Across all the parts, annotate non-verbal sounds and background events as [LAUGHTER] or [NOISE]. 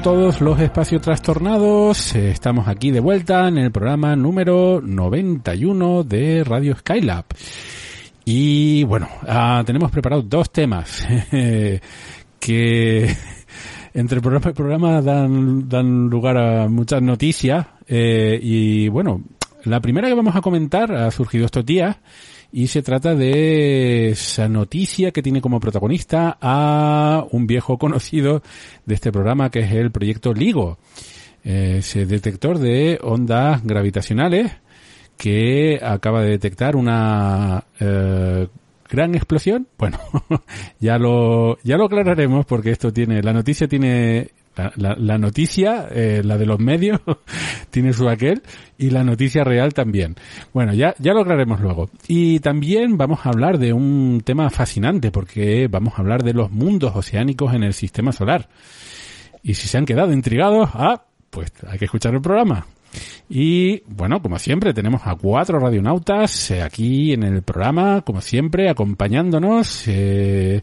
Todos los espacios trastornados. Eh, estamos aquí de vuelta en el programa número 91 de Radio Skylab. Y bueno, ah, tenemos preparados dos temas [LAUGHS] que entre programa y programa dan, dan lugar a muchas noticias. Eh, y bueno, la primera que vamos a comentar ha surgido estos días y se trata de esa noticia que tiene como protagonista a un viejo conocido de este programa que es el proyecto LIGO, ese detector de ondas gravitacionales que acaba de detectar una eh, gran explosión. Bueno, [LAUGHS] ya lo ya lo aclararemos porque esto tiene la noticia tiene la, la, noticia, eh, la de los medios, [LAUGHS] tiene su aquel, y la noticia real también. Bueno, ya, ya lo aclararemos luego. Y también vamos a hablar de un tema fascinante, porque vamos a hablar de los mundos oceánicos en el sistema solar. Y si se han quedado intrigados, ah, pues hay que escuchar el programa. Y bueno, como siempre, tenemos a cuatro radionautas eh, aquí en el programa, como siempre, acompañándonos. Eh,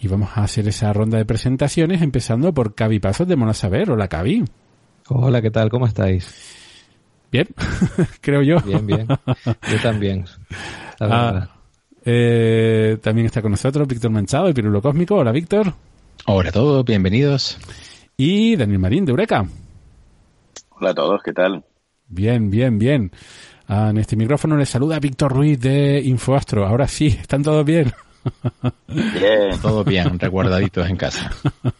y vamos a hacer esa ronda de presentaciones empezando por Cavi Pasos de Monasaber. Hola, Cavi. Hola, ¿qué tal? ¿Cómo estáis? Bien, [LAUGHS] creo yo. Bien, bien. Yo también. Ah, eh, también está con nosotros Víctor Manchado, el Pirulo Cósmico. Hola, Víctor. Hola a todos, bienvenidos. Y Daniel Marín, de Eureka. Hola a todos, ¿qué tal? Bien, bien, bien. Ah, en este micrófono le saluda Víctor Ruiz de Infoastro. Ahora sí, ¿están todos bien? Bien. [LAUGHS] Todo bien, recuerdaditos en casa. [LAUGHS]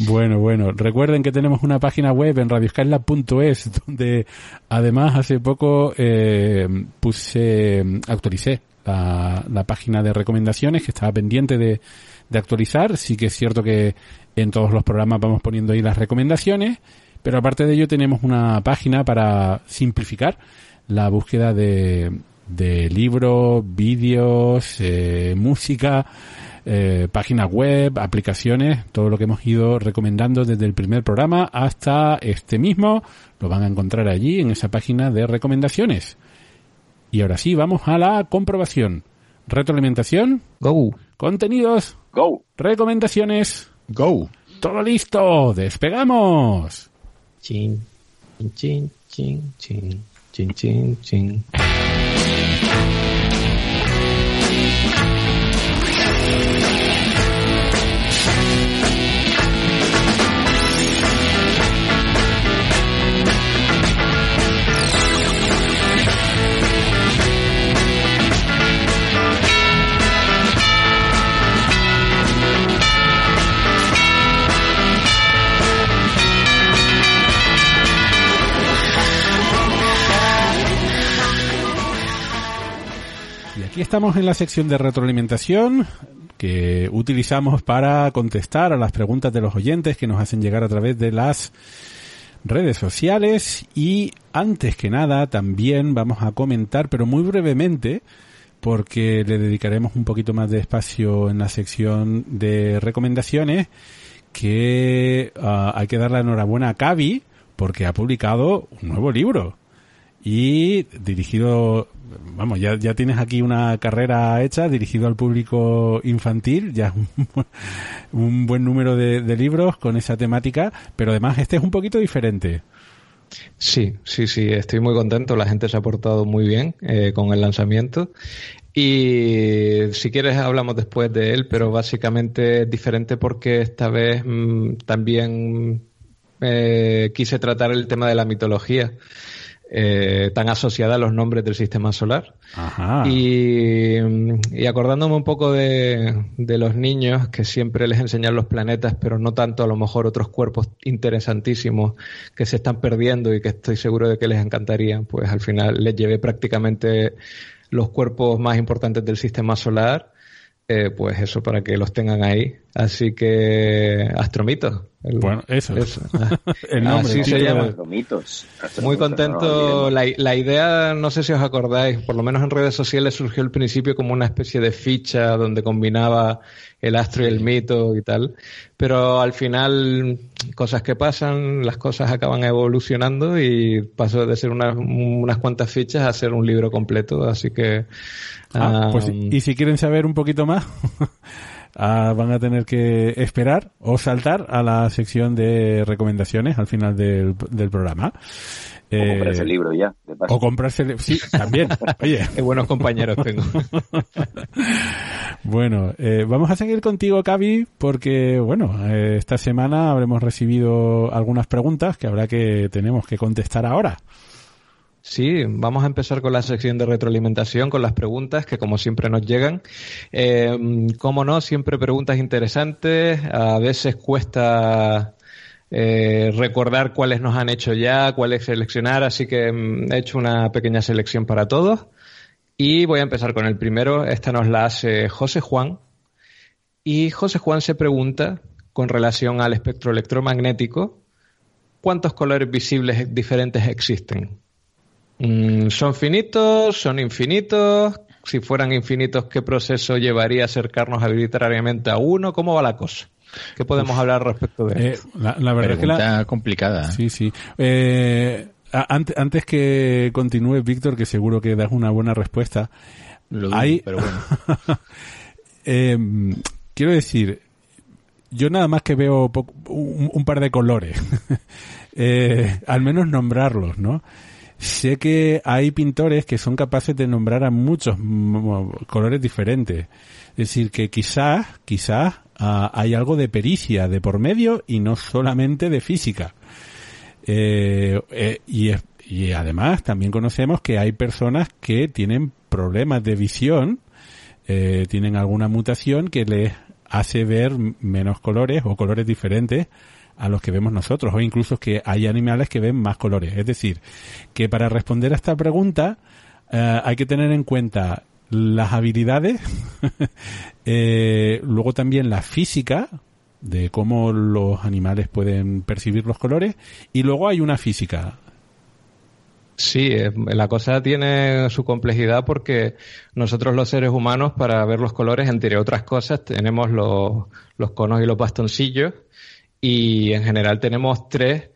Bueno, bueno, recuerden que tenemos una página web en radioscala.es donde además hace poco eh, puse, actualicé la, la, página de recomendaciones que estaba pendiente de, de actualizar. Sí que es cierto que en todos los programas vamos poniendo ahí las recomendaciones, pero aparte de ello tenemos una página para simplificar la búsqueda de, de libros, vídeos, eh, música, eh, páginas web, aplicaciones, todo lo que hemos ido recomendando desde el primer programa hasta este mismo, lo van a encontrar allí en esa página de recomendaciones. Y ahora sí, vamos a la comprobación. Retroalimentación. Go. Contenidos. Go. Recomendaciones. Go. Todo listo. Despegamos. 金金金金金金金 Aquí estamos en la sección de retroalimentación que utilizamos para contestar a las preguntas de los oyentes que nos hacen llegar a través de las redes sociales. Y antes que nada también vamos a comentar, pero muy brevemente, porque le dedicaremos un poquito más de espacio en la sección de recomendaciones, que ah, hay que dar la enhorabuena a Cavi porque ha publicado un nuevo libro y dirigido, vamos, ya, ya tienes aquí una carrera hecha, dirigido al público infantil, ya un, [LAUGHS] un buen número de, libros con esa temática, pero además este es un poquito diferente. Sí, sí, sí, estoy muy contento, la gente se ha portado muy bien eh, con el lanzamiento Y si quieres hablamos después de él, pero básicamente es diferente porque esta vez mm, también eh, quise tratar el tema de la mitología. Eh, tan asociada a los nombres del sistema solar. Y, y, acordándome un poco de, de, los niños que siempre les enseñan los planetas, pero no tanto a lo mejor otros cuerpos interesantísimos que se están perdiendo y que estoy seguro de que les encantarían, pues al final les llevé prácticamente los cuerpos más importantes del sistema solar eh, pues eso, para que los tengan ahí. Así que Astromitos. Bueno, eso. [LAUGHS] el nombre. Así se llama. Astromitos. Muy contento. La, la, idea, no sé si os acordáis, por lo menos en redes sociales surgió al principio como una especie de ficha donde combinaba el astro y el mito y tal. Pero al final, cosas que pasan, las cosas acaban evolucionando y pasó de ser unas cuantas fichas a ser un libro completo. Así que Ah, pues, y si quieren saber un poquito más, [LAUGHS] ah, van a tener que esperar o saltar a la sección de recomendaciones al final del, programa. O comprarse el libro ya. O comprarse el Sí, también. Oye. [LAUGHS] Qué buenos compañeros tengo. [LAUGHS] bueno, eh, vamos a seguir contigo, Cavi, porque, bueno, eh, esta semana habremos recibido algunas preguntas que habrá que, tenemos que contestar ahora. Sí, vamos a empezar con la sección de retroalimentación, con las preguntas que como siempre nos llegan. Eh, como no, siempre preguntas interesantes. A veces cuesta eh, recordar cuáles nos han hecho ya, cuáles seleccionar, así que mm, he hecho una pequeña selección para todos. Y voy a empezar con el primero. Esta nos la hace José Juan. Y José Juan se pregunta, con relación al espectro electromagnético, ¿cuántos colores visibles diferentes existen? Mm, ¿Son finitos? ¿Son infinitos? Si fueran infinitos, ¿qué proceso llevaría a acercarnos arbitrariamente a uno? ¿Cómo va la cosa? ¿Qué podemos hablar respecto de eso? Eh, la, verdad es que la complicada. Sí, sí. Eh, antes, antes que continúe, Víctor, que seguro que das una buena respuesta. Lo hay, pero bueno. [LAUGHS] eh, quiero decir, yo nada más que veo un, un, par de colores. [LAUGHS] eh, al menos nombrarlos, ¿no? Sé que hay pintores que son capaces de nombrar a muchos colores diferentes. Es decir, que quizás, quizás ah, hay algo de pericia de por medio y no solamente de física. Eh, eh, y, y además también conocemos que hay personas que tienen problemas de visión, eh, tienen alguna mutación que les hace ver menos colores o colores diferentes a los que vemos nosotros, o incluso que hay animales que ven más colores. Es decir, que para responder a esta pregunta eh, hay que tener en cuenta las habilidades, [LAUGHS] eh, luego también la física de cómo los animales pueden percibir los colores, y luego hay una física. Sí, eh, la cosa tiene su complejidad porque nosotros los seres humanos para ver los colores, entre otras cosas, tenemos los, los conos y los bastoncillos y en general tenemos tres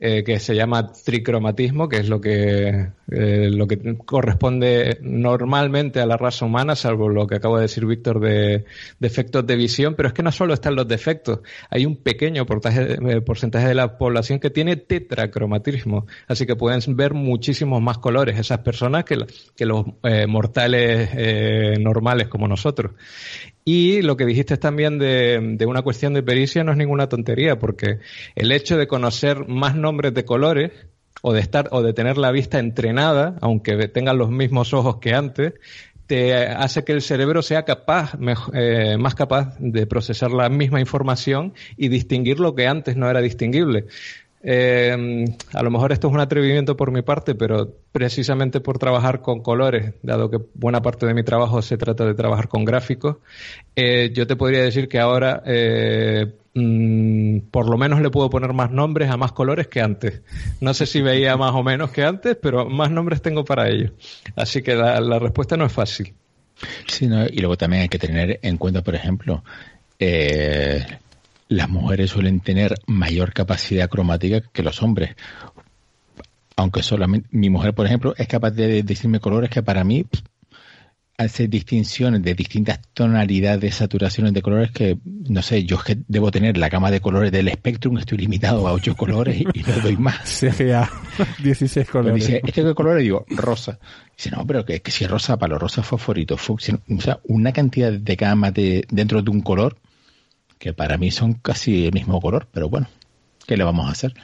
eh, que se llama tricromatismo, que es lo que, eh, lo que corresponde normalmente a la raza humana, salvo lo que acabo de decir Víctor de defectos de visión, pero es que no solo están los defectos, hay un pequeño porcentaje, eh, porcentaje de la población que tiene tetracromatismo, así que pueden ver muchísimos más colores esas personas que, que los mortales normales como nosotros. Y lo que dijiste también de, de, una cuestión de pericia no es ninguna tontería, porque el hecho de conocer más nombres de colores o de estar o de tener la vista entrenada, aunque tengan los mismos ojos que antes, te hace que el cerebro sea capaz, eh, más capaz de procesar la misma información y distinguir lo que antes no era distinguible. Eh, a lo mejor esto es un atrevimiento por mi parte, pero precisamente por trabajar con colores, dado que buena parte de mi trabajo se trata de trabajar con gráficos, eh, yo te podría decir que ahora eh, mm, por lo menos le puedo poner más nombres a más colores que antes. No sé si veía [LAUGHS] más o menos que antes, pero más nombres tengo para ello. Así que la, la respuesta no es fácil. Sí, no, y luego también hay que tener en cuenta, por ejemplo, eh, las mujeres suelen tener mayor capacidad cromática que los hombres. Aunque solamente mi mujer, por ejemplo, es capaz de decirme colores que para mí hace distinciones de distintas tonalidades, saturaciones de colores que, no sé, yo es que debo tener la gama de colores del Spectrum, estoy limitado a 8 colores y, no doy más. [LAUGHS] CGA, 16 colores. Dice, ¿este qué color? Y digo, rosa. Dice, no, pero que, que si es rosa, para los rosas fosforito, fucsia, o sea, una cantidad de gamas de, dentro de un color que para mí son casi el mismo color, pero bueno, ¿qué le vamos a hacer?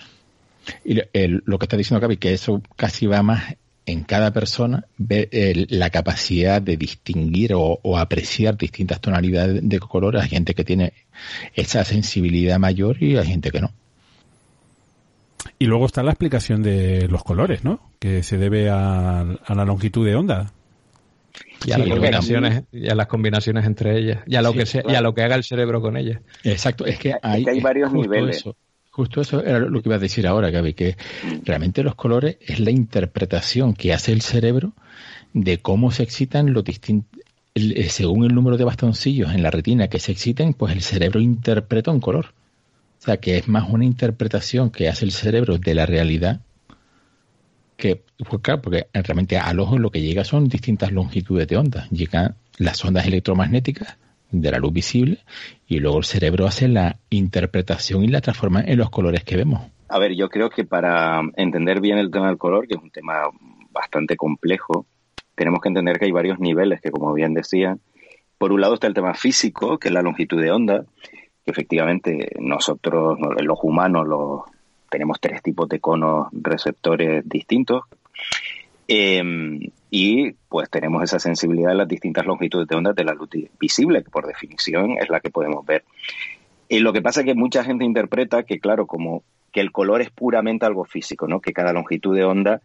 Y lo que está diciendo Gaby, que eso casi va más en cada persona ver la capacidad de distinguir o, apreciar distintas tonalidades de color. Hay gente que tiene esa sensibilidad mayor y hay gente que no. Y luego está la explicación de los colores, ¿no? Que se debe a, la longitud de onda. Y a, las combinaciones, y a las combinaciones entre ellas. Y a lo, que, se, y a lo que haga el cerebro con ellas. Exacto. Es que hay, hay varios niveles. Justo eso era lo que iba a decir ahora, Gaby, que realmente los colores es la interpretación que hace el cerebro de cómo se excitan los distintos. Eh, según el número de bastoncillos en la retina que se exciten, pues el cerebro interpreta un color. O sea, que es más una interpretación que hace el cerebro de la realidad que, pues claro, porque realmente al ojo lo que llega son distintas longitudes de onda. Llegan las ondas electromagnéticas de la luz visible y luego el cerebro hace la interpretación y la transforma en los colores que vemos. A ver, yo creo que para entender bien el tema del color, que es un tema bastante complejo, tenemos que entender que hay varios niveles que, como bien decía, por un lado está el tema físico, que es la longitud de onda, que efectivamente nosotros, los humanos, los, tenemos tres tipos de conos receptores distintos. Eh, y pues tenemos esa sensibilidad en las distintas longitudes de onda de la luz visible, que por definición es la que podemos ver. Y lo que pasa es que mucha gente interpreta que, claro, como que el color es puramente algo físico, ¿no? Que cada longitud de onda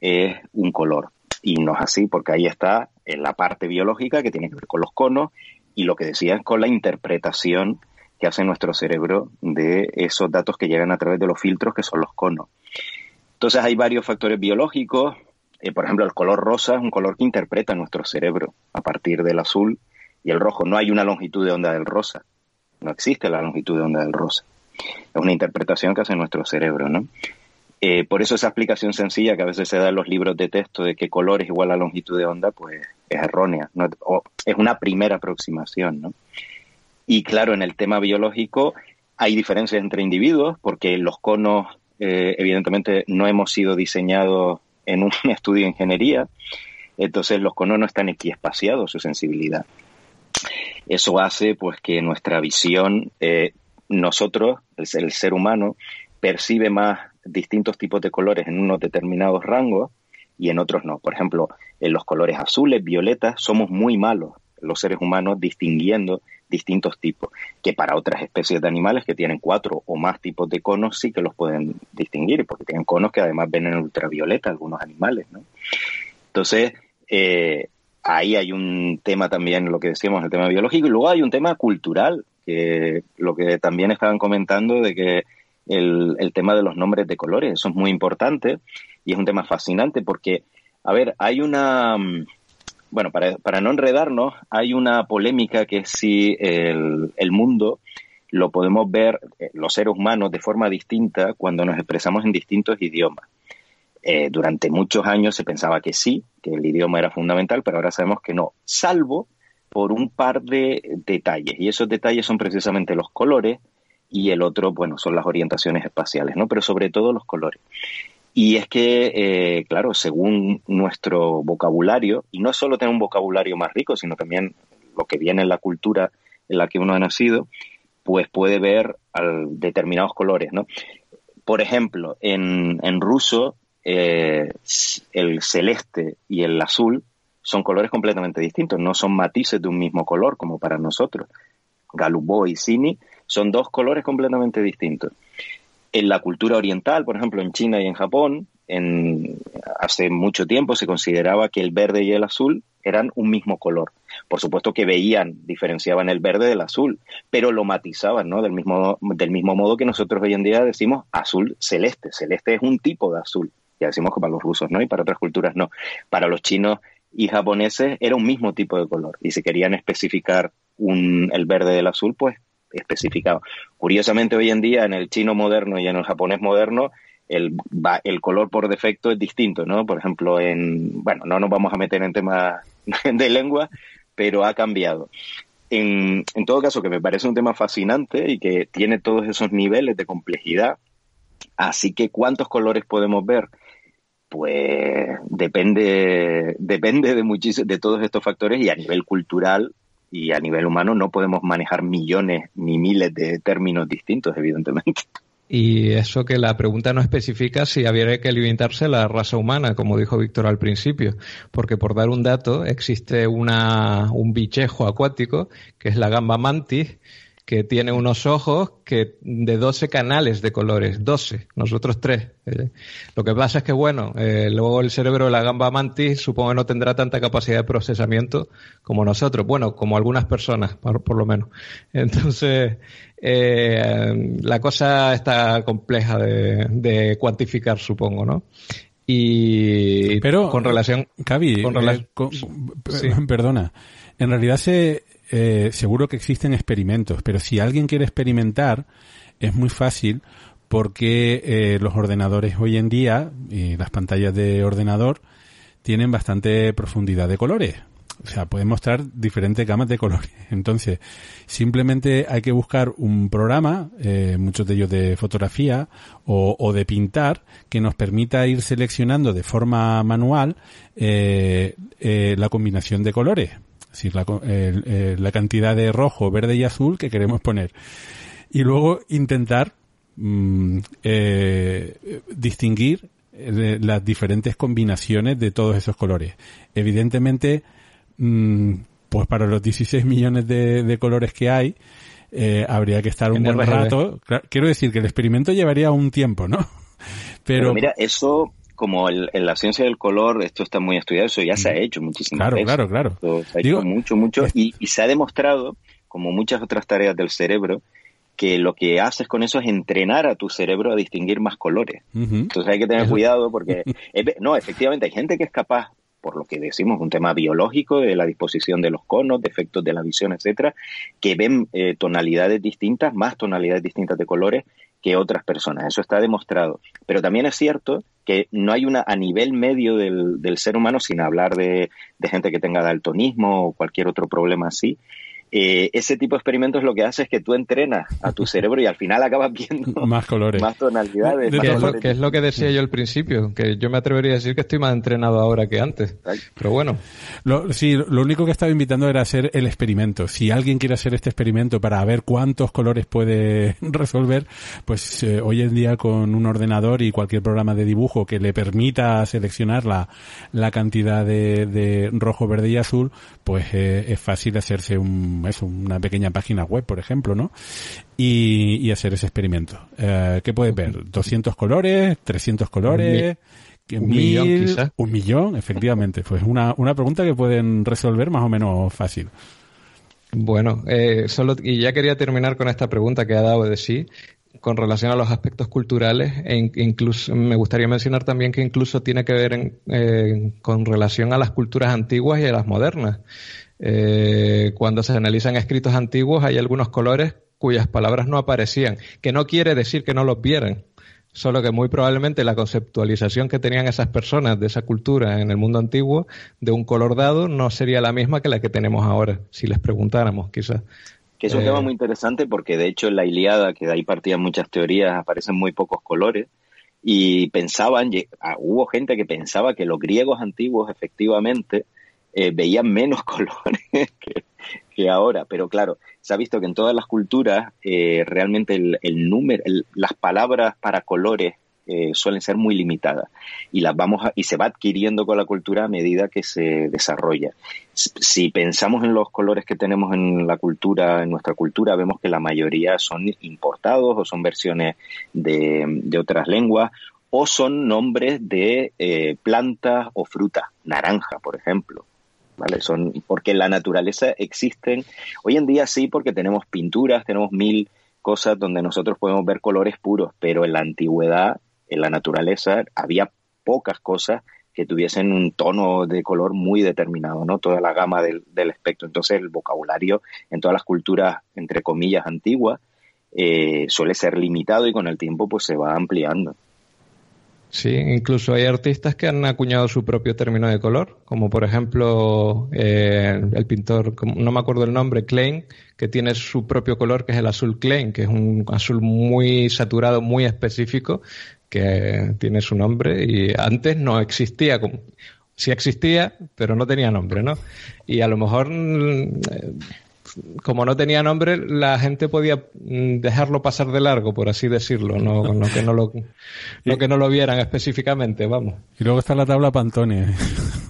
es un color. Y no es así, porque ahí está en la parte biológica que tiene que ver con los conos y lo que decían con la interpretación que hace nuestro cerebro de esos datos que llegan a través de los filtros que son los conos. Entonces hay varios factores biológicos, eh, por ejemplo, el color rosa es un color que interpreta nuestro cerebro a partir del azul y el rojo. No hay una longitud de onda del rosa. No existe la longitud de onda del rosa. Es una interpretación que hace nuestro cerebro, ¿no? Eh, por eso esa explicación sencilla que a veces se da en los libros de texto de que color es igual a longitud de onda, pues es errónea. es una primera aproximación, ¿no? Y claro, en el tema biológico hay diferencias entre individuos porque los conos, eh, evidentemente, no hemos sido diseñados en un [LAUGHS] estudio de ingeniería, entonces los conos no están equiespaciados su sensibilidad. Eso hace pues que nuestra visión, eh, nosotros, el, ser humano, percibe más distintos tipos de colores en unos determinados rangos y en otros no. Por ejemplo, en los colores azules, violetas, somos muy malos los seres humanos distinguiendo distintos tipos, que para otras especies de animales que tienen cuatro o más tipos de conos sí que los pueden distinguir, porque tienen conos que además ven en ultravioleta algunos animales, ¿no? Entonces, eh, ahí hay un tema también, lo que decíamos, el tema biológico, y luego hay un tema cultural, que lo que también estaban comentando de que el, el tema de los nombres de colores, eso es muy importante y es un tema fascinante porque, a ver, hay una bueno, para, para no enredarnos, hay una polémica que si el, el mundo lo podemos ver, eh, los seres humanos, de forma distinta cuando nos expresamos en distintos idiomas. Eh, durante muchos años se pensaba que sí, que el idioma era fundamental, pero ahora sabemos que no, salvo por un par de detalles. Y esos detalles son precisamente los colores y el otro, bueno, son las orientaciones espaciales, ¿no? Pero sobre todo los colores. Y es que, eh, claro, según nuestro vocabulario, y no solo tener un vocabulario más rico, sino también lo que viene en la cultura en la que uno ha nacido, pues puede ver determinados colores, ¿no? Por ejemplo, en, en ruso, eh, el celeste y el azul son colores completamente distintos, no son matices de un mismo color como para nosotros. Galubo y Sini son dos colores completamente distintos. En la cultura oriental, por ejemplo, en China y en Japón, en, hace mucho tiempo se consideraba que el verde y el azul eran un mismo color. Por supuesto que veían, diferenciaban el verde del azul, pero lo matizaban, ¿no? Del mismo, del mismo modo que nosotros hoy en día decimos azul celeste. Celeste es un tipo de azul. Ya decimos que para los rusos no y para otras culturas no. Para los chinos y japoneses era un mismo tipo de color. Y si querían especificar un, el verde del azul, pues especificado. Curiosamente, hoy en día, en el chino moderno y en el japonés moderno, el, el color por defecto es distinto, ¿no? Por ejemplo, en, bueno, no nos vamos a meter en temas [LAUGHS] de lengua, pero ha cambiado. En, en todo caso, que me parece un tema fascinante y que tiene todos esos niveles de complejidad. Así que, ¿cuántos colores podemos ver? Pues depende, depende de, de todos estos factores y a nivel cultural y a nivel humano no podemos manejar millones ni miles de términos distintos, evidentemente. Y eso que la pregunta no especifica si habría que limitarse la raza humana, como dijo Víctor al principio, porque por dar un dato, existe una, un bichejo acuático, que es la gamba mantis, que tiene unos ojos que de 12 canales de colores, 12, nosotros tres. Eh, lo que pasa es que, bueno, eh, luego el cerebro de la gamba mantis supongo que no tendrá tanta capacidad de procesamiento como nosotros, bueno, como algunas personas, por, por lo menos. Entonces, eh, la cosa está compleja de, cuantificar, supongo, ¿no? Y pero con relación, Cavi, con eh, perdona, en realidad se eh, seguro que existen experimentos, pero si alguien quiere experimentar es muy fácil porque los ordenadores hoy en día y las pantallas de ordenador tienen bastante profundidad de colores. O sea, puede mostrar diferentes gamas de colores. [LAUGHS] Entonces, simplemente hay que buscar un programa, eh, muchos de ellos de fotografía o, de pintar, que nos permita ir seleccionando de forma manual eh, eh, la combinación de colores. Es decir, la, cantidad de rojo, verde y azul que queremos poner. Y luego intentar mm, distinguir las diferentes combinaciones de todos esos colores. Evidentemente, Mm, pues para los 16 millones de, colores que hay, eh, habría que estar un buen rato. Quiero decir que el experimento llevaría un tiempo, ¿no? Pero, mira, eso como en la ciencia del color, esto está muy estudiado, eso ya se ha hecho muchísimas claro, Claro, claro, Se ha hecho mucho, mucho, y, se ha demostrado, como muchas otras tareas del cerebro, que lo que haces con eso es entrenar a tu cerebro a distinguir más colores. Entonces hay que tener cuidado porque, [LAUGHS] no, efectivamente, hay gente que es capaz por lo que decimos, un tema biológico de la disposición de los conos, defectos de la visión, etcétera, que ven eh, tonalidades distintas, más tonalidades distintas de colores que otras personas. Eso está demostrado. Pero también es cierto que no hay una a nivel medio del, del ser humano, sin hablar de, de gente que tenga daltonismo o cualquier otro problema así, eh, ese tipo de experimentos lo que hace es que tú entrenas a tu cerebro y al final acabas viendo [LAUGHS] más colores, más tonalidades. ¿Qué, es lo, que decía yo al principio? Que yo me atrevería a decir que estoy más entrenado ahora que antes. Pero bueno. Lo, sí, lo único que estaba invitando era hacer el experimento. Si alguien quiere hacer este experimento para ver cuántos colores puede [LAUGHS] resolver, pues eh, hoy en día con un ordenador y cualquier programa de dibujo que le permita seleccionar la, la cantidad de, rojo, verde y azul, pues eh, es fácil hacerse un eso, una pequeña página web, por ejemplo, ¿no? Y, hacer ese experimento. Eh, ¿Qué puedes ver? ¿200 colores? ¿300 colores? Un, millón, quizás. Un millón, efectivamente. Pues una, una pregunta que pueden resolver más o menos fácil. Bueno, eh, solo y ya quería terminar con esta pregunta que ha dado de sí con relación a los aspectos culturales e incluso me gustaría mencionar también que incluso tiene que ver eh, con relación a las culturas antiguas y a las modernas. Eh, cuando se analizan escritos antiguos hay algunos colores cuyas palabras no aparecían, que no quiere decir que no los vieran, solo que muy probablemente la conceptualización que tenían esas personas de esa cultura en el mundo antiguo de un color dado no sería la misma que la que tenemos ahora, si les preguntáramos quizás. Que es un tema eh, muy interesante porque de hecho en la Iliada, que de ahí partían muchas teorías, aparecen muy pocos colores y pensaban, ah, hubo gente que pensaba que los griegos antiguos efectivamente eh, veían menos [LAUGHS] colores que, ahora. Pero claro, se ha visto que en todas las culturas eh, realmente el, número, las palabras para colores eh, suelen ser muy limitadas y las vamos y se va adquiriendo con la cultura a medida que se desarrolla. Si pensamos en los colores que tenemos en la cultura, en nuestra cultura, vemos que la mayoría son importados o son versiones de, de otras lenguas o son nombres de plantas o frutas, naranja, por ejemplo. ¿Vale? Son, porque la naturaleza existen, hoy en día sí, porque tenemos pinturas, tenemos mil cosas donde nosotros podemos ver colores puros, pero en la antigüedad, en la naturaleza, había pocas cosas que tuviesen un tono de color muy determinado, ¿no? Toda la gama del, espectro. Entonces el vocabulario en todas las culturas, entre comillas, antiguas, eh, suele ser limitado y con el tiempo pues se va ampliando. Sí, incluso hay artistas que han acuñado su propio término de color, como por ejemplo eh, el pintor, no me acuerdo el nombre, Klein, que tiene su propio color, que es el azul Klein, que es un azul muy saturado, muy específico, que tiene su nombre y antes no existía. Sí existía, pero no tenía nombre, ¿no? Y a lo mejor mm, como no tenía nombre, la gente podía mm, dejarlo pasar de largo, por así decirlo, no, [LAUGHS] que, no lo, que no lo vieran específicamente, vamos. Y luego está la tabla Pantone.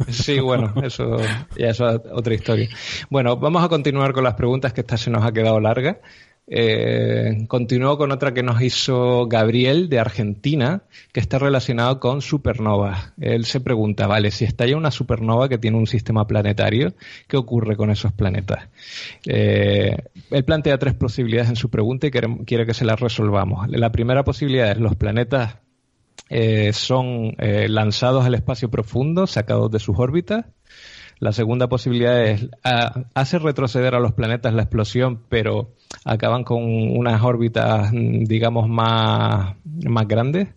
Sí, bueno, [LAUGHS] eso ya es otra historia. Bueno, vamos a continuar con las preguntas, que esta se nos ha quedado larga. Eh, con otra que nos hizo Gabriel de Argentina, que está relacionado con supernovas. Él se pregunta, vale, si estalla una supernova que tiene un sistema planetario, ¿qué ocurre con esos planetas? Eh, él plantea tres posibilidades en su pregunta y quiere, que se las resolvamos. La primera posibilidad es los planetas eh, son eh, lanzados al espacio profundo, sacados de sus órbitas. La segunda posibilidad es hace retroceder a los planetas la explosión, pero acaban con unas órbitas, digamos, más, más grandes.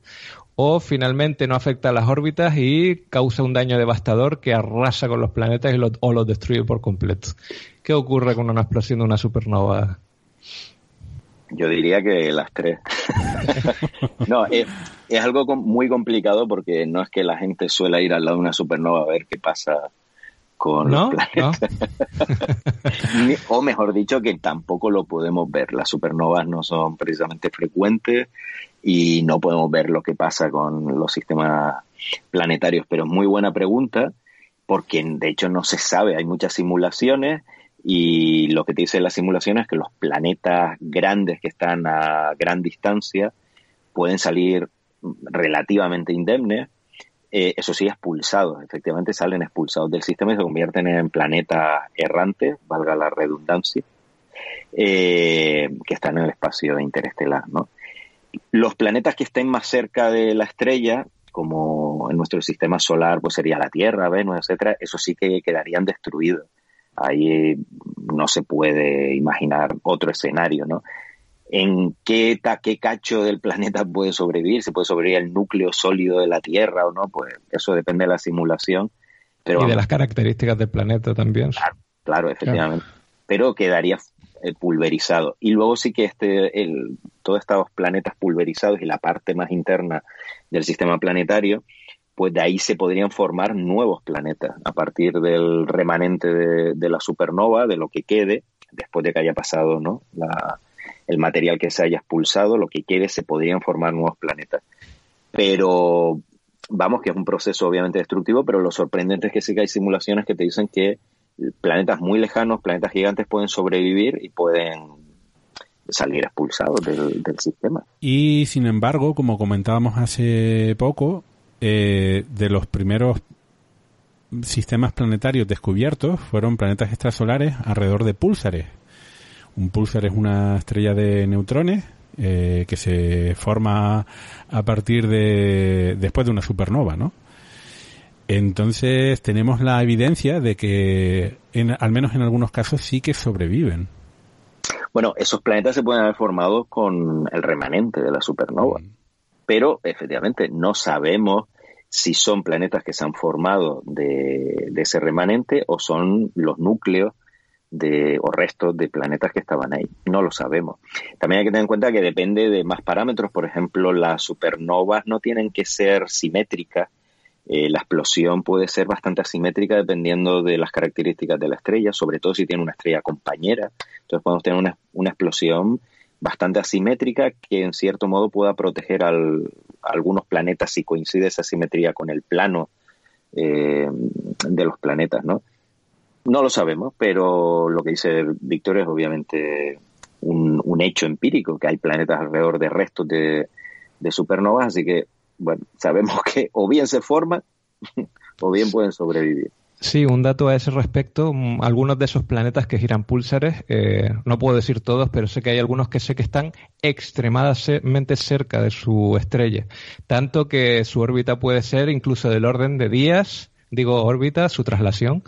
O finalmente no afecta a las órbitas y causa un daño devastador que arrasa con los planetas y o los destruye por completo. ¿Qué ocurre con una explosión de una supernova? Yo diría que las tres. [LAUGHS] no, es, es, algo muy complicado porque no es que la gente suele ir al lado de una supernova a ver qué pasa con los planetas. [LAUGHS] o mejor dicho, que tampoco lo podemos ver. Las supernovas no son precisamente frecuentes y no podemos ver lo que pasa con los sistemas planetarios. Pero es muy buena pregunta porque de hecho no se sabe. Hay muchas simulaciones y lo que te dice la simulación es que los planetas grandes que están a gran distancia pueden salir relativamente indemnes eh, eso sí, expulsados. Efectivamente salen expulsados del sistema y se convierten en planetas errantes, valga la redundancia, eh, que están en el espacio interestelar. Los planetas que estén más cerca de la estrella, como en nuestro sistema solar, pues sería la Tierra, Venus, etcétera, eso sí que quedarían destruidos. Ahí no se puede imaginar otro escenario, ¿no? En qué, qué cacho del planeta puede sobrevivir, si puede sobrevivir el núcleo sólido de la Tierra o no, pues eso depende de la simulación. Pero, y de las características del planeta también. Claro, efectivamente. Pero quedaría eh, pulverizado. Y luego sí que este, el, todos estos planetas pulverizados y la parte más interna del sistema planetario, pues de ahí se podrían formar nuevos planetas a partir del remanente de, de la supernova, de lo que quede, después de que haya pasado ¿no? la, el material que se haya expulsado, lo que quiere, se podrían formar nuevos planetas. Pero vamos, que es un proceso obviamente destructivo, pero lo sorprendente es que sí que hay simulaciones que te dicen que planetas muy lejanos, planetas gigantes pueden sobrevivir y pueden salir expulsados del, sistema. Y sin embargo, como comentábamos hace poco, eh, de los primeros sistemas planetarios descubiertos fueron planetas extrasolares alrededor de púlsares. Un pulsar es una estrella de neutrones eh, que se forma a partir de después de una supernova, ¿no? Entonces tenemos la evidencia de que, en, al menos en algunos casos, sí que sobreviven. Bueno, esos planetas se pueden haber formado con el remanente de la supernova, mm. pero efectivamente no sabemos si son planetas que se han formado de, de ese remanente o son los núcleos de, o restos de planetas que estaban ahí. No lo sabemos. También hay que tener en cuenta que depende de más parámetros. Por ejemplo, las supernovas no tienen que ser simétricas. Eh, la explosión puede ser bastante asimétrica dependiendo de las características de la estrella, sobre todo si tiene una estrella compañera. Entonces podemos tener una, una explosión bastante asimétrica que en cierto modo pueda proteger al, a algunos planetas si coincide esa simetría con el plano eh, de los planetas, ¿no? No lo sabemos, pero lo que dice Víctor es obviamente un, hecho empírico, que hay planetas alrededor de restos de, supernovas, así que, bueno, sabemos que o bien se forman [LAUGHS] o bien pueden sobrevivir. Sí, un dato a ese respecto. Mm, algunos de esos planetas que giran púlsares, eh, no puedo decir todos, pero sé que hay algunos que sé que están extremadamente cerca de su estrella. Tanto que su órbita puede ser incluso del orden de días, digo órbita, su traslación,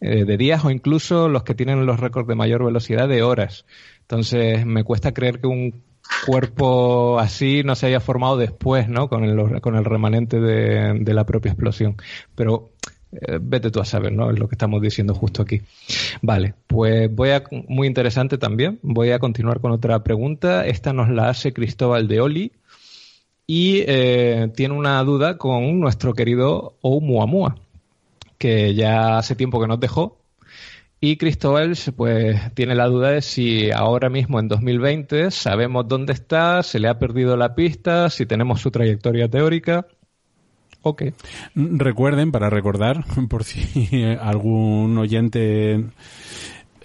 eh, de días o incluso los que tienen los récords de mayor velocidad de horas. Entonces me cuesta creer que un cuerpo así no se haya formado después, ¿no? Con el, con el remanente de, de la propia explosión. Pero eh, vete tú a saber, ¿no? Es lo que estamos diciendo justo aquí. Vale, pues voy a, muy interesante también, voy a continuar con otra pregunta. Esta nos la hace Cristóbal de Oli y eh, tiene una duda con nuestro querido Oumuamua, que ya hace tiempo que nos dejó. Y Cristóbal, pues, tiene la duda de si ahora mismo en 2020 sabemos dónde está, se le ha perdido la pista, si tenemos su trayectoria teórica. Ok. Recuerden, para recordar, [LAUGHS] por si [LAUGHS] algún oyente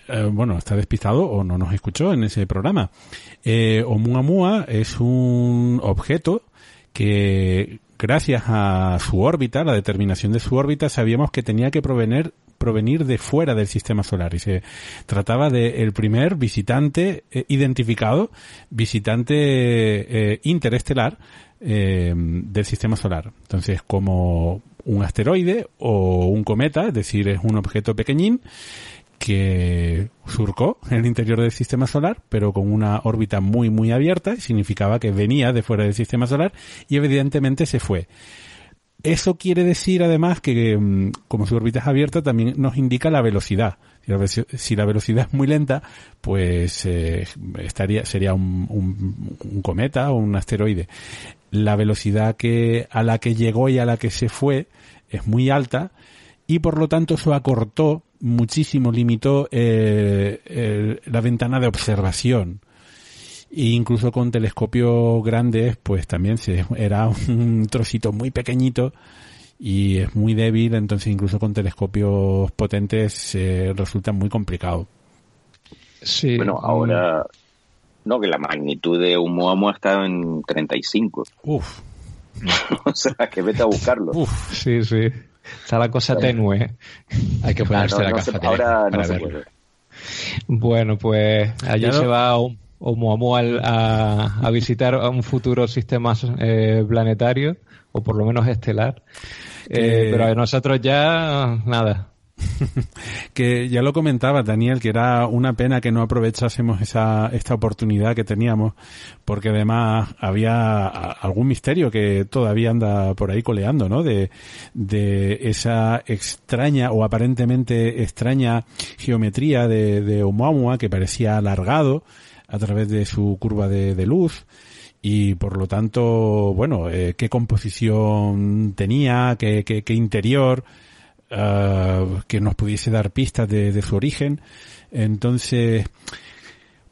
eh, bueno, está despistado o no nos escuchó en ese programa. Eh, Oumuamua es un objeto que gracias a su órbita, la determinación de su órbita, sabíamos que tenía que provenir provenir de fuera del sistema solar y se trataba de el primer visitante eh, identificado, visitante eh, interestelar eh, del sistema solar. Entonces, como un asteroide o un cometa, es decir, es un objeto pequeñín que surcó el interior del sistema solar, pero con una órbita muy, muy abierta, significaba que venía de fuera del sistema solar y evidentemente se fue. Eso quiere decir además que mm, como su órbita es abierta también nos indica la velocidad. Si la velocidad es muy lenta, pues eh, estaría sería un, un, cometa o un asteroide. La velocidad que a la que llegó y a la que se fue es muy alta y por lo tanto eso acortó muchísimo, limitó eh, la ventana de observación. E incluso con telescopios grandes, pues también se, era un trocito muy pequeñito y es muy débil, entonces incluso con telescopios potentes resulta muy complicado. Sí. Bueno, ahora, no, que la magnitud de Oumuamua ha estado en 35. Uf. [LAUGHS] o sea, que vete a buscarlo. Uf, sí, sí. Está la cosa tenue. Hay que ponerse la caja Ahora no se puede. Bueno, pues allá se va Oumuamua a, a, visitar a un futuro sistema eh, planetario, o por lo menos estelar. Eh, pero a nosotros ya, nada. [LAUGHS] que ya lo comentaba Daniel, que era una pena que no aprovechásemos esa, esta oportunidad que teníamos, porque además había algún misterio que todavía anda por ahí coleando, ¿no? De, de esa extraña o aparentemente extraña geometría de, de Oumuamua que parecía alargado a través de su curva de, luz y por lo tanto, bueno, eh, qué composición tenía, qué, qué, qué interior, Ah, que nos pudiese dar pistas de, su origen. Entonces,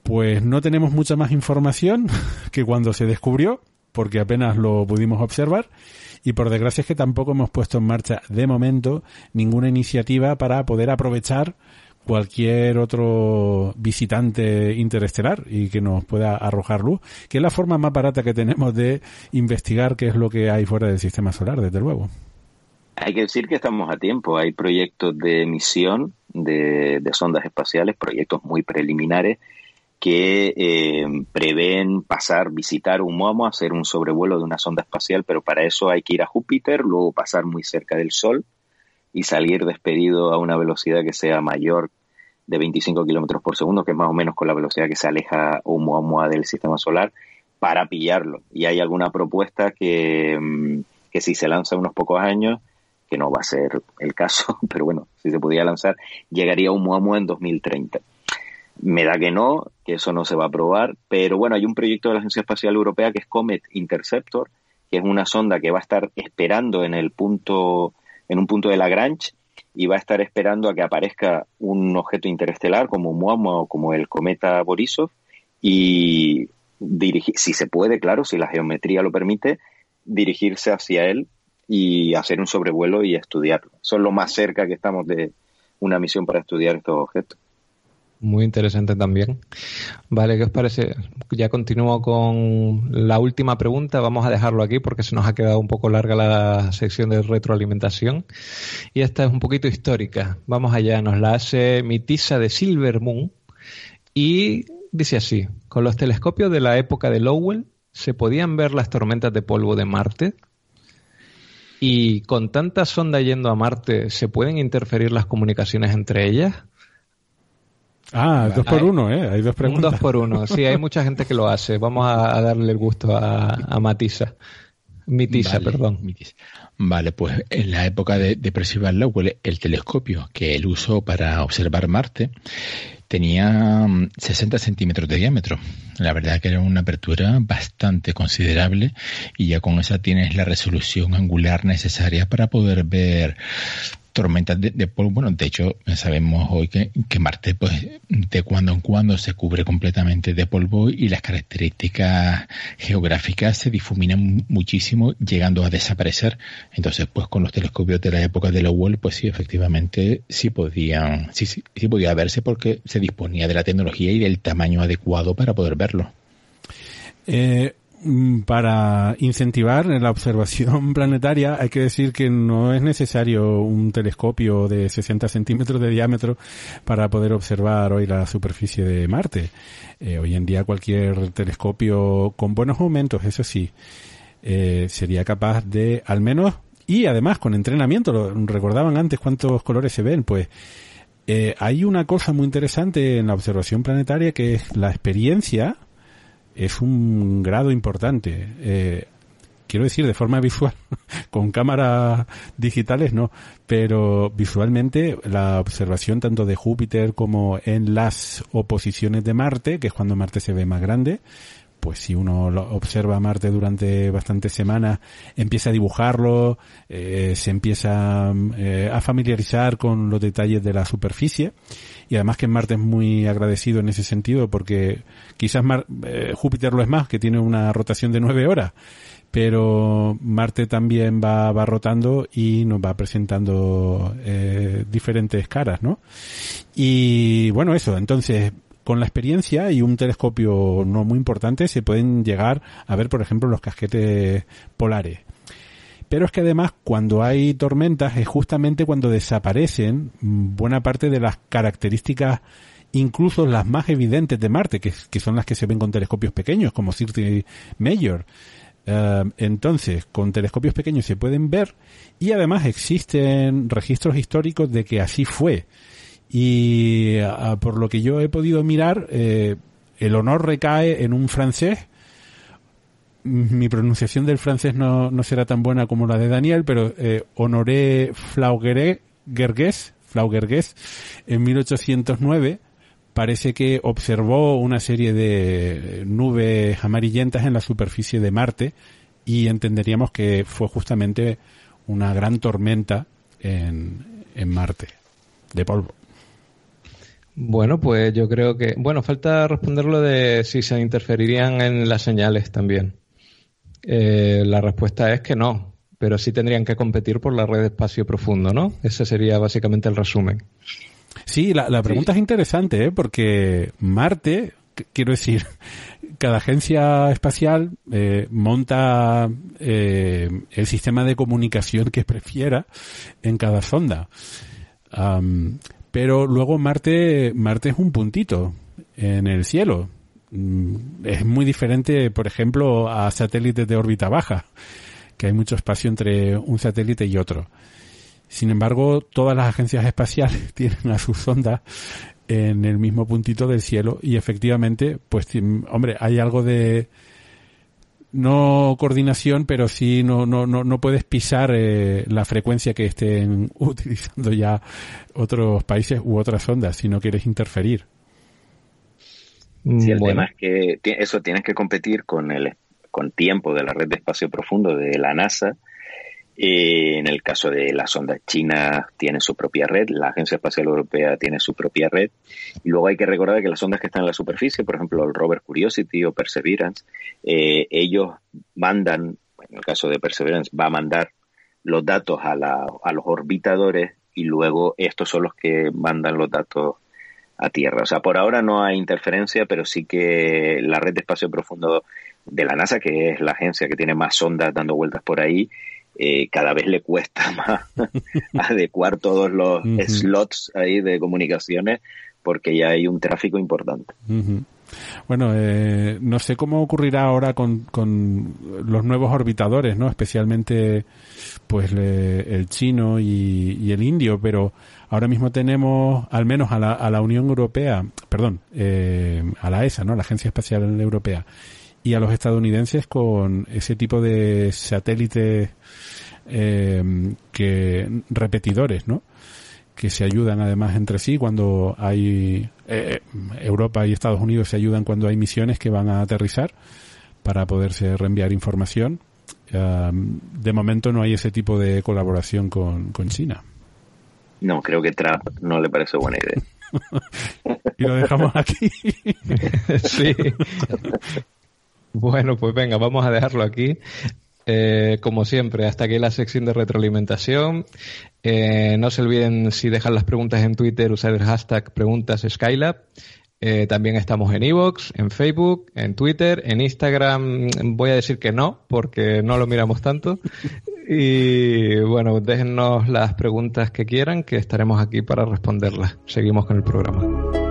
pues no tenemos mucha más información [LAUGHS] que cuando se descubrió, porque apenas lo pudimos observar. Y por desgracia es que tampoco hemos puesto en marcha de momento ninguna iniciativa para poder aprovechar cualquier otro visitante interestelar y que nos pueda arrojar luz, que es la forma más barata que tenemos de investigar qué es lo que hay fuera del sistema solar, desde luego. Hay que decir que estamos a tiempo. Hay proyectos de emisión de, sondas espaciales, proyectos muy preliminares que eh, prevén pasar, visitar un MOMO, hacer un sobrevuelo de una sonda espacial, pero para eso hay que ir a Júpiter, luego pasar muy cerca del Sol y salir despedido a una velocidad que sea mayor de 25 kilómetros por segundo, que es más o menos con la velocidad que se aleja Oumuamua del sistema solar, para pillarlo. Y hay alguna propuesta que, mm, que si se lanza unos pocos años, que no va a ser el caso, [LAUGHS] pero bueno, si se pudiera lanzar, llegaría un Muamua en 2030. Me da que no, que eso no se va a probar, pero bueno, hay un proyecto de la Agencia Espacial Europea que es Comet Interceptor, que es una sonda que va a estar esperando en el punto, en un punto de Lagrange y va a estar esperando a que aparezca un objeto interestelar como Muamua o como el cometa Borisov y dirigir, si se puede, claro, si la geometría lo permite, dirigirse hacia él y hacer un sobrevuelo y estudiarlo. Es lo más cerca que estamos de una misión para estudiar estos objetos. Muy interesante también. Vale, ¿qué os parece? Ya continúo con la última pregunta. Vamos a dejarlo aquí porque se nos ha quedado un poco larga la sección de retroalimentación. Y esta es un poquito histórica. Vamos allá. Nos la hace Mitisa de Silver Moon. Y dice así: Con los telescopios de la época de Lowell se podían ver las tormentas de polvo de Marte. Y con tanta sonda yendo a Marte, ¿se pueden interferir las comunicaciones entre ellas? Ah, dos por uno, ¿eh? Hay dos preguntas. dos por uno, sí, hay mucha gente que lo hace. Vamos a, darle el gusto a, a Matisa. Mitisa, perdón. Vale, pues en la época de, de Percival Lowell, el telescopio que él usó para observar Marte tenía 60 mm, centímetros de diámetro. La verdad que era una apertura bastante considerable y ya con esa tienes la resolución angular necesaria para poder ver tormentas de, polvo. Bueno, de hecho, sabemos hoy que, que, Marte, pues, de cuando en cuando se cubre completamente de polvo y las características geográficas se difuminan muchísimo, llegando a desaparecer. Entonces, pues, con los telescopios de la época de Lowell, pues sí, efectivamente, sí podían, sí, sí, sí podía verse porque se disponía de la tecnología y del tamaño adecuado para poder verlo. Eh, para incentivar la observación [LAUGHS] planetaria hay que decir que no es necesario un telescopio de 60 centímetros de diámetro para poder observar hoy la superficie de Marte. Eh, hoy en día cualquier telescopio con buenos aumentos, eso sí, eh, sería capaz de al menos y además con entrenamiento, lo recordaban antes cuántos colores se ven, pues eh, hay una cosa muy interesante en la observación planetaria que es la experiencia es un grado importante. Eh, quiero decir, de forma visual, [LAUGHS] con cámaras digitales no, pero visualmente la observación tanto de Júpiter como en las oposiciones de Marte, que es cuando Marte se ve más grande, pues si uno observa a Marte durante bastantes semanas, empieza a dibujarlo, eh, se empieza eh, a familiarizar con los detalles de la superficie. Y además que Marte es muy agradecido en ese sentido porque quizás eh, Júpiter lo es más, que tiene una rotación de nueve horas, pero Marte también va, va rotando y nos va presentando diferentes caras, ¿no? Y bueno, eso, entonces con la experiencia y un telescopio no muy importante se pueden llegar a ver, por ejemplo, los casquetes polares. Pero es que además cuando hay tormentas es justamente cuando desaparecen buena parte de las características incluso las más evidentes de Marte, que, son las que se ven con telescopios pequeños, como Circe Major. Eh, entonces, con telescopios pequeños se pueden ver y además existen registros históricos de que así fue. Y por lo que yo he podido mirar, eh, el honor recae en un francés mi pronunciación del francés no, será tan buena como la de Daniel, pero eh, Honoré Flaugergues, Flaugergues, en 1809 parece que observó una serie de nubes amarillentas en la superficie de Marte y entenderíamos que fue justamente una gran tormenta en, en Marte de polvo. Bueno, pues yo creo que, bueno, falta responder lo de si se interferirían en las señales también. Eh, la respuesta es que no, pero sí tendrían que competir por la red de espacio profundo, ¿no? Ese sería básicamente el resumen. Sí, la, pregunta es interesante, ¿eh? porque Marte, quiero decir, [LAUGHS] cada agencia espacial eh, monta eh, el sistema de comunicación que prefiera en cada sonda. Pero luego Marte, Marte es un puntito en el cielo. Mm, es muy diferente, por ejemplo, a satélites de órbita baja, que hay mucho espacio entre un satélite y otro. Sin embargo, todas las agencias espaciales [LAUGHS] tienen a sus sondas en el mismo puntito del cielo y efectivamente, pues, hombre, hay algo de no coordinación, pero sí no, no, no, no puedes pisar eh, la frecuencia que estén [LAUGHS] utilizando ya otros países u otras sondas si no quieres interferir. Si el tema es que eso tienes que competir con el con tiempo de la red de espacio profundo de la NASA. Eh, en el caso de la sonda china tiene su propia red, la Agencia Espacial Europea tiene su propia red. Y luego hay que recordar que las sondas que están en la superficie, por ejemplo el rover Curiosity o Perseverance, eh, ellos mandan, en el caso de Perseverance, va a mandar los datos a, la, a los orbitadores y luego estos son los que mandan los datos a Tierra. O sea, por ahora no hay interferencia, pero sí que la red de espacio profundo de la NASA, que es la agencia que tiene más sondas dando vueltas por ahí, eh, cada vez le cuesta [LAUGHS] más adecuar todos los slots ahí de comunicaciones porque ya hay un tráfico importante. Bueno, eh, no sé cómo ocurrirá ahora con, con los nuevos orbitadores, ¿no? Especialmente, pues, el chino y, el indio, pero ahora mismo tenemos, al menos a la, a la Unión Europea, perdón, eh, a la ESA, ¿no? La Agencia Espacial Europea, y a los estadounidenses con ese tipo de satélites eh, que repetidores, ¿no? que se ayudan además entre sí cuando hay eh, Europa y Estados Unidos se ayudan cuando hay misiones que van a aterrizar para poderse reenviar información. de momento no hay ese tipo de colaboración con, con China. No, creo que Trump no le parece buena idea. [LAUGHS] y lo dejamos aquí. [LAUGHS] sí. [LAUGHS] Bueno, pues venga, vamos a dejarlo aquí. Eh, como siempre, hasta aquí la sección de retroalimentación. Eh, no se olviden si dejan las preguntas en Twitter, usar el hashtag preguntas Skylab. Eh, también estamos en Evox, en Facebook, en Twitter, en Instagram. Voy a decir que no, porque no lo miramos tanto. Y bueno, déjennos las preguntas que quieran, que estaremos aquí para responderlas. Seguimos con el programa.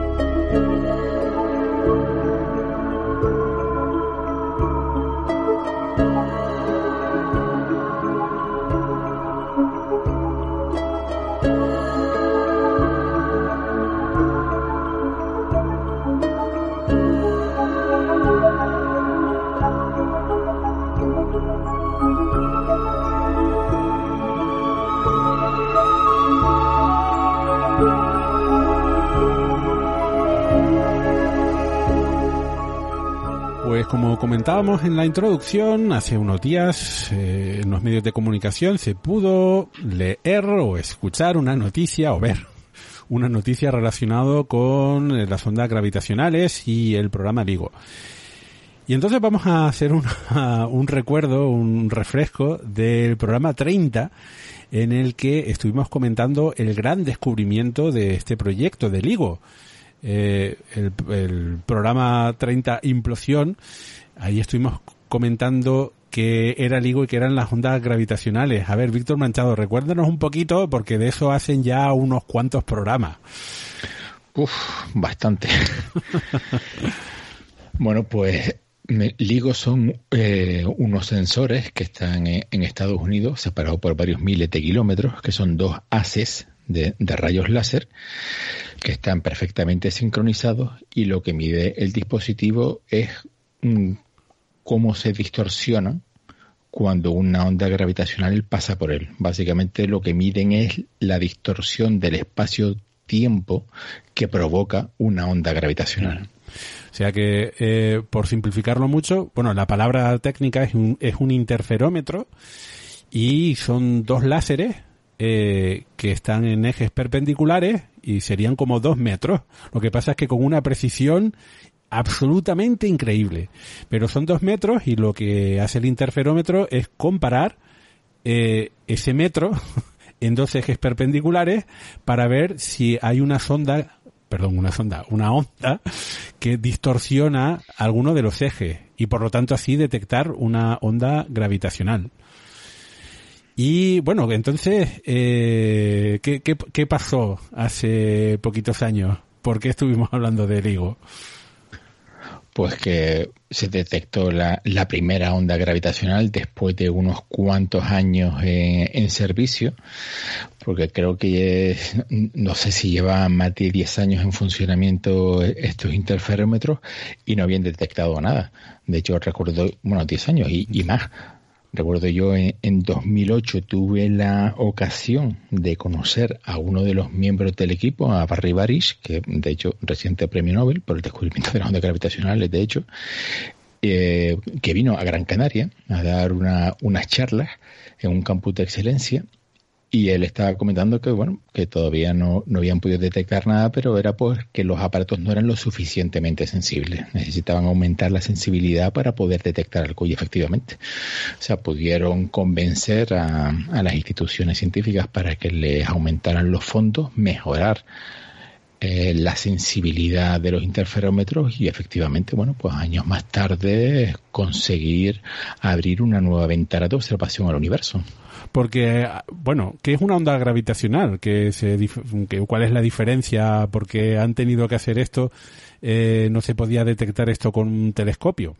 Como comentábamos en la introducción, hace unos días eh, en los medios de comunicación se pudo leer o escuchar una noticia o ver una noticia relacionada con eh, las ondas gravitacionales y el programa Vigo. Y entonces vamos a hacer [LAUGHS] un recuerdo, un refresco del programa 30 en el que estuvimos comentando el gran descubrimiento de este proyecto de LIGO eh, el, programa 30 Implosión, ahí estuvimos comentando que era el y que eran las ondas gravitacionales. A ver, Víctor Manchado, recuérdenos un poquito, porque de eso hacen ya unos cuantos programas. Uf, bastante. bueno, pues LIGO son eh, unos sensores que están en Estados Unidos, separados por varios miles de kilómetros, que son dos haces de, rayos láser que están perfectamente sincronizados y lo que mide el dispositivo es mm, cómo se distorsiona cuando una onda gravitacional pasa por él. Básicamente lo que miden es la distorsión del espacio-tiempo que provoca una onda gravitacional. O sea que, eh, por simplificarlo mucho, bueno, la palabra técnica es un, es un interferómetro y son dos láseres eh, que están en ejes perpendiculares y serían como dos metros. Lo que pasa es que con una precisión absolutamente increíble. Pero son dos metros y lo que hace el interferómetro es comparar eh, ese metro [LAUGHS] en dos ejes perpendiculares para ver si hay una sonda, perdón, una sonda, una onda que distorsiona alguno de los ejes y por lo tanto así detectar una onda gravitacional. Y bueno, entonces, eh, ¿qué, qué, pasó hace poquitos años? ¿Por qué estuvimos [LAUGHS] hablando de LIGO? Pues que se detectó la, la, primera onda gravitacional después de unos cuantos años en, servicio, porque creo que no sé si llevaban más de 10 años en funcionamiento estos interferómetros y no habían detectado nada. De hecho, recuerdo, bueno, 10 años y más Recuerdo yo en, en, 2008 tuve la ocasión de conocer a uno de los miembros del equipo, a Barry Barish, que de hecho reciente premio Nobel por el descubrimiento de las ondas gravitacionales, de hecho, eh, que vino a Gran Canaria a dar una, unas charlas en un campus de excelencia y él estaba comentando que, bueno, que todavía no, no habían podido detectar nada, pero era porque los aparatos no eran lo suficientemente sensibles. Necesitaban aumentar la sensibilidad para poder detectar algo y efectivamente. O sea, pudieron convencer a, a las instituciones científicas para que les aumentaran los fondos, mejorar eh, la sensibilidad de los interferómetros y efectivamente, bueno, pues años más tarde conseguir abrir una nueva ventana de observación al universo. Porque, bueno, ¿qué es una onda gravitacional? ¿Qué se, ¿Cuál es la diferencia? ¿Por qué han tenido que hacer esto? eh, no se podía detectar esto con un telescopio?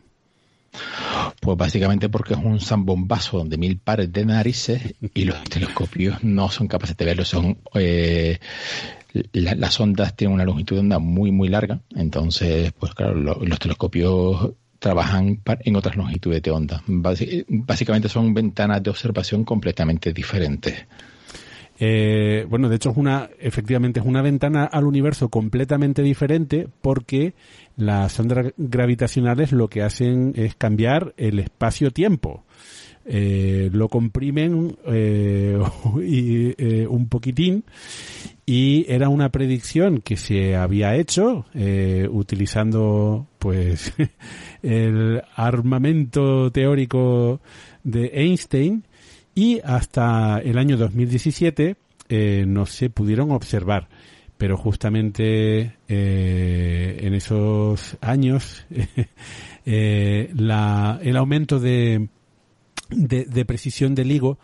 Pues básicamente porque es un zambombazo de mil pares de narices y los telescopios no son capaces de verlo. Son eh, las ondas tienen una longitud de onda muy muy larga, entonces pues claro los telescopios trabajan en otras longitudes de onda. Básicamente son ventanas de observación completamente diferentes. Eh, bueno, de hecho es una, efectivamente es una ventana al universo completamente diferente porque las ondas gravitacionales lo que hacen es cambiar el espacio-tiempo. Eh, lo comprimen eh, [LAUGHS] y, un poquitín y era una predicción que se había hecho utilizando pues [LAUGHS] el armamento teórico de Einstein y hasta el año 2017 eh, no se pudieron observar. Pero justamente eh, en esos años [LAUGHS] eh, la, el aumento de, de, precisión del LIGO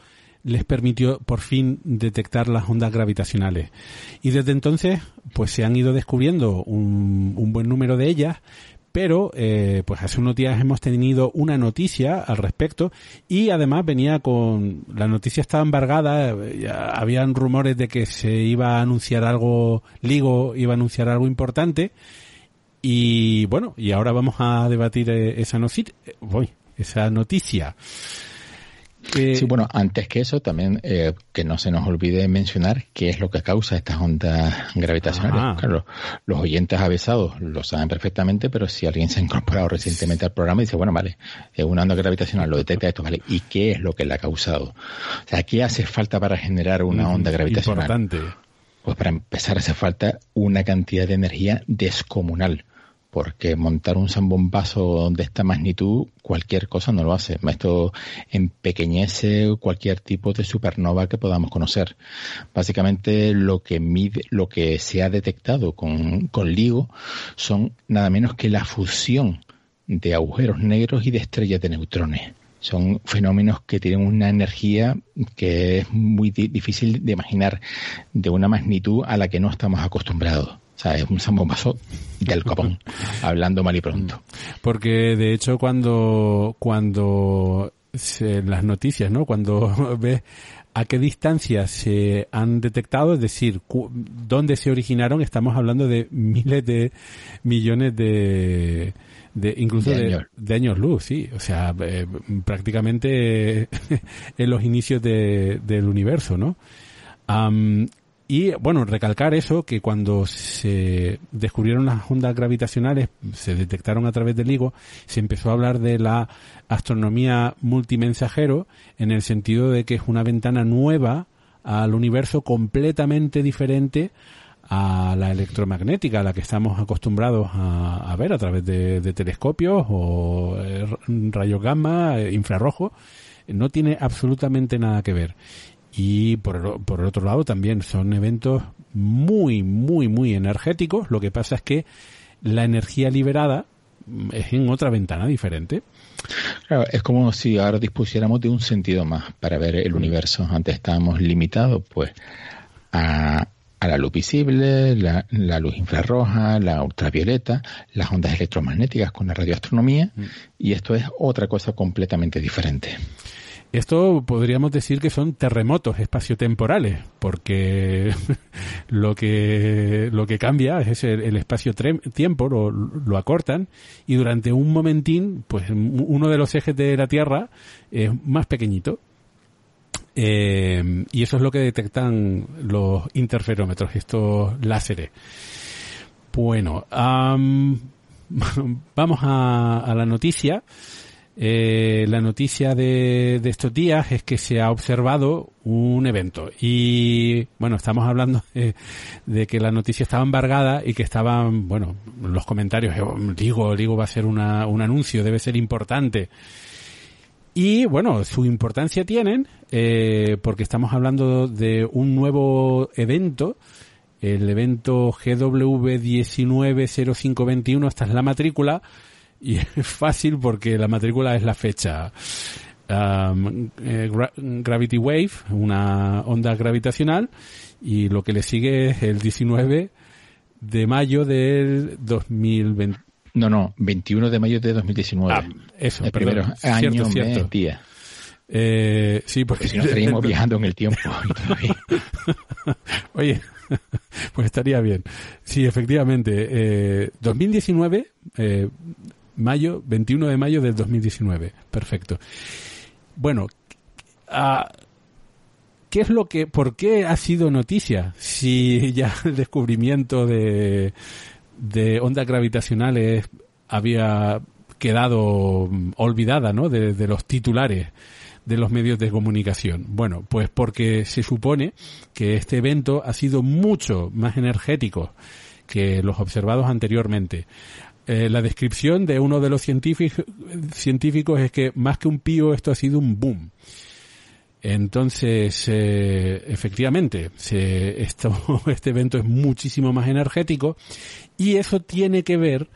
les permitió por fin detectar las ondas gravitacionales. Y desde entonces, pues se han ido descubriendo un, un buen número de ellas, pero eh, pues hace unos días hemos tenido una noticia al respecto y además venía con la noticia estaba embargada ya habían rumores de que se iba a anunciar algo Ligo iba a anunciar algo importante y bueno y ahora vamos a debatir eh, esa noticia voy esa noticia sí, bueno, antes que eso, también eh, que no se nos olvide mencionar qué es lo que causa estas ondas gravitacionales. Claro, los oyentes avisados lo saben perfectamente, pero si alguien se ha incorporado recientemente al programa y dice, bueno, vale, es una onda gravitacional, lo detecta esto, vale, ¿y qué es lo que la ha causado? O sea, ¿qué hace falta para generar una mm, onda gravitacional? Importante. Pues para empezar hace falta una cantidad de energía descomunal porque montar un zambombazo de esta magnitud, cualquier cosa no lo hace. Esto empequeñece cualquier tipo de supernova que podamos conocer. Básicamente lo que mide, lo que se ha detectado con, con LIGO son nada menos que la fusión de agujeros negros y de estrellas de neutrones. Son fenómenos que tienen una energía que es muy difícil de imaginar, de una magnitud a la que no estamos acostumbrados. O sea, es un zambombazo del copón, [LAUGHS] hablando mal y pronto. Porque de hecho cuando, cuando las noticias, ¿no? Cuando [LAUGHS] ves a qué distancia se han detectado, es decir, dónde se originaron, estamos hablando de miles de millones de, de incluso de, años. luz, sí, o sea, eh, prácticamente [LAUGHS] en los inicios de, del universo, ¿no? Y bueno, recalcar eso, que cuando se descubrieron las ondas gravitacionales, se detectaron a través del LIGO, se empezó a hablar de la astronomía multimensajero en el sentido de que es una ventana nueva al universo completamente diferente a la electromagnética, a la que estamos acostumbrados a, ver a través de, de telescopios o eh, rayos gamma, eh, infrarrojo, no tiene absolutamente nada que ver. Y por el, por el otro lado también son eventos muy, muy, muy energéticos. Lo que pasa es que la energía liberada es en otra ventana diferente. Claro, es como si ahora dispusiéramos de un sentido más para ver el universo. Antes estábamos limitados, pues, a, a la luz visible, la, la, luz infrarroja, la ultravioleta, las ondas electromagnéticas con la radioastronomía, mm. y esto es otra cosa completamente diferente. Esto podríamos decir que son terremotos espaciotemporales, porque [LAUGHS] lo que lo que cambia es el, espacio-tiempo, lo, lo, acortan y durante un momentín, pues uno de los ejes de la Tierra es más pequeñito. Eh, y eso es lo que detectan los interferómetros, estos láseres. Bueno, [LAUGHS] vamos a, a la noticia. Eh, la noticia de, estos días es que se ha observado un evento. Y bueno estamos hablando [LAUGHS] de, que la noticia estaba embargada y que estaban bueno los comentarios digo digo va a ser una, un anuncio debe ser importante. Y bueno su importancia tienen eh, porque estamos hablando de un nuevo evento el evento GW190521 esta es la matrícula y [LAUGHS] es fácil porque la matrícula es la fecha. Um, eh, Gravity Wave, una onda gravitacional, y lo que le sigue es el 19 de mayo del 2020. No, no, 21 de mayo de 2019. Ah, eso, el primero año, cierto. Mes, día. Eh, sí, porque, si no estaríamos [LAUGHS] viajando en el tiempo. [LAUGHS] Oye, pues estaría bien. Sí, efectivamente. Eh, 2019, eh, mayo, 21 de mayo del 2019. Perfecto. Bueno, ah, ¿qué es lo que, por qué ha sido noticia? Si [LAUGHS] ya el descubrimiento de, de ondas gravitacionales había quedado olvidada, ¿no? de los titulares de los medios de comunicación? Bueno, pues porque se supone que este evento ha sido mucho más energético que los observados anteriormente. Eh, la descripción de uno de los científicos, es que más que un pío esto ha sido un boom. Entonces, eh, efectivamente, se, esto, [LAUGHS] este evento es muchísimo más energético y eso tiene que ver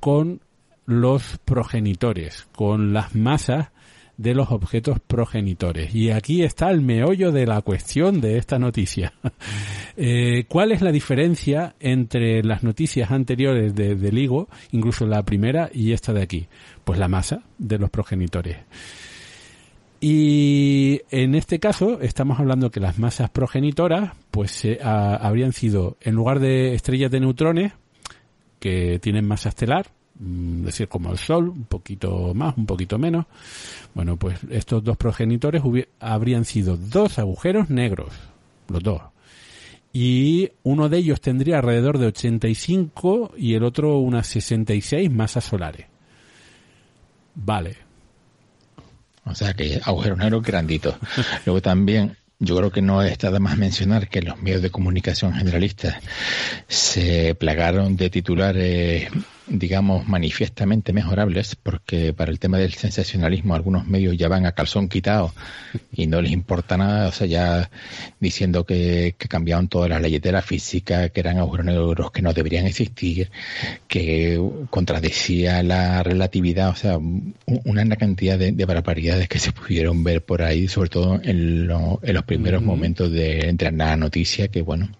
con los progenitores, con las masas de los objetos progenitores. Y aquí está el meollo de la cuestión de esta noticia. [LAUGHS] eh, ¿Cuál es la diferencia entre las noticias anteriores de, de LIGO, incluso la primera y esta de aquí? Pues la masa de los progenitores. Y en este caso estamos hablando que las masas progenitoras pues habrían sido, en lugar de estrellas de neutrones, que tienen masa estelar, Mm, decir como el Sol, un poquito más, un poquito menos. Bueno, pues estos dos progenitores habrían sido dos agujeros negros, los dos. Y uno de ellos tendría alrededor de 85 y el otro unas 66 masas solares. Vale. O sea que agujeros negros granditos. [LAUGHS] Luego también yo creo que no está de más mencionar que los medios de comunicación generalistas se plagaron de titulares digamos, manifiestamente mejorables, porque para el tema del sensacionalismo algunos medios ya van a calzón quitado y no les importa nada, o sea, ya diciendo que, que cambiaron todas las leyes de la física, que eran agujeros negros que no deberían existir, que contradecía la relatividad, o sea, una cantidad de, barbaridades que se pudieron ver por ahí, sobre todo en, en los primeros momentos de, entre la noticia, que bueno,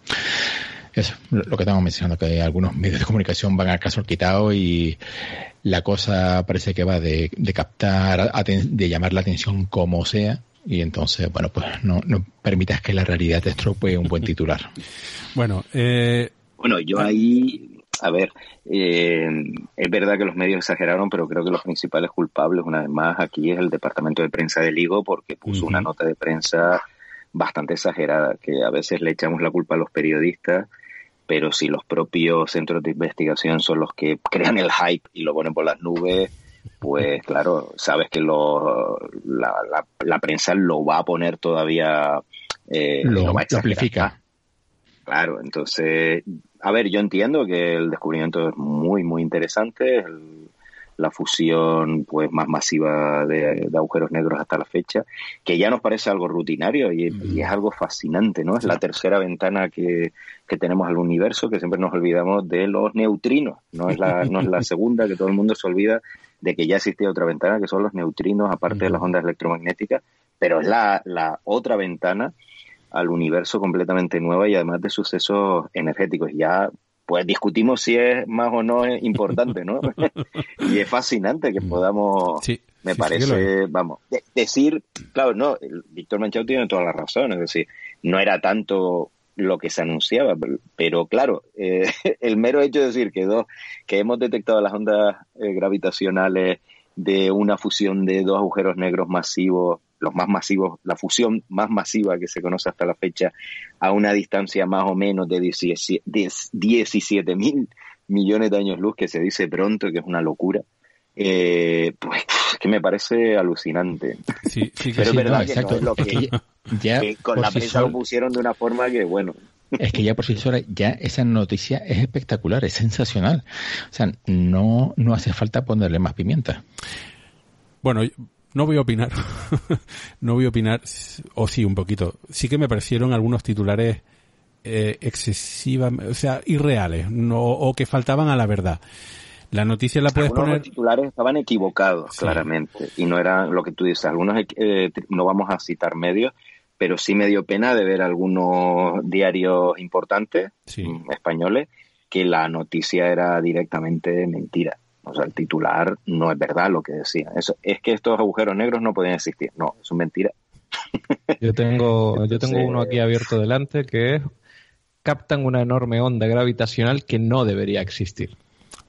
eso, lo que estamos mencionando, que algunos medios de comunicación van al caso quitado y la cosa parece que va de, captar, de llamar la atención como sea. Y entonces, bueno, pues no, no permitas que la realidad te estropee un buen titular. [LAUGHS] bueno, eh... bueno, yo ahí, a ver, eh, es verdad que los medios exageraron, pero creo que los principales culpables, una vez más, aquí es el departamento de prensa del Ligo, porque puso una nota de prensa bastante exagerada, que a veces le echamos la culpa a los periodistas pero si los propios centros de investigación son los que crean el hype y lo ponen por las nubes, pues claro, sabes que lo, la, prensa lo va a poner todavía, eh, lo, va a amplificar. Claro, entonces, a ver, yo entiendo que el descubrimiento es muy, muy interesante, la fusión pues más masiva de, agujeros negros hasta la fecha, que ya nos parece algo rutinario y, es algo fascinante, ¿no? Es la tercera ventana que, tenemos al universo, que siempre nos olvidamos de los neutrinos, no es la, no es la [LAUGHS] segunda, que todo el mundo se olvida de que ya existía otra ventana, que son los neutrinos, aparte de las ondas electromagnéticas, pero es la, la otra ventana al universo completamente nueva y además de sucesos energéticos. Ya pues discutimos si es más o no importante, ¿no? [LAUGHS] y es fascinante que podamos, me parece, vamos, decir, claro, no, Víctor Manchado tiene toda la razón, es decir, no era tanto lo que se anunciaba, pero claro, eh, [LAUGHS] el mero hecho de decir que dos, que hemos detectado las ondas eh, gravitacionales de una fusión de dos agujeros negros masivos los más masivos, la fusión más masiva que se conoce hasta la fecha, a una distancia más o menos de 17 mil millones de años luz, que se dice pronto, que es una locura. Eh, pues que me parece alucinante. Sí, sí, Pero es verdad que es lo que, ya con la prensa lo pusieron de una forma que, bueno. Es que ya por sí sola, ya esa noticia es espectacular, es sensacional. O sea, no, no hace falta ponerle más pimienta. Bueno, no voy a opinar. [LAUGHS] no voy a opinar, o sí, un poquito. Sí que me parecieron algunos titulares eh, excesivamente, o sea, irreales, no, o que faltaban a la verdad. La noticia la puedes algunos poner. Los titulares estaban equivocados, claramente, y no era lo que tú dices. Algunos, eh, no vamos a citar medios, pero sí me dio pena de ver algunos diarios importantes mm, españoles que la noticia era directamente mentira. O sea, el titular no es verdad lo que decía. Eso, es que estos agujeros negros no pueden existir. No, es mentira. [LAUGHS] Yo tengo, yo tengo uno aquí abierto delante que es captan una enorme onda gravitacional que no debería existir.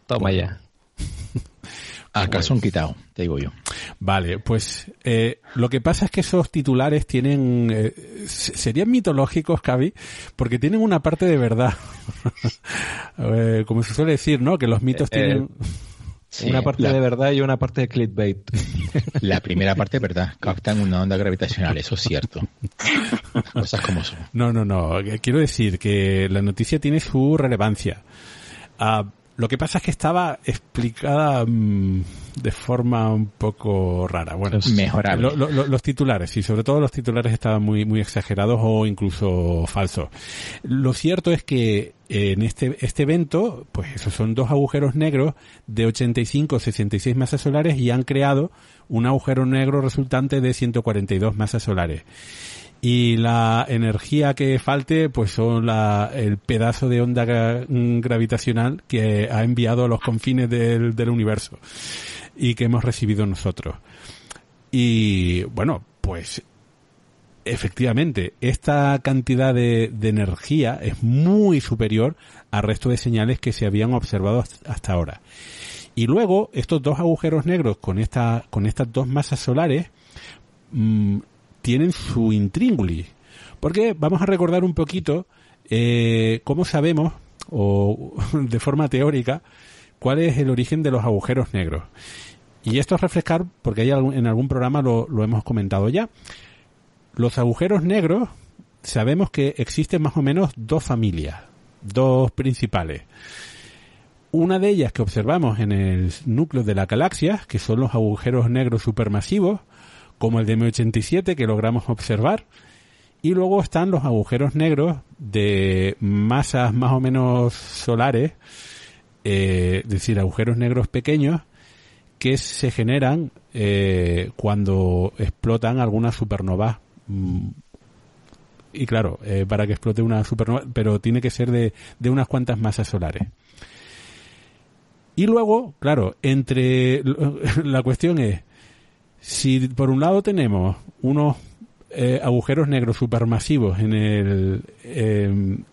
Toma ya. [LAUGHS] ¿Acaso han quitado? Te digo yo. Vale, pues eh, lo que pasa es que esos titulares tienen... Eh, serían mitológicos, Cavi, porque tienen una parte de verdad. [LAUGHS] Eh, como se suele decir, ¿no? Que los mitos tienen... [LAUGHS] una parte de verdad y una parte de clickbait. La primera parte es verdad, captan una onda gravitacional, eso es cierto. Cosas como son. No, no, no. Quiero decir que la noticia tiene su relevancia. Ah, lo que pasa es que estaba explicada mm, de forma un poco rara. Bueno, mejorable. los titulares, y sobre todo los titulares estaban muy, muy exagerados o incluso falsos. Lo cierto es que en este, este evento, pues esos son dos agujeros negros de 85 o 66 masas solares y han creado un agujero negro resultante de 142 masas solares y la energía que falte pues son la, el pedazo de onda gravitacional que ha enviado a los confines del, del universo y que hemos recibido nosotros. Y bueno, pues efectivamente, esta cantidad de, de, energía es muy superior al resto de señales que se habían observado hasta ahora. Y luego, estos dos agujeros negros con, esta, con estas dos masas solares mmm, tienen su intríngulis. Porque vamos a recordar un poquito eh, cómo sabemos, o [LAUGHS] de forma teórica, cuál es el origen de los agujeros negros. Y esto es refrescar, porque hay en algún programa lo, lo hemos comentado ya. Los agujeros negros, sabemos que existen más o menos dos familias, dos principales. Una de ellas que observamos en el núcleo de la galaxia, que son los agujeros negros supermasivos, como el de M87 que logramos observar. Y luego están los agujeros negros de masas más o menos solares, eh, es decir, agujeros negros pequeños que se generan eh, cuando explotan alguna supernova. Mm, y claro, para que explote una supernova, pero tiene que ser de, de unas cuantas masas solares. Y luego, claro, entre [LAUGHS] la cuestión es si por un lado tenemos unos eh, agujeros negros supermasivos en el, em,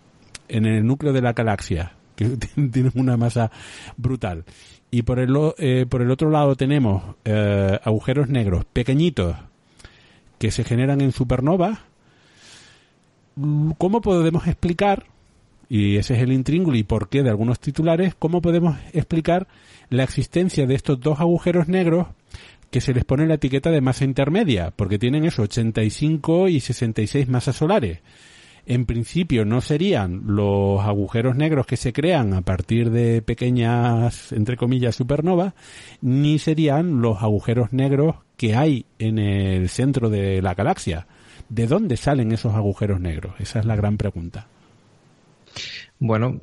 en el núcleo de la galaxia, que [LAUGHS] tienen una masa brutal, y por el, eh, por el otro lado tenemos eh, agujeros negros pequeñitos que se generan en supernovas, ¿cómo podemos explicar, y ese es el intríngulo y por qué de algunos titulares, cómo podemos explicar la existencia de estos dos agujeros negros que se les pone la etiqueta de masa intermedia, porque tienen eso, 85 y 66 masas solares. En principio no serían los agujeros negros que se crean a partir de pequeñas, entre comillas, supernovas, ni serían los agujeros negros que hay en el centro de la galaxia. ¿De dónde salen esos agujeros negros? Esa es la gran pregunta. Bueno,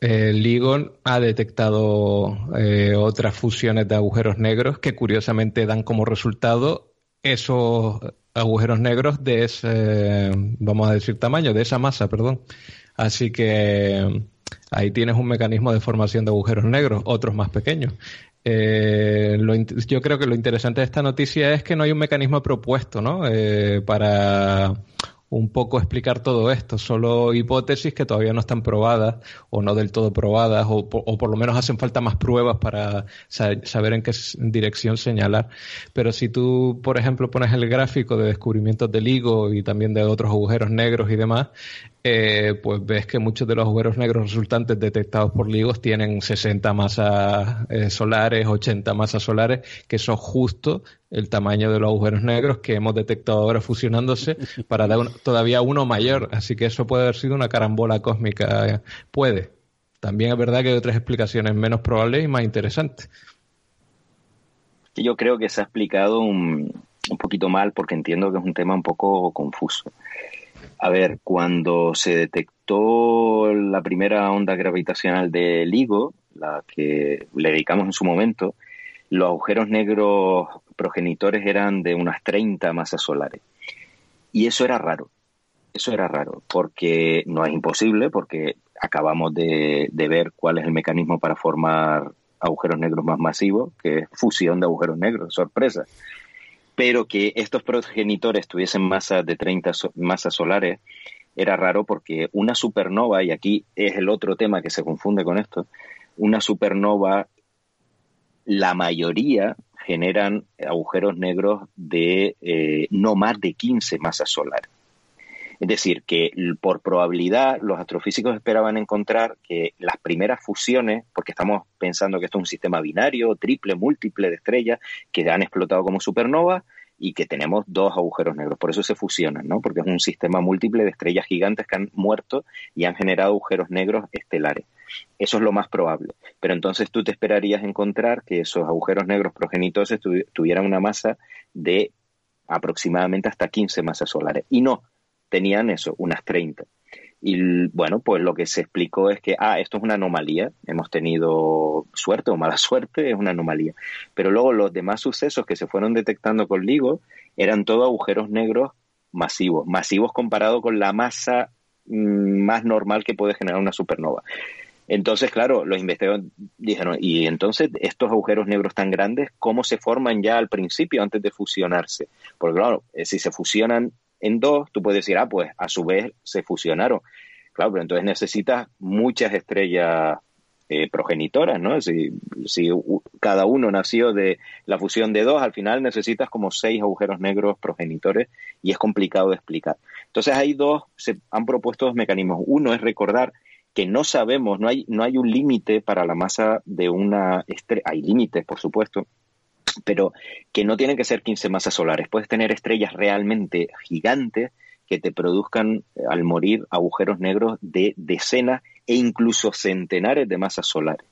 el LIGO ha detectado eh, otras fusiones de agujeros negros que curiosamente dan como resultado esos agujeros negros de ese, vamos a decir, tamaño, de esa masa, perdón. Así que ahí tienes un mecanismo de formación de agujeros negros, otros más pequeños. Eh, yo creo que lo interesante de esta noticia es que no hay un mecanismo propuesto, ¿no? Eh, para un poco explicar todo esto, solo hipótesis que todavía no están probadas o no del todo probadas o, por lo menos hacen falta más pruebas para saber en qué dirección señalar. Pero si tú, por ejemplo, pones el gráfico de descubrimientos del LIGO y también de otros agujeros negros y demás, eh, pues ves que muchos de los agujeros negros resultantes detectados por LIGOs tienen 60 masas eh, solares, 80 masas solares, que son justo el tamaño de los agujeros negros que hemos detectado ahora fusionándose [LAUGHS] para dar todavía uno mayor. Así que eso puede haber sido una carambola cósmica. Puede. También es verdad que hay otras explicaciones menos probables y más interesantes. Yo creo que se ha explicado un, un poquito mal porque entiendo que es un tema un poco confuso. A ver, cuando se detectó la primera onda gravitacional de LIGO, la que le dedicamos en su momento, los agujeros negros progenitores eran de unas 30 masas solares. Y eso era raro. Eso era raro, porque no es imposible, porque acabamos de, ver cuál es el mecanismo para formar agujeros negros más masivos, que es fusión de agujeros negros, sorpresa. Pero que estos progenitores tuviesen masas de 30 masas solares era raro porque una supernova, y aquí es el otro tema que se confunde con esto, una supernova, la mayoría generan agujeros negros de eh, no más de 15 masas solares. Es decir, que por probabilidad los astrofísicos esperaban encontrar que las primeras fusiones, porque estamos pensando que esto es un sistema binario, triple, múltiple de estrellas que han explotado como supernovas y que tenemos dos agujeros negros. Por eso se fusionan, ¿no? Porque es un sistema múltiple de estrellas gigantes que han muerto y han generado agujeros negros estelares. Eso es lo más probable. Pero entonces tú te esperarías encontrar que esos agujeros negros progenitores tuvieran una masa de aproximadamente hasta 15 masas solares. Y no, tenían eso, unas 30. Y bueno, pues lo que se explicó es que, ah, esto es una anomalía, hemos tenido suerte o mala [LAUGHS] suerte, es una anomalía. Pero luego los demás sucesos que se fueron detectando con LIGO eran todo agujeros negros masivos, masivos comparado con la masa mm, más normal que puede generar una supernova. Entonces, claro, los investigadores dijeron, y entonces estos agujeros negros tan grandes, ¿cómo se forman ya al principio antes de fusionarse? Porque claro, eh, si se fusionan en dos, tú puedes decir, ah, pues a su vez se fusionaron. Claro, pero entonces necesitas muchas estrellas eh, progenitoras, ¿no? Si, cada uno nació de la fusión de dos, al final necesitas como seis agujeros negros progenitores y es complicado de explicar. Entonces hay dos, se han propuesto dos mecanismos. Uno es recordar que no sabemos, no hay, no hay un límite para la masa de una estrella, hay límites, por supuesto, pero que no tienen que ser 15 masas solares. Puedes tener estrellas realmente gigantes que te produzcan eh, al morir agujeros negros de decenas e incluso centenares de masas solares.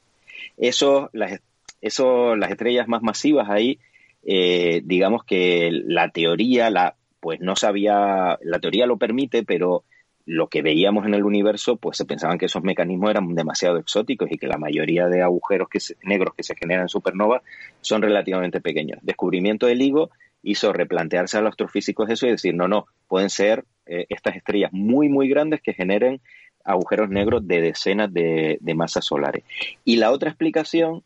Eso, las, eso, las estrellas más masivas ahí, eh, digamos que la teoría, la, pues no sabía, la teoría lo permite, pero lo que veíamos en el universo, pues se pensaban que esos mecanismos eran demasiado exóticos y que la mayoría de agujeros que negros que se generan en supernovas son relativamente pequeños. Descubrimiento del LIGO hizo replantearse a los astrofísicos eso y decir, no, no, pueden ser eh, estas estrellas muy, muy grandes que generen agujeros negros de decenas de, de masas solares. Y la otra explicación,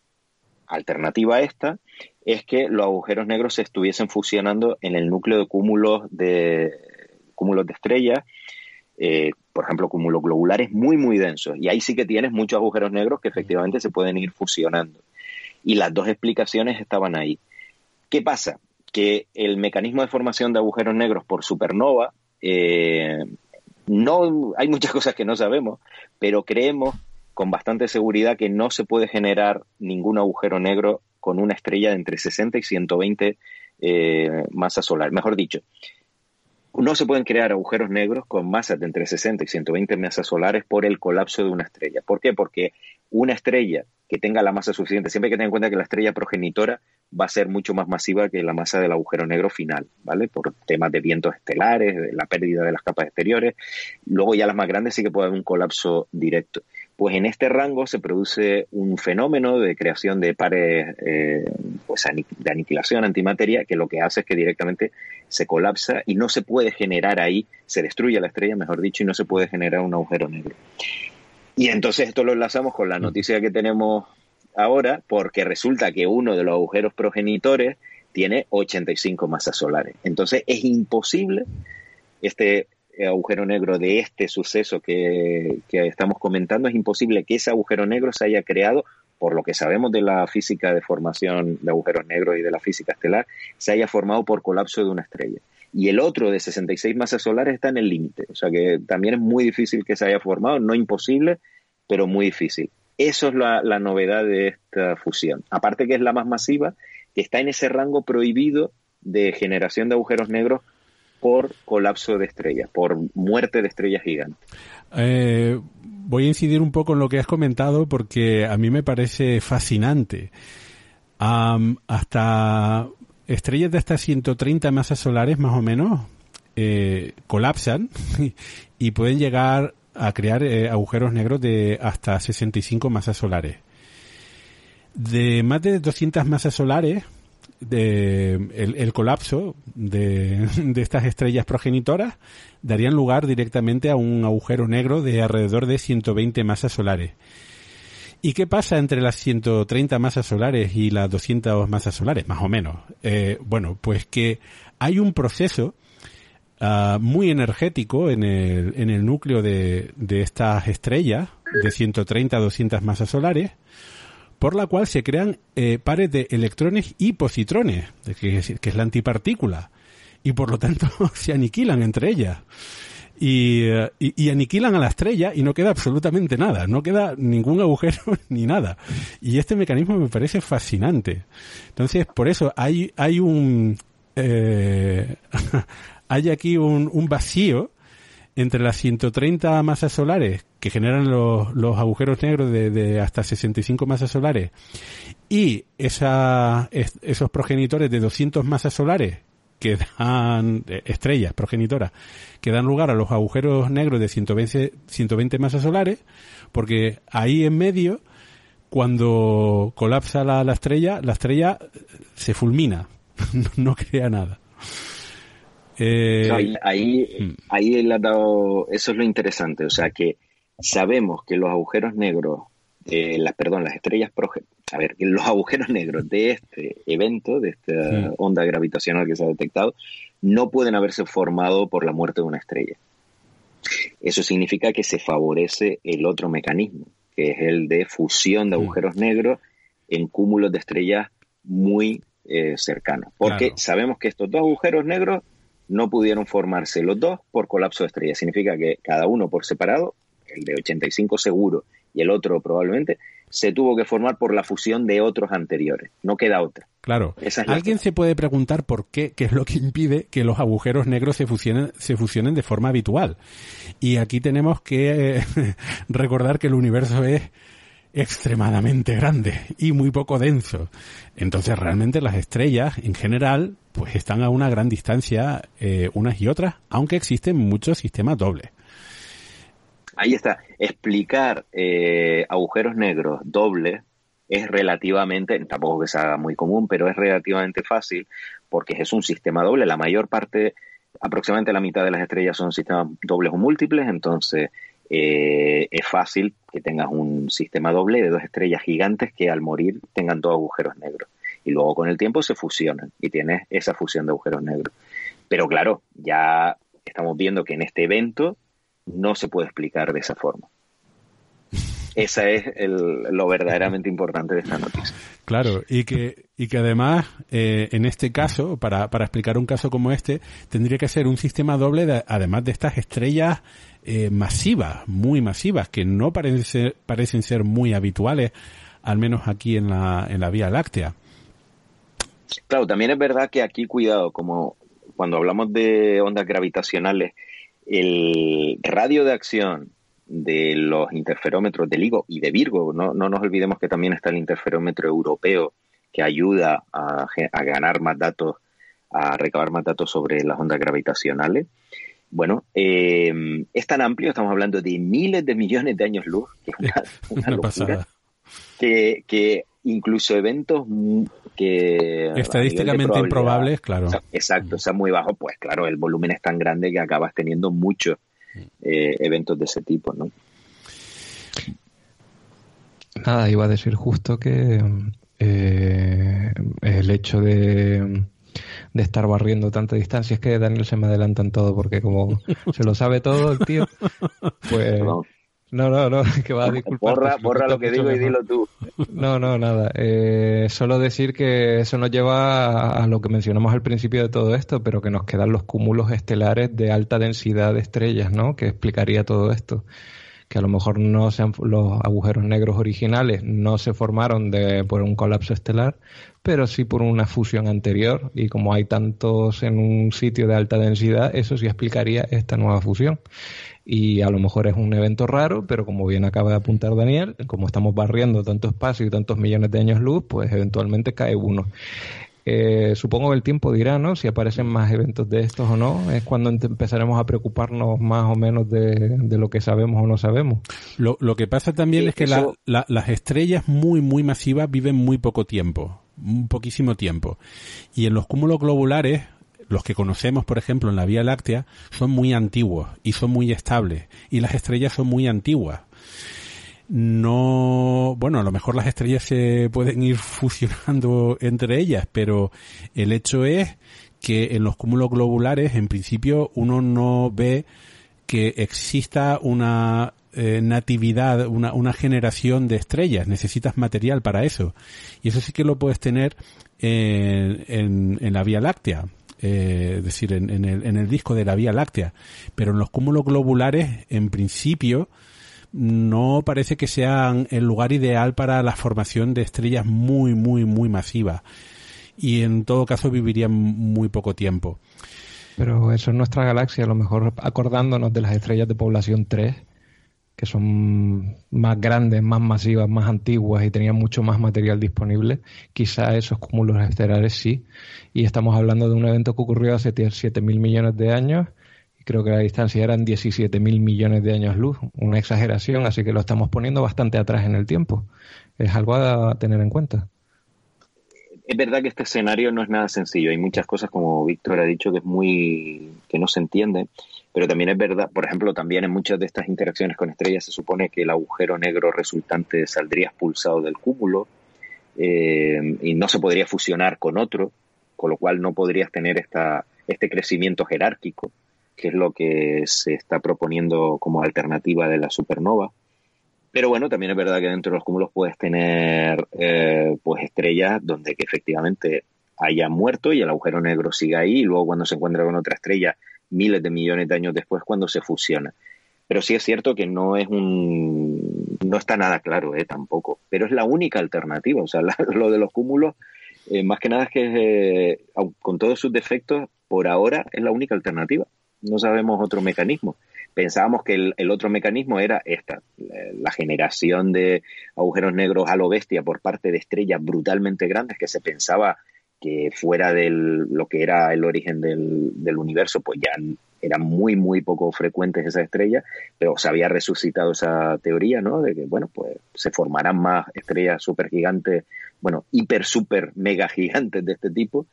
alternativa a esta, es que los agujeros negros se estuviesen fusionando en el núcleo de cúmulos de, cúmulos de estrellas eh, por ejemplo, cúmulos globulares muy, muy densos. Y ahí sí que tienes muchos agujeros negros que efectivamente se pueden ir fusionando. Y las dos explicaciones estaban ahí. ¿Qué pasa? Que el mecanismo de formación de agujeros negros por supernova, eh, no, hay muchas [LAUGHS] cosas que no sabemos, pero creemos con bastante seguridad que no se puede generar ningún agujero negro con una estrella de entre 60 y 120 eh, masas solar. Mejor dicho, no se pueden crear agujeros negros con masas de entre 60 y 120 masas solares por el colapso de una estrella. ¿Por qué? Porque una estrella que tenga la masa suficiente, siempre hay que tener en cuenta que la estrella progenitora va a ser mucho más masiva que la masa del agujero negro final, ¿vale? Por temas de vientos estelares, la pérdida de las capas exteriores. Luego ya las más grandes sí que puede haber un colapso directo. Pues en este rango se produce un fenómeno de creación de pares eh, pues de aniquilación antimateria que lo que hace es que directamente se colapsa y no se puede generar ahí, se destruye la estrella, mejor dicho, y no se puede generar un agujero negro. Y entonces esto lo enlazamos con la noticia que tenemos ahora, porque resulta que uno de los agujeros progenitores tiene 85 masas solares. Entonces es imposible este agujero negro de este suceso que, estamos comentando, es imposible que ese agujero negro se haya creado, por lo que sabemos de la física de formación de agujeros negros y de la física estelar, se haya formado por colapso de una estrella. Y el otro de 66 masas solares está en el límite. O sea que también es muy difícil que se haya formado, no imposible, pero muy difícil. Eso es la, la novedad de esta fusión. Aparte que es la más masiva, que está en ese rango prohibido de generación de agujeros negros por colapso de estrellas, por muerte de estrellas gigantes. Eh, voy a incidir un poco en lo que has comentado porque a mí me parece fascinante. hasta estrellas de hasta 130 masas solares más o menos eh, colapsan [LAUGHS] y pueden llegar a crear eh, agujeros negros de hasta 65 masas solares. De más de 200 masas solares, el, colapso de, [LAUGHS] de, estas estrellas progenitoras darían lugar directamente a un agujero negro de alrededor de 120 masas solares. ¿Y qué pasa entre las 130 masas solares y las 200 masas solares, más o menos? Eh, bueno, pues que hay un proceso uh, muy energético en el, en el núcleo de, de estas estrellas de 130 a 200 masas solares, por la cual se crean eh, pares de electrones y positrones, que es, que es la antipartícula, y por lo tanto [LAUGHS] se aniquilan entre ellas. Eh, y, y, aniquilan a la estrella y no queda absolutamente nada, no queda ningún agujero [LAUGHS] ni nada. Y este mecanismo me parece fascinante. Entonces, por eso hay, hay un, eh, [LAUGHS] hay aquí un, un, vacío entre las 130 masas solares que generan los, los agujeros negros de, de, hasta 65 masas solares y esos progenitores de 200 masas solares que dan eh, estrellas progenitoras que dan lugar a los agujeros negros de 120, 120 masas solares, porque ahí en medio, cuando colapsa la, la estrella, la estrella se fulmina, [LAUGHS] no crea nada. Eh, ahí, ahí, hmm. ahí dado, eso es lo interesante, o sea que sabemos que los agujeros negros, eh, las, perdón, las estrellas a ver, los agujeros negros de este evento, de esta onda gravitacional que se ha detectado, no pueden haberse formado por la muerte de una estrella. Eso significa que se favorece el otro mecanismo, que es el de fusión de agujeros negros en cúmulos de estrellas muy eh, cercanos. Porque sabemos que estos dos agujeros negros no pudieron formarse los dos por colapso de estrellas. Significa que cada uno por separado, el de 85 seguro y el otro probablemente, se tuvo que formar por la fusión de otros anteriores. No queda otra. Claro. Alguien se puede preguntar por qué, qué es lo que impide que los agujeros negros se fusionen, se fusionen de forma habitual. Y aquí tenemos que [LAUGHS] recordar que el universo es extremadamente grande y muy poco denso. Entonces realmente las estrellas en general pues están a una gran distancia eh, unas y otras, aunque existen muchos sistemas dobles. Ahí está. Explicar eh, agujeros negros dobles es relativamente, tampoco que sea muy común, pero es relativamente fácil porque es un sistema doble. La mayor parte, aproximadamente la mitad de las estrellas son sistemas dobles o múltiples, entonces eh, es fácil que tengas un sistema doble de dos estrellas gigantes que al morir tengan dos agujeros negros. Y luego con el tiempo se fusionan y tienes esa fusión de agujeros negros. Pero claro, ya estamos viendo que en este evento no se puede explicar de esa forma. Esa es lo verdaderamente importante de esta noticia. Claro, y que, y que además, eh, en este caso, para, para explicar un caso como este, tendría que ser un sistema doble, además de estas estrellas eh, masivas, muy masivas, que no parecen ser, parecen ser muy habituales, al menos aquí en la, en la Vía Láctea. Claro, también es verdad que aquí, cuidado, como cuando hablamos de ondas gravitacionales, el radio de acción de los interferómetros de LIGO y de Virgo, no, no nos olvidemos que también está el interferómetro europeo que ayuda a, ganar más datos, a recabar más datos sobre las ondas gravitacionales. Bueno, eh, es tan amplio, estamos hablando de miles de millones de años luz, que es una, [LAUGHS] locura, que, que incluso eventos que... Estadísticamente improbables, claro. exacto, o sea, muy bajo, pues claro, el volumen es tan grande que acabas teniendo muchos eh, eventos de ese tipo, ¿no? Nada, iba a decir justo que eh, el hecho de, de estar barriendo tanta distancia es que Daniel se me adelanta en todo porque como se lo sabe todo el tío, pues... No, no, no, [LAUGHS] que va a disculpar. Borra, borra lo que digo y dilo tú. No, no, nada. Eh, solo decir que eso nos lleva a, lo que mencionamos al principio de todo esto, pero que nos quedan los cúmulos estelares de alta densidad de estrellas, ¿no? Que explicaría todo esto. Que a lo mejor no sean los agujeros negros originales no se formaron de, por un colapso estelar, pero sí por una fusión anterior. Y como hay tantos en un sitio de alta densidad, eso sí explicaría esta nueva fusión y a lo mejor es un evento raro, pero como bien acaba de apuntar Daniel, como estamos barriendo tanto espacio y tantos millones de años luz, pues eventualmente cae uno. Eh, supongo que el tiempo dirá, ¿no? Si aparecen más eventos de estos o no, es cuando empezaremos a preocuparnos más o menos de, lo que sabemos o no sabemos. Lo, que pasa también es que las estrellas muy, muy masivas viven muy poco tiempo. un poquísimo tiempo. Y en los cúmulos globulares, los que conocemos, por ejemplo, en la Vía Láctea, son muy antiguos y son muy estables. Y las estrellas son muy antiguas. No, bueno, a lo mejor las estrellas se pueden ir fusionando entre ellas, pero el hecho es que en los cúmulos globulares, en principio, uno no ve que exista una eh, natividad, una, una, generación de estrellas. Necesitas material para eso. Y eso sí que lo puedes tener en, en, la Vía Láctea. Eh, es decir, en, en, el, en el disco de la Vía Láctea. Pero en los cúmulos globulares, en principio, no parece que sean el lugar ideal para la formación de estrellas muy, muy, muy masivas. Y en todo caso vivirían muy poco tiempo. Pero eso es nuestra galaxia, a lo mejor acordándonos de las estrellas de población 3, que son más grandes, más masivas, más antiguas y tenían mucho más material disponible, quizá esos cúmulos estelares sí. Y estamos hablando de un evento que ocurrió hace 7.000 millones de años creo que la distancia eran 17.000 millones de años luz, una exageración, así que lo estamos poniendo bastante atrás en el tiempo. Es algo a tener en cuenta es verdad que este escenario no es nada sencillo. Hay muchas cosas, como Víctor ha dicho, que es muy que no se entiende. Pero también es verdad, por ejemplo, también en muchas de estas interacciones con estrellas se supone que el agujero negro resultante saldría expulsado del cúmulo eh, y no se podría fusionar con otro, con lo cual no podrías tener esta, este crecimiento jerárquico, que es lo que se está proponiendo como alternativa de la supernova. Pero bueno, también es verdad que dentro de los cúmulos puedes tener eh, pues estrellas donde que efectivamente haya muerto y el agujero negro siga ahí y luego cuando se encuentra con otra estrella miles de millones de años después cuando se fusiona. Pero sí es cierto que no es un no está nada claro eh, tampoco, pero es la única alternativa, o sea, [LAUGHS] lo de los cúmulos eh, más que nada es que eh, con todos sus defectos por ahora es la única alternativa. No sabemos otro mecanismo pensábamos que el, otro mecanismo era esta, la generación de agujeros negros a lo bestia por parte de estrellas brutalmente grandes que se pensaba que fuera de lo que era el origen del, universo, pues ya eran muy, muy poco frecuentes esas estrellas, pero se había resucitado esa teoría, ¿no? De que, bueno, pues se formarán más estrellas supergigantes, bueno, hiper, super, mega gigantes de este tipo,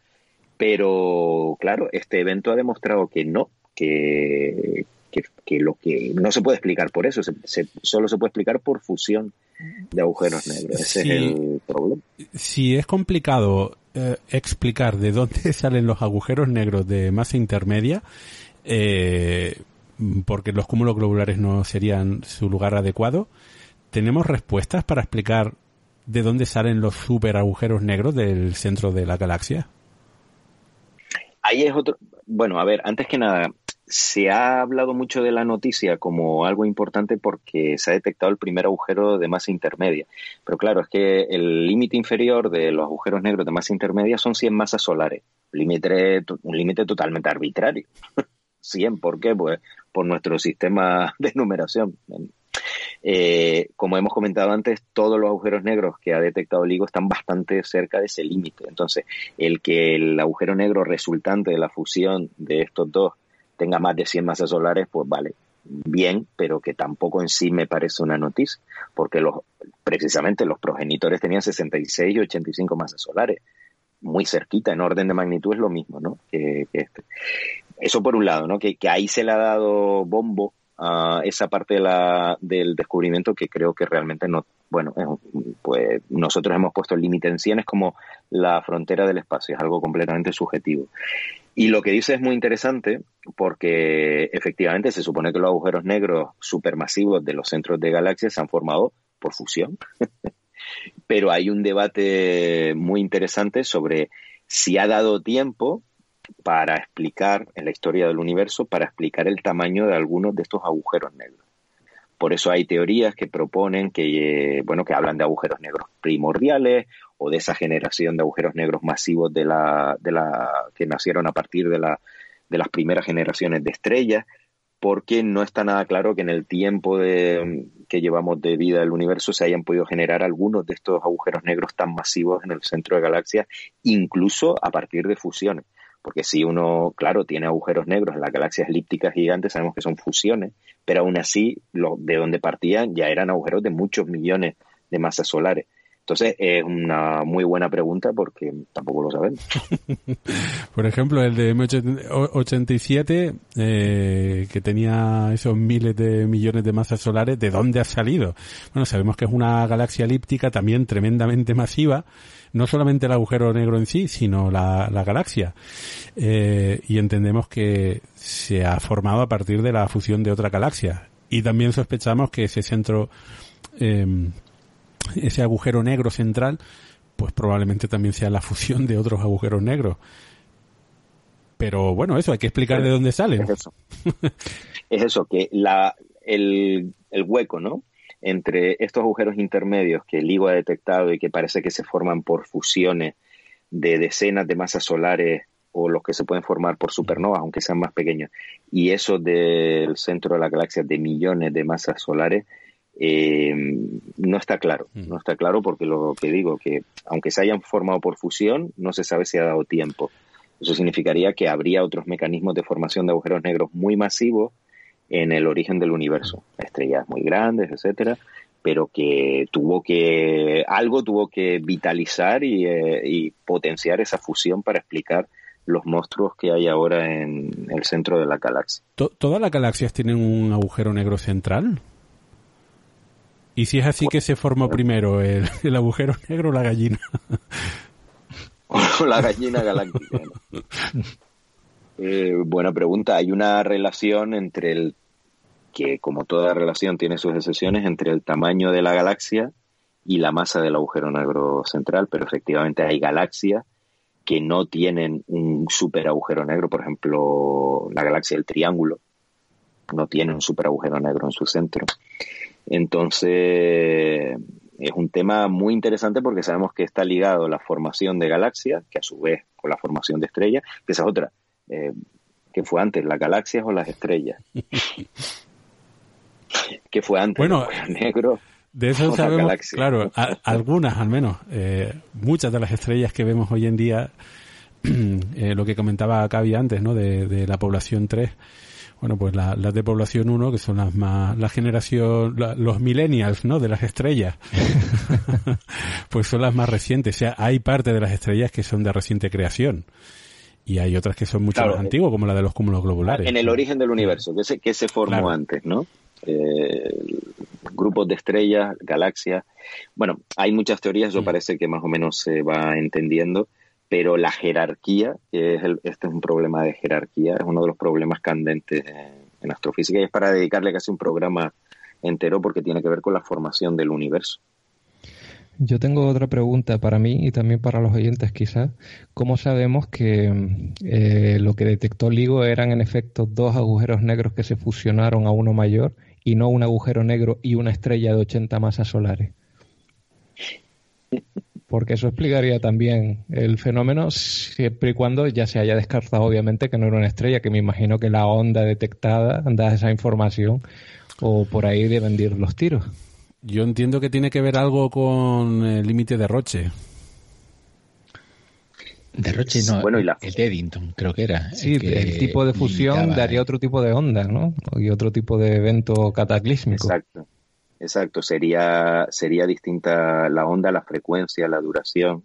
pero claro, este evento ha demostrado que no, que, que, lo que no se puede explicar por eso, solo se puede explicar por fusión de agujeros negros. Ese es el problema. Si es complicado eh, explicar de dónde [LAUGHS] salen los agujeros negros de masa intermedia, eh, porque los cúmulos globulares no serían su lugar adecuado, ¿tenemos respuestas para explicar de dónde salen los super agujeros negros del centro de la galaxia? Ahí es otro. Bueno, a ver, antes que nada, se ha hablado mucho de la noticia como algo importante porque se ha detectado el primer agujero de masa intermedia. Pero claro, es que el límite inferior de los agujeros negros de masa intermedia son 100 masas solares. Un límite totalmente arbitrario. [LAUGHS] 100, ¿por qué? Pues por nuestro sistema [LAUGHS] de numeración. Eh, como hemos comentado antes, todos los agujeros negros que ha detectado el LIGO están bastante cerca de ese límite. Entonces, el que el agujero negro resultante de la fusión de estos dos tenga más de 100 masas solares, pues vale, bien, pero que tampoco en sí me parece una noticia, porque los, precisamente los progenitores tenían 66 y 85 masas solares, muy cerquita, en orden de magnitud es lo mismo, ¿no? Que, este. Eso por un lado, ¿no? Que, que ahí se le ha dado bombo a esa parte de la, del descubrimiento que creo que realmente no, bueno, pues nosotros hemos puesto el límite en 100, es como la frontera del espacio, es algo completamente subjetivo. Y lo que dice es muy interesante porque efectivamente se supone que los agujeros negros supermasivos de los centros de galaxias se han formado por fusión. [LAUGHS] Pero hay un debate muy interesante sobre si ha dado tiempo para explicar en la historia del universo, para explicar el tamaño de algunos de estos agujeros negros. Por eso hay teorías que proponen que, bueno, que hablan de agujeros negros primordiales o de esa generación de agujeros negros masivos de la, de la, que nacieron a partir de, la, de las primeras generaciones de estrellas, porque no está nada claro que en el tiempo de, que llevamos de vida del universo se hayan podido generar algunos de estos agujeros negros tan masivos en el centro de galaxias, incluso a partir de fusiones. Porque si uno, claro, tiene agujeros negros en las galaxias elípticas gigantes, sabemos que son fusiones, pero aún así, lo, de donde partían ya eran agujeros de muchos millones de masas solares. Entonces es una muy buena pregunta porque tampoco lo saben. [LAUGHS] Por ejemplo, el de M87, eh, que tenía esos miles de millones de masas solares, ¿de dónde ha salido? Bueno, sabemos que es una galaxia elíptica también tremendamente masiva, no solamente el agujero negro en sí, sino la, galaxia. Eh, y entendemos que se ha formado a partir de la fusión de otra galaxia. Y también sospechamos que ese centro eh, ese agujero negro central, pues probablemente también sea la fusión de otros agujeros negros. Pero bueno, eso, hay que explicar de dónde salen. Es eso. es eso, que la, el, el hueco, ¿no? Entre estos agujeros intermedios que el LIGO ha detectado y que parece que se forman por fusiones de decenas de masas solares o los que se pueden formar por supernovas, aunque sean más pequeños, y eso del centro de la galaxia de millones de masas solares, eh, no está claro. Mm. No está claro porque lo que digo, que aunque se hayan formado por fusión, no se sabe si ha dado tiempo. Eso significaría que habría otros mecanismos de formación de agujeros negros muy masivos en el origen del universo. Estrellas muy grandes, etcétera, pero que tuvo que, algo tuvo que vitalizar y, eh, y potenciar esa fusión para explicar los monstruos que hay ahora en el centro de la galaxia. ¿Todas las galaxias tienen un agujero negro central? ¿Y si es así que se formó primero, el, agujero negro o la gallina? [LAUGHS] la gallina galáctica. Eh, buena pregunta. Hay una relación entre el que, como toda relación tiene sus excepciones, entre el tamaño de la galaxia y la masa del agujero negro central, pero efectivamente hay galaxias que no tienen un super agujero negro, por ejemplo, la galaxia del Triángulo no tiene un super agujero negro en su centro. Entonces, es un tema muy interesante porque sabemos que está ligado a la formación de galaxias, que a su vez con la formación de estrellas, que esa es otra. Eh, ¿Qué fue antes, las galaxias o las estrellas? [LAUGHS] ¿Qué fue antes? Bueno, negro. De eso sabemos, claro, algunas al menos, eh, muchas de las estrellas que vemos hoy en día, [CLEARS THROAT] eh, lo que comentaba Cavi antes, ¿no? De, de la población 3, bueno, pues las de población 1, que son las más, la generación, los millennials, ¿no? De las estrellas. [LAUGHS] pues son las más recientes. O sea, hay parte de las estrellas que son de reciente creación. Y hay otras que son mucho más antiguas, como la de los cúmulos globulares. En el origen del universo, que se, que se formó antes, ¿no? Eh, grupos de estrellas, galaxias. Bueno, hay muchas teorías, eso parece que más o menos se va entendiendo pero la jerarquía, que es este es un problema de jerarquía, es uno de los problemas candentes en, astrofísica y es para dedicarle casi un programa entero porque tiene que ver con la formación del universo. Yo tengo otra pregunta para mí y también para los oyentes quizás. ¿Cómo sabemos que eh, lo que detectó LIGO eran en efecto dos agujeros negros que se fusionaron a uno mayor y no un agujero negro y una estrella de 80 masas solares? Porque eso explicaría también el fenómeno siempre y cuando ya se haya descartado obviamente que no era una estrella, que me imagino que la onda detectada da esa información o por ahí deben ir los tiros. Yo entiendo que tiene que ver algo con el límite de Roche. De Roche no, bueno, y la... el de Eddington creo que era. Sí, el, tipo de fusión daría otro tipo de onda, ¿no? Y otro tipo de evento cataclísmico. Exacto. Exacto, sería, sería distinta la onda, la frecuencia, la duración.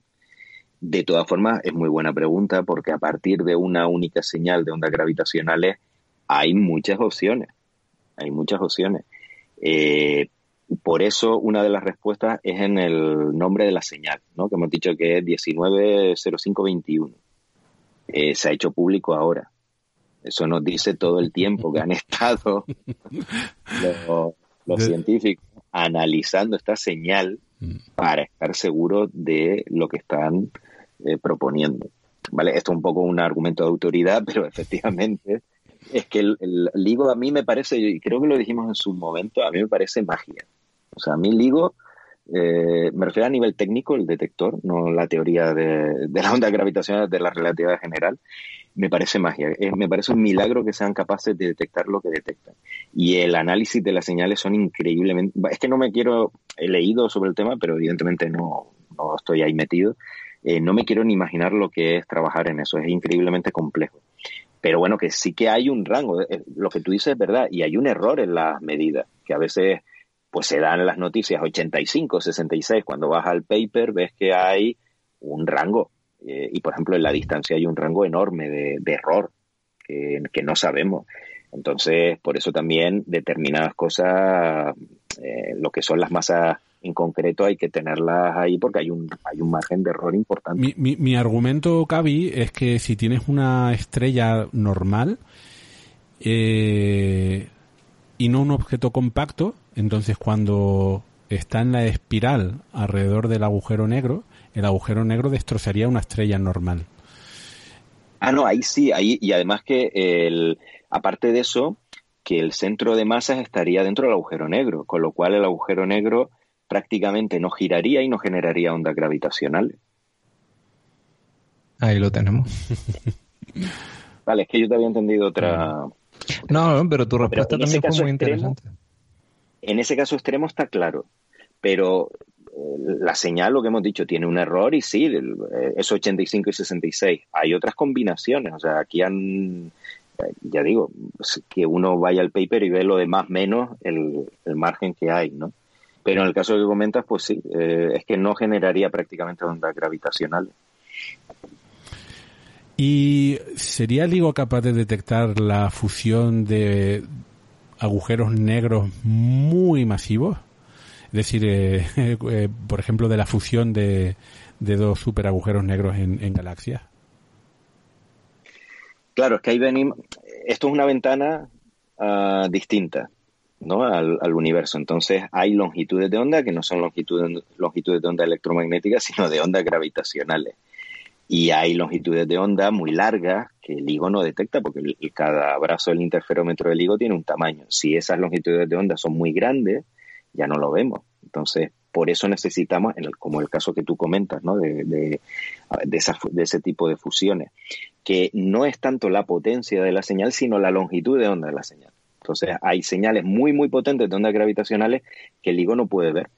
De todas formas, es muy buena pregunta porque a partir de una única señal de ondas gravitacionales hay muchas opciones. Hay muchas opciones. Eh, por eso una de las respuestas es en el nombre de la señal, ¿no? que hemos dicho que es 190521. Eh, se ha hecho público ahora. Eso nos dice todo el tiempo que han [LAUGHS] estado [LAUGHS] los científicos analizando esta señal mm. para estar seguros de lo que están eh, proponiendo. ¿Vale? Esto es un poco un argumento de autoridad, [LAUGHS] pero efectivamente es que el, LIGO a mí me parece, y creo que lo dijimos en su momento, a mí me parece magia. O sea, a mí LIGO, eh, me refiero a nivel técnico, el detector, no la teoría de, de la onda gravitacional de la relatividad general, me parece magia. me parece un milagro que sean capaces de detectar lo que detectan. Y el análisis de las señales son increíblemente... Es que no me quiero... He leído sobre el tema, pero evidentemente no, no estoy ahí metido. Eh, no me quiero ni imaginar lo que es trabajar en eso. Es increíblemente complejo. Pero bueno, que sí que hay un rango. Eh, lo que tú dices es verdad. Y hay un error en las medidas, que a veces pues se dan las noticias 85, 66. Cuando vas al paper ves que hay un rango. Eh, y por ejemplo, en la distancia hay un rango enorme de, error que, no sabemos. Entonces, por eso también determinadas cosas, eh, lo que son las masas en concreto, hay que tenerlas ahí porque hay un, hay un margen de error importante. Mi, mi, argumento, Cavi, es que si tienes una estrella normal eh, y no un objeto compacto, entonces cuando está en la espiral alrededor del agujero negro, el agujero negro destrozaría una estrella normal. Ah, no, ahí sí, ahí, y además que el, aparte de eso, que el centro de masas estaría dentro del agujero negro, con lo cual el agujero negro prácticamente no giraría y no generaría ondas gravitacionales. Ahí lo tenemos. [LAUGHS] vale, es que yo te había entendido otra. No, pero tu respuesta también fue muy interesante. En ese caso extremo está claro, pero la señal, lo que hemos dicho, tiene un error y sí, eh, es 85 y 66. Hay otras combinaciones, o sea, aquí han, ya digo, que uno vaya al paper y ve lo de más menos el, margen que hay, ¿no? Pero en el caso que comentas, pues sí, eh, es que no generaría prácticamente ondas gravitacionales. ¿Y sería LIGO capaz de detectar la fusión de agujeros negros muy masivos? Es decir, eh, [LAUGHS] eh, por ejemplo, de la fusión de, dos super agujeros negros en, galaxias. Claro, es que ahí. Esto es una ventana ah, distinta ¿no? Al, universo. Entonces, hay longitudes de onda que no son longitudes, longitudes de onda electromagnéticas, sino de ondas gravitacionales. Y hay longitudes de onda muy largas que el LIGO no detecta porque cada brazo del interferómetro del LIGO tiene un tamaño. Si esas longitudes de onda son muy grandes, ya no lo vemos. Entonces, por eso necesitamos, en el, como el caso que tú comentas, ¿no? de, de, de, ese tipo de fusiones, que no es tanto la potencia de la señal, sino la longitud de onda de la señal. Entonces, hay señales muy, muy potentes de ondas gravitacionales que el LIGO no puede ver,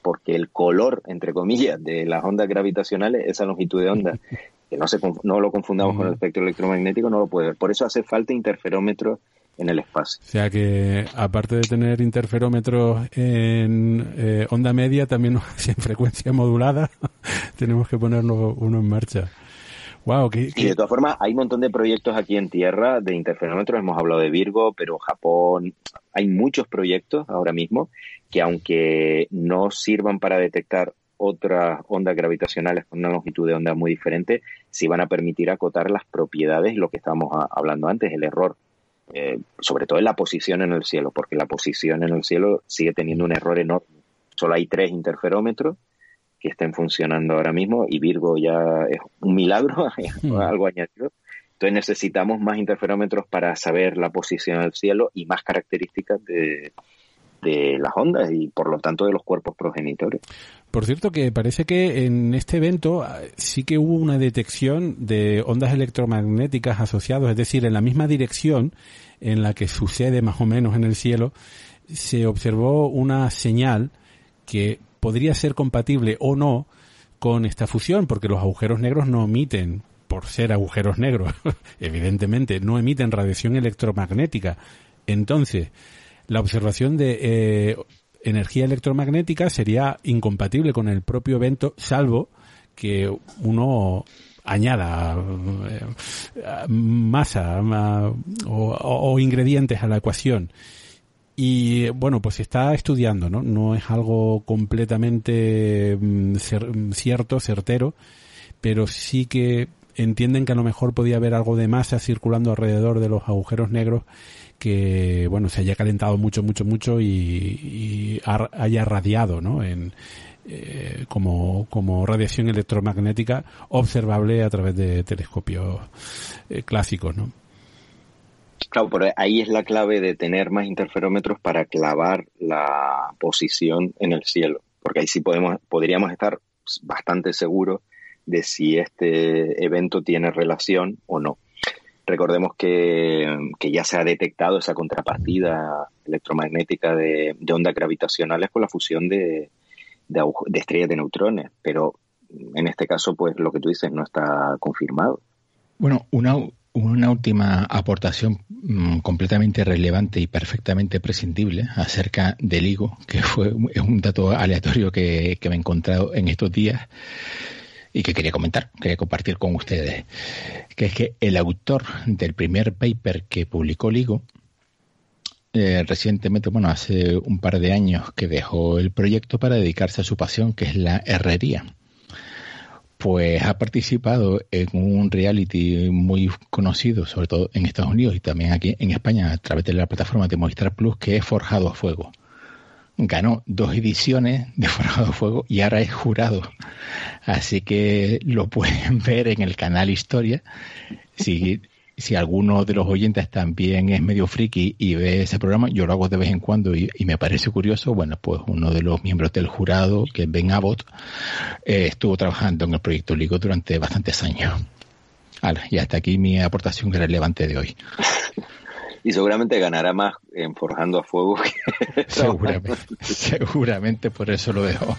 porque el color, entre comillas, de las ondas gravitacionales, esa longitud de onda, [LAUGHS] que no, se, no lo confundamos con el espectro electromagnético, no lo puede ver. Por eso hace falta interferómetros en el espacio. O sea que, aparte de tener interferómetros en eh, onda media, también [LAUGHS] en frecuencia modulada, [LAUGHS] tenemos que ponernos uno en marcha. Wow, Y de todas formas, hay un montón de proyectos aquí en Tierra de interferómetros. Hemos hablado de Virgo, pero Japón. Hay muchos proyectos ahora mismo que, aunque no sirvan para detectar otras ondas gravitacionales con una longitud de onda muy diferente, sí van a permitir acotar las propiedades, lo que estábamos hablando antes, el error eh, sobre todo en la posición en el cielo, porque la posición en el cielo sigue teniendo un error enorme. Solo hay tres interferómetros que estén funcionando ahora mismo y Virgo ya es un milagro, [LAUGHS] hmm. algo añadido. Entonces necesitamos más interferómetros para saber la posición del cielo y más características de, de las ondas y por lo tanto de los cuerpos progenitores. Por cierto que parece que en este evento ah, sí que hubo una detección de ondas electromagnéticas asociadas, es decir, en la misma dirección en la que sucede más o menos en el cielo, se observó una señal que podría ser compatible o no con esta fusión, porque los agujeros negros no emiten, por ser agujeros negros, [LAUGHS] evidentemente, no emiten radiación electromagnética. Entonces, la observación de eh, energía electromagnética sería incompatible con el propio evento, salvo que uno añada eh, masa o, ingredientes a la ecuación. Y bueno, pues se está estudiando, ¿no? No es algo completamente mm, cierto, certero, pero sí que entienden que a lo mejor podía haber algo de masa circulando alrededor de los agujeros negros que bueno se haya calentado mucho mucho mucho y, haya radiado ¿no? en, eh, como, como radiación electromagnética observable a través de telescopios eh, clásicos ¿no? Claro, pero ahí es la clave de tener más interferómetros para clavar la posición en el cielo, porque ahí sí podemos, podríamos estar bastante seguros de si este evento tiene relación o no. Recordemos que, ya se ha detectado esa contrapartida electromagnética de, ondas gravitacionales con la fusión de, de, estrellas de neutrones, pero en este caso, pues lo que tú dices no está confirmado. Bueno, una, una última aportación mm, completamente relevante y perfectamente prescindible acerca del higo, que fue es un dato aleatorio que, me he encontrado en estos días y que quería comentar, quería compartir con ustedes, que es que el autor del primer paper que publicó LIGO eh, recientemente, bueno, hace un par de años que dejó el proyecto para dedicarse a su pasión, que es la herrería pues ha participado en un reality muy conocido, sobre todo en Estados Unidos y también aquí en España, a través de la plataforma de Movistar Plus, que es Forjado a Fuego. Ganó dos ediciones de Forjado Fuego y ahora es jurado. Así que lo pueden [LAUGHS] ver en el canal Historia. Si si alguno de los oyentes también es medio friki y ve ese programa, yo lo hago de vez en cuando y, me parece curioso, bueno, pues uno de los miembros del jurado, que es Ben Abbott, eh, estuvo trabajando en el proyecto Ligo durante bastantes años. y hasta aquí mi aportación relevante de hoy. [LAUGHS] Y seguramente ganará más en Forjando a Fuego. [LAUGHS] seguramente, seguramente por eso lo dejo.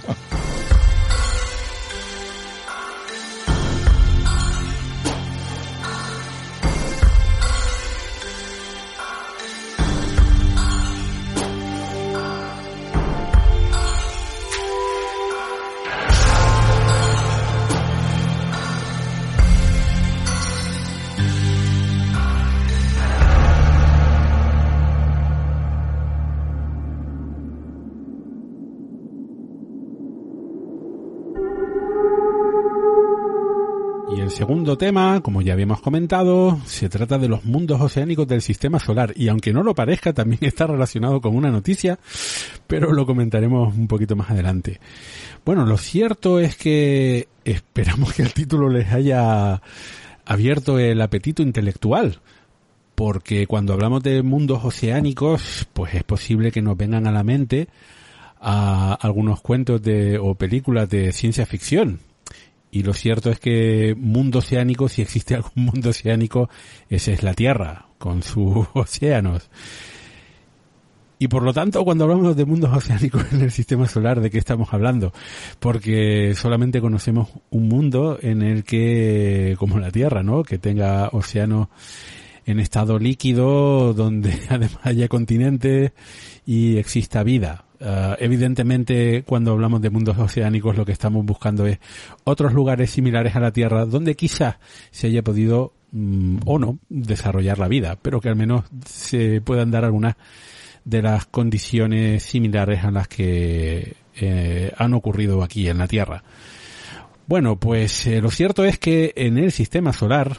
Tema, como ya habíamos comentado, se trata de los mundos oceánicos del sistema solar y aunque no lo parezca, también [LAUGHS] está relacionado con una noticia, pero lo comentaremos un poquito más adelante. Bueno, lo cierto es que esperamos que el título les haya abierto el apetito intelectual, porque cuando hablamos de mundos oceánicos, pues es posible que nos vengan a la mente a algunos cuentos de o películas de ciencia ficción, y lo cierto es que mundo oceánico, si existe [LAUGHS] algún mundo oceánico, ese es la Tierra, con sus [LAUGHS] océanos. Y por lo tanto, cuando hablamos de mundos oceánicos [LAUGHS] en el sistema solar, ¿de qué estamos hablando? Porque solamente conocemos un mundo en el que, como la Tierra, ¿no? Que tenga océanos en estado líquido, donde además haya continentes y exista vida. Eh, evidentemente, cuando hablamos de mundos oceánicos, lo que estamos buscando es otros lugares similares a la Tierra donde quizás se haya podido mm, o no desarrollar la vida, pero que al menos se puedan dar algunas de las condiciones similares a las que eh, han ocurrido aquí en la Tierra. Bueno, pues eh, lo cierto es que en el sistema solar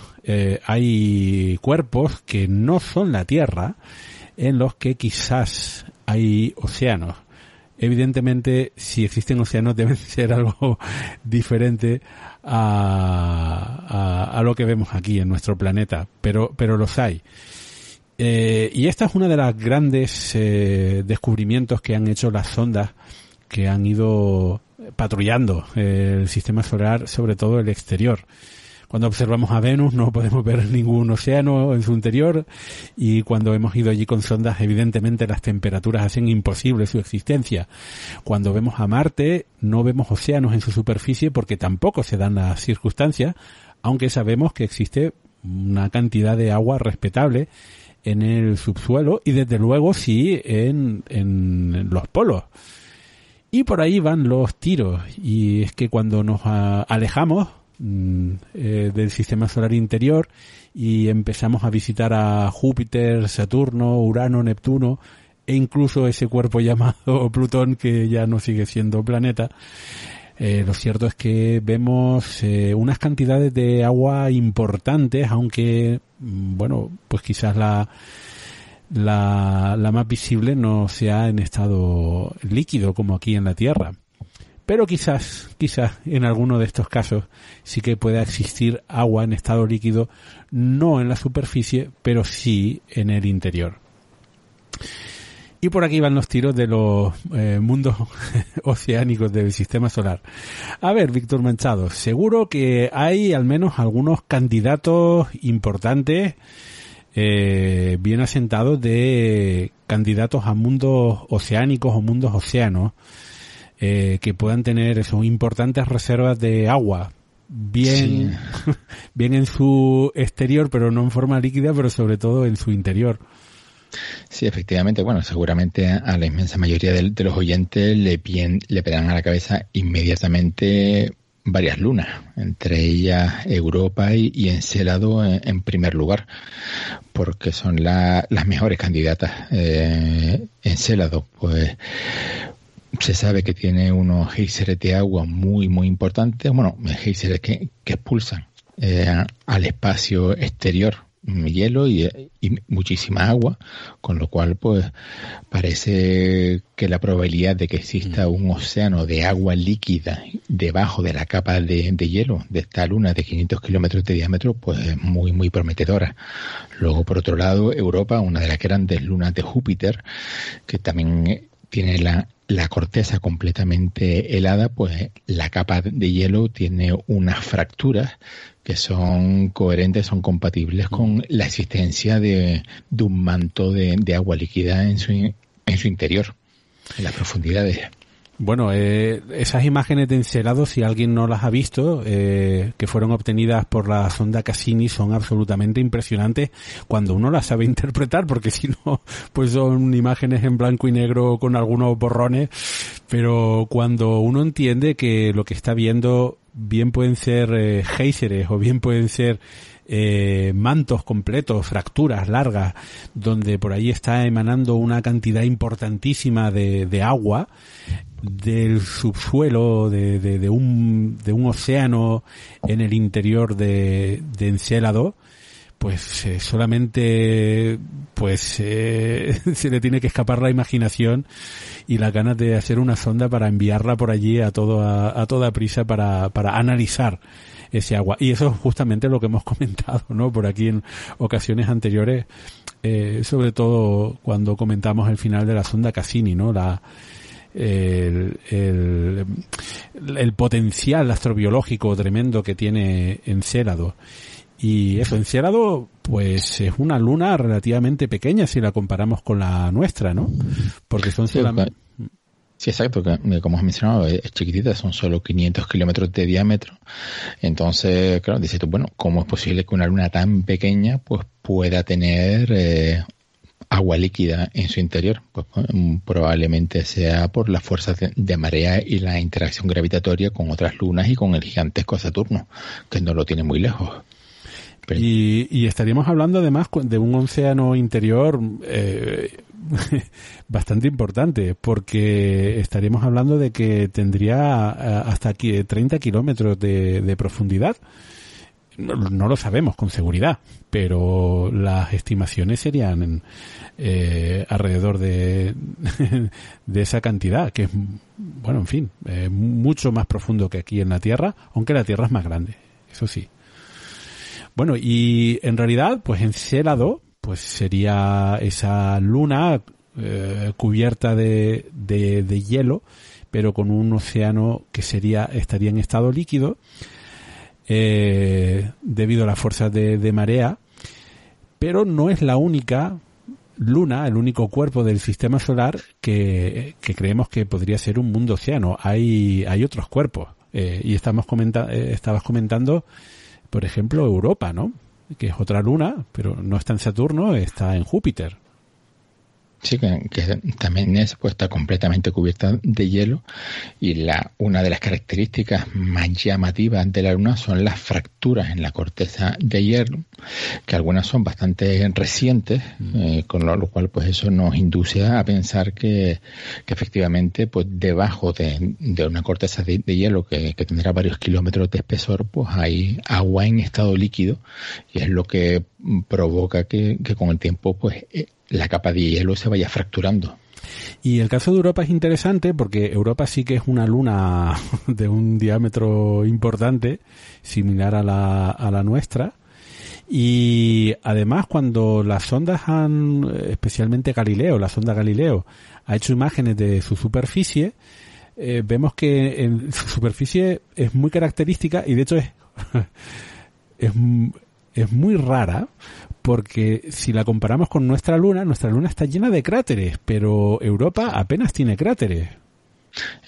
hay cuerpos que no son la Tierra, en los que quizás hay océanos evidentemente, si existen océanos, [LAUGHS] deben ser algo diferente a, a, lo que vemos aquí en nuestro planeta, pero, pero los hay. Eh, y esta es una de las grandes eh, descubrimientos que han hecho las sondas que han ido patrullando el sistema solar, sobre todo el exterior. Cuando observamos a Venus no podemos ver ningún océano en su interior y cuando hemos ido allí con sondas evidentemente las temperaturas hacen imposible su existencia. Cuando vemos a Marte no vemos océanos en su superficie porque tampoco se dan las circunstancias, aunque sabemos que existe una cantidad de agua respetable en el subsuelo y desde luego sí en, en los polos. Y por ahí van los tiros. Y es que cuando nos alejamos eh, del sistema solar interior y empezamos a visitar a Júpiter, Saturno, Urano, Neptuno e incluso ese cuerpo [LAUGHS] llamado Plutón que ya no sigue siendo planeta. Eh, lo cierto es que vemos eh, unas cantidades de agua importantes, aunque, mm, bueno, pues quizás la, la, la más visible no sea en estado líquido como aquí en la Tierra. Pero quizás, quizás en alguno de estos casos sí que pueda existir agua en estado líquido, no en la superficie, pero sí en el interior. Y por aquí van los tiros de los eh, mundos [LAUGHS] oceánicos del sistema solar. A ver, Víctor Manchado, seguro que hay al menos algunos candidatos importantes, eh, bien asentados de candidatos a mundos oceánicos o mundos océanos eh, que puedan tener eso, importantes reservas de agua bien, [LAUGHS] bien en su exterior, pero no en forma líquida, pero sobre todo en su interior. Sí, efectivamente. Bueno, seguramente a la inmensa mayoría de, los oyentes le, le pegan a la cabeza inmediatamente varias lunas, entre ellas Europa y, y Encelado en, primer lugar, porque son las mejores candidatas. Eh, Encelado, pues se sabe que tiene unos géiseres de agua muy, muy importantes, bueno, géiseres que, que expulsan eh, al espacio exterior hielo y, muchísima agua, con lo cual pues parece que la probabilidad de que exista mm. un océano de agua líquida debajo de la capa de, hielo de esta luna de 500 kilómetros de diámetro pues es muy muy prometedora. Luego por otro lado Europa, una de las grandes lunas de Júpiter, que también tiene la, la corteza completamente helada, pues la capa de hielo tiene unas fracturas que son coherentes, son compatibles con la existencia de, un manto de, agua líquida en su, en su interior, en las profundidades. Bueno, eh, esas imágenes de Encelado, si alguien no las ha visto, eh, que fueron obtenidas por la sonda Cassini, son absolutamente impresionantes cuando uno las sabe [LAUGHS] interpretar, porque si no, pues son imágenes en blanco y negro con algunos borrones, pero cuando uno entiende que lo que está viendo bien pueden ser eh, o bien pueden ser eh, mantos completos, fracturas largas, donde por ahí está emanando una cantidad importantísima de, de agua del subsuelo de, de, un, de un océano en el interior de, de Encélado, pues eh, solamente pues eh, [LAUGHS] se le tiene que escapar la imaginación y las ganas de hacer una sonda para enviarla por allí a todo a, toda prisa para, para analizar ese agua. Y eso es justamente lo que hemos [LAUGHS] comentado no por aquí en ocasiones anteriores eh, sobre todo cuando comentamos el final de la sonda Cassini no la el, el, el potencial astrobiológico tremendo que tiene Encélado. Y eso, Encélado, pues es una luna relativamente pequeña si la comparamos con la nuestra, ¿no? Porque son solamente... Sí, exacto, que, como has mencionado, es chiquitita, son solo 500 kilómetros de diámetro. Entonces, claro, dices tú, bueno, ¿cómo es posible que una luna tan pequeña pues pueda tener eh, agua líquida en su interior? Pues, pues probablemente sea por las fuerzas de, marea y la interacción gravitatoria con otras lunas y con el gigantesco Saturno, que no lo tiene muy lejos. Y, estaríamos hablando además de un océano interior eh, [LAUGHS] bastante importante, porque estaríamos hablando de que tendría eh, hasta aquí 30 kilómetros de, profundidad. No, lo sabemos con seguridad, pero las estimaciones serían eh, alrededor de, [LAUGHS] de esa cantidad, que es, bueno, en fin, mucho más profundo que aquí en la Tierra, aunque la Tierra es más grande, eso sí. Bueno, y en realidad, pues Encélado, pues sería esa luna eh, cubierta de, de, hielo, pero con un océano que sería, estaría en estado líquido, eh, debido a las fuerzas de, de marea, pero no es la única luna, el único cuerpo del sistema solar que, que creemos que podría ser un mundo océano. Hay, hay otros cuerpos. Eh, y estamos comenta eh, estabas comentando por ejemplo, Europa, ¿no? Que es otra luna, pero no está en Saturno, está en Júpiter. Sí, que, también es pues, está completamente cubierta de hielo y la una de las características más llamativas de la Luna son las fracturas en la corteza de hielo, que algunas son bastante recientes, mm. eh, con lo, cual pues eso nos induce a pensar que, que efectivamente pues debajo de, de una corteza de, hielo que, que, tendrá varios kilómetros de espesor, pues hay agua en estado líquido y es lo que provoca que, que con el tiempo pues eh, la capa de hielo se vaya fracturando. Y el caso de Europa es interesante porque Europa sí que es una luna [LAUGHS] de un diámetro importante, similar a la, a la nuestra. Y además cuando las sondas han, especialmente Galileo, la sonda Galileo, ha hecho imágenes de su superficie, eh, vemos que en su superficie es muy característica y de hecho es, [LAUGHS] es, es muy rara porque si la comparamos con nuestra luna, nuestra luna está llena de cráteres, pero Europa apenas tiene cráteres.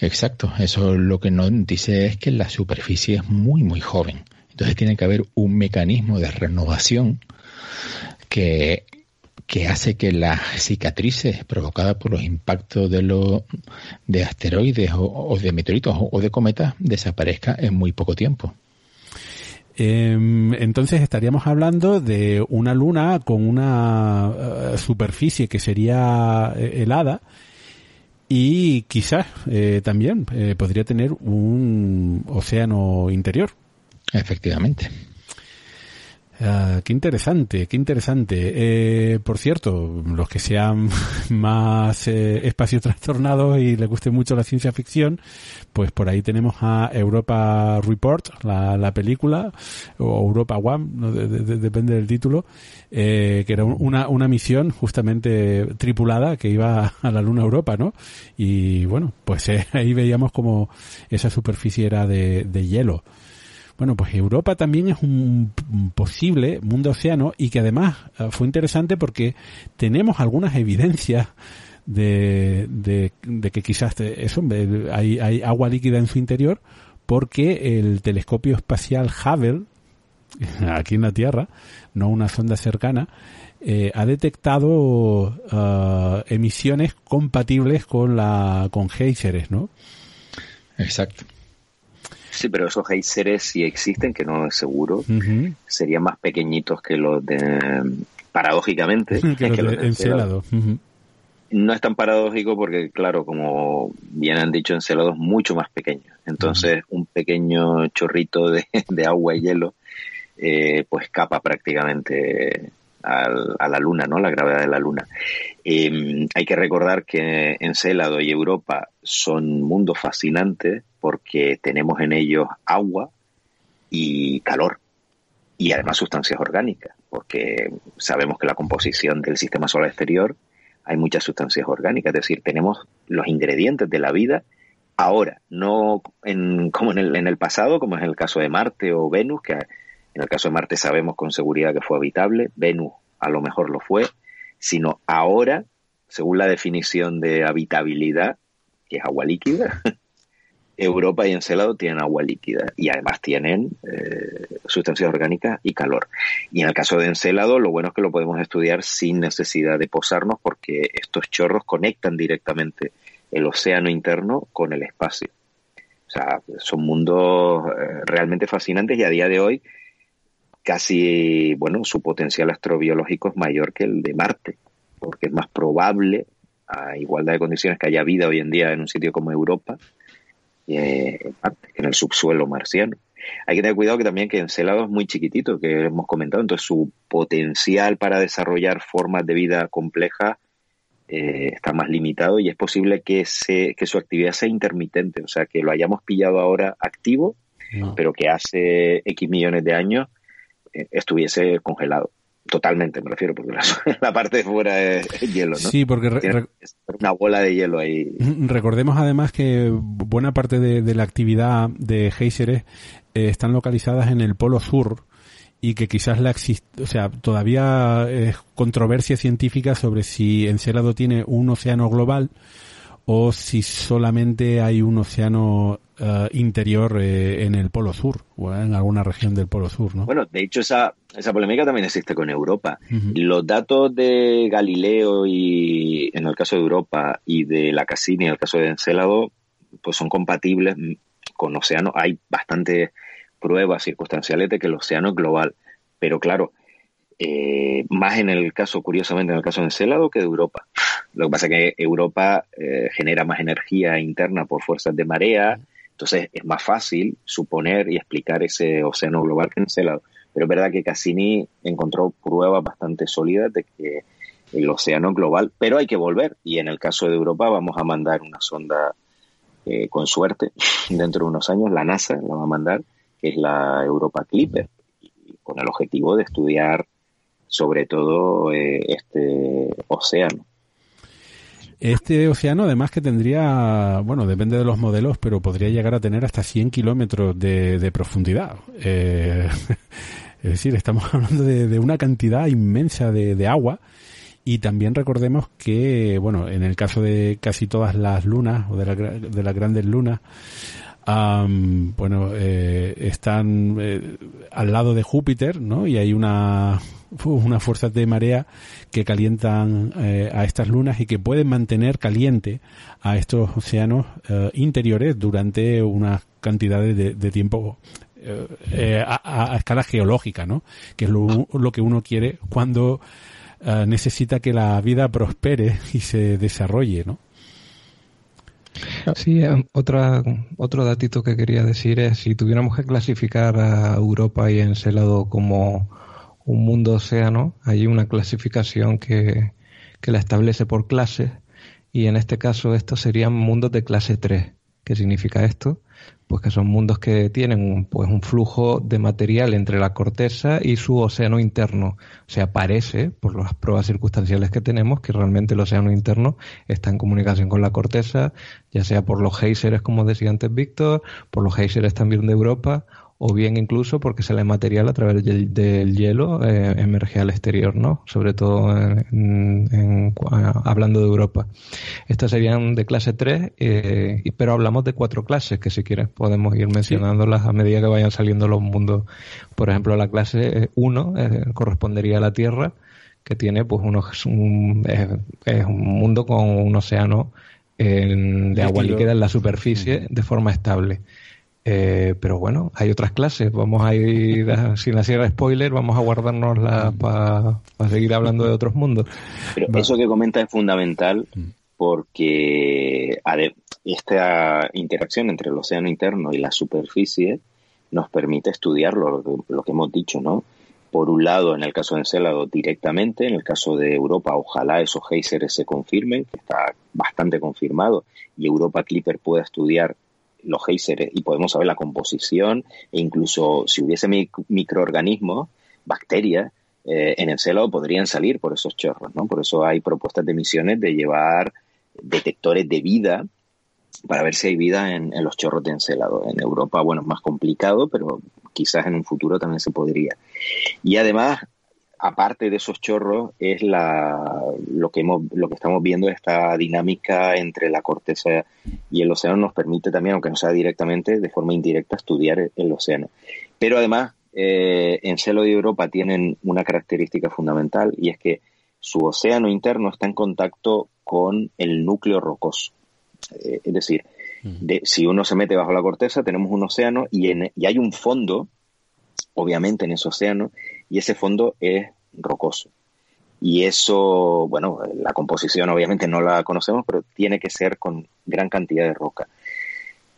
Exacto, eso lo que nos dice es que la superficie es muy, muy joven. Entonces tiene que haber un mecanismo de renovación que, que hace que las cicatrices provocadas por los impactos de, los, de asteroides o, de meteoritos o de cometas desaparezcan en muy poco tiempo. Em, entonces estaríamos hablando de una luna con una eh, superficie que sería eh, helada y quizás eh, también podría tener un océano interior. Efectivamente. Ah, qué interesante, qué interesante. Eh, por cierto, los que sean [LAUGHS] más eh, espacios trastornados y les guste mucho la ciencia ficción, pues por ahí tenemos a Europa Report, la, la película, o Europa One, no, depende del título, eh, que era una, una misión justamente tripulada que iba a la Luna Europa, ¿no? Y bueno, pues eh, [LAUGHS] ahí veíamos como esa superficie era de, de hielo. Bueno, pues Europa también es un posible mundo océano y que además eh, fue interesante porque tenemos algunas evidencias de, de, que quizás eso, hay, agua líquida en su interior porque el telescopio espacial Hubble, [LAUGHS] aquí en la Tierra, no una sonda cercana, eh, ha detectado eh, emisiones compatibles con la con géiseres, ¿no? Exacto. Sí, pero esos géiseres si existen, que no es seguro, serían más pequeñitos que los de... Paradójicamente. [LAUGHS] [LAUGHS] que los de Encelado. No es tan paradójico porque, claro, como bien han dicho, Encelado es mucho más pequeño. Entonces, un pequeño chorrito [LAUGHS] de, agua y hielo, eh, pues escapa prácticamente a la Luna, ¿no? La gravedad de la Luna. Em, hay que recordar que Encélado y Europa son mundos fascinantes porque tenemos en ellos agua y calor y además sustancias orgánicas, porque sabemos que la composición del sistema solar exterior hay muchas sustancias orgánicas, es decir, tenemos los ingredientes de la vida ahora, no en, como en el, en el pasado, como es el caso de Marte o Venus, que en el caso de Marte sabemos con seguridad que fue habitable, Venus a lo mejor lo fue, sino ahora, según la definición de habitabilidad, que es agua líquida, [LAUGHS] Europa y Encelado tienen agua líquida y además tienen eh, sustancias orgánicas y calor. Y en el caso de Encelado, lo bueno es que lo podemos estudiar sin necesidad de posarnos porque estos chorros conectan directamente el océano interno con el espacio. O sea, son mundos eh, realmente fascinantes y a día de hoy casi, bueno, su potencial astrobiológico es mayor que el de Marte, porque es más probable, a igualdad de condiciones, que haya vida hoy en día en un sitio como Europa, eh, en el subsuelo marciano. Hay que tener cuidado que también que Encelado es muy chiquitito, que hemos comentado, entonces su potencial para desarrollar formas de vida complejas eh, está más limitado y es posible que, se, que su actividad sea intermitente, o sea, que lo hayamos pillado ahora activo, pero que hace X millones de años estuviese congelado. Totalmente, me refiero, porque la, [LAUGHS] parte de fuera es, hielo, ¿no? Sí, porque una bola de hielo ahí. Recordemos además que buena parte de, la actividad de géiseres eh, están localizadas en el polo sur y que quizás la existe, o sea, todavía es controversia científica sobre si Encelado tiene un océano global o si solamente hay un océano eh, interior eh, en el Polo Sur o en alguna región del Polo Sur, ¿no? Bueno, de hecho esa, esa polémica también existe con Europa. Los datos de Galileo y en el caso de Europa y de la Cassini en el caso de Encélado, pues son compatibles con océano. Hay bastantes pruebas circunstanciales de que el océano es global, pero claro, eh, más en el caso, curiosamente, en el caso de Encélado que de Europa. Lo que pasa es que Europa eh, genera más energía interna por fuerzas de marea, entonces es más fácil suponer y explicar ese océano global que Encélado. Pero es verdad que Cassini encontró pruebas bastante sólidas de que el océano global, pero hay que volver. Y en el caso de Europa vamos a mandar una sonda eh, con suerte, [LAUGHS] dentro de unos años, la NASA la va a mandar, que es la Europa Clipper, con el objetivo de estudiar sobre todo eh, este océano. Este océano, además que tendría, bueno, depende de los modelos, pero podría llegar a tener hasta 100 kilómetros de, profundidad. Eh, [LAUGHS] es decir, estamos [LAUGHS] hablando de, una cantidad inmensa de, agua Y también recordemos que, bueno, en el caso de casi todas las lunas o de, de las grandes lunas, bueno, eh, están eh, al lado de Júpiter, ¿no? Y hay una, unas fuerzas de marea que calientan eh, a estas lunas y que pueden mantener caliente a estos océanos interiores durante una cantidad de, tiempo a, escala geológica, ¿no? Que es lo, lo que uno quiere cuando necesita que la vida prospere y se desarrolle, ¿no? Sí, eh, otra, otro datito que quería decir es si tuviéramos que clasificar a Europa y Encelado como un mundo océano, hay una clasificación que, que la establece por clases y en este caso estos serían mundos de clase 3. ¿Qué significa esto? Pues que son mundos que tienen pues un flujo de material entre la corteza y su océano interno. O sea, parece, por las pruebas circunstanciales que tenemos, que realmente el océano interno está en comunicación con la corteza, ya sea por los géiseres, como decía antes Víctor, por los géiseres también de Europa, o bien incluso porque sale material a través del, hielo eh, emerge al exterior, ¿no? Sobre todo hablando de Europa. Estas serían de clase 3, eh, pero hablamos de cuatro clases que si quieres podemos ir mencionándolas a medida que vayan saliendo los mundos. Por ejemplo, la clase 1 eh, correspondería a la Tierra, que tiene pues unos, un, es, un mundo con un océano de agua líquida en la superficie de forma estable. Eh, pero bueno, hay otras clases. Vamos a ir, [LAUGHS] sin hacer spoiler, vamos a guardarnos para seguir hablando de otros mundos. Pero eso que comenta es fundamental mm. porque esta interacción entre el océano interno y la superficie nos permite estudiar lo, que hemos dicho, ¿no? Por un lado, en el caso de Encélado, directamente, en el caso de Europa, ojalá esos géiseres se confirmen, que está bastante confirmado, y Europa Clipper pueda estudiar los géiseres y podemos saber la composición e incluso si hubiese microorganismos, bacterias, eh, en el cielo podrían salir por esos chorros, ¿no? Por eso hay propuestas de misiones de llevar detectores de vida para ver si hay vida en, los chorros de encelado. En Europa, bueno, es más complicado, pero quizás en un futuro también se podría. Y además, aparte de esos chorros, es la, lo, que hemos, lo que estamos viendo, esta dinámica entre la corteza y el océano nos permite también, aunque no sea directamente, de forma indirecta, estudiar el océano. Pero además, eh, en Celo de Europa tienen una característica fundamental y es que su océano interno está en contacto con el núcleo rocoso. Eh, es decir, de, si uno se mete bajo la corteza, tenemos un océano y, en, y hay un fondo, obviamente, en ese océano, y ese fondo es rocoso. Y eso, bueno, la composición obviamente no la conocemos, pero tiene que ser con gran cantidad de roca.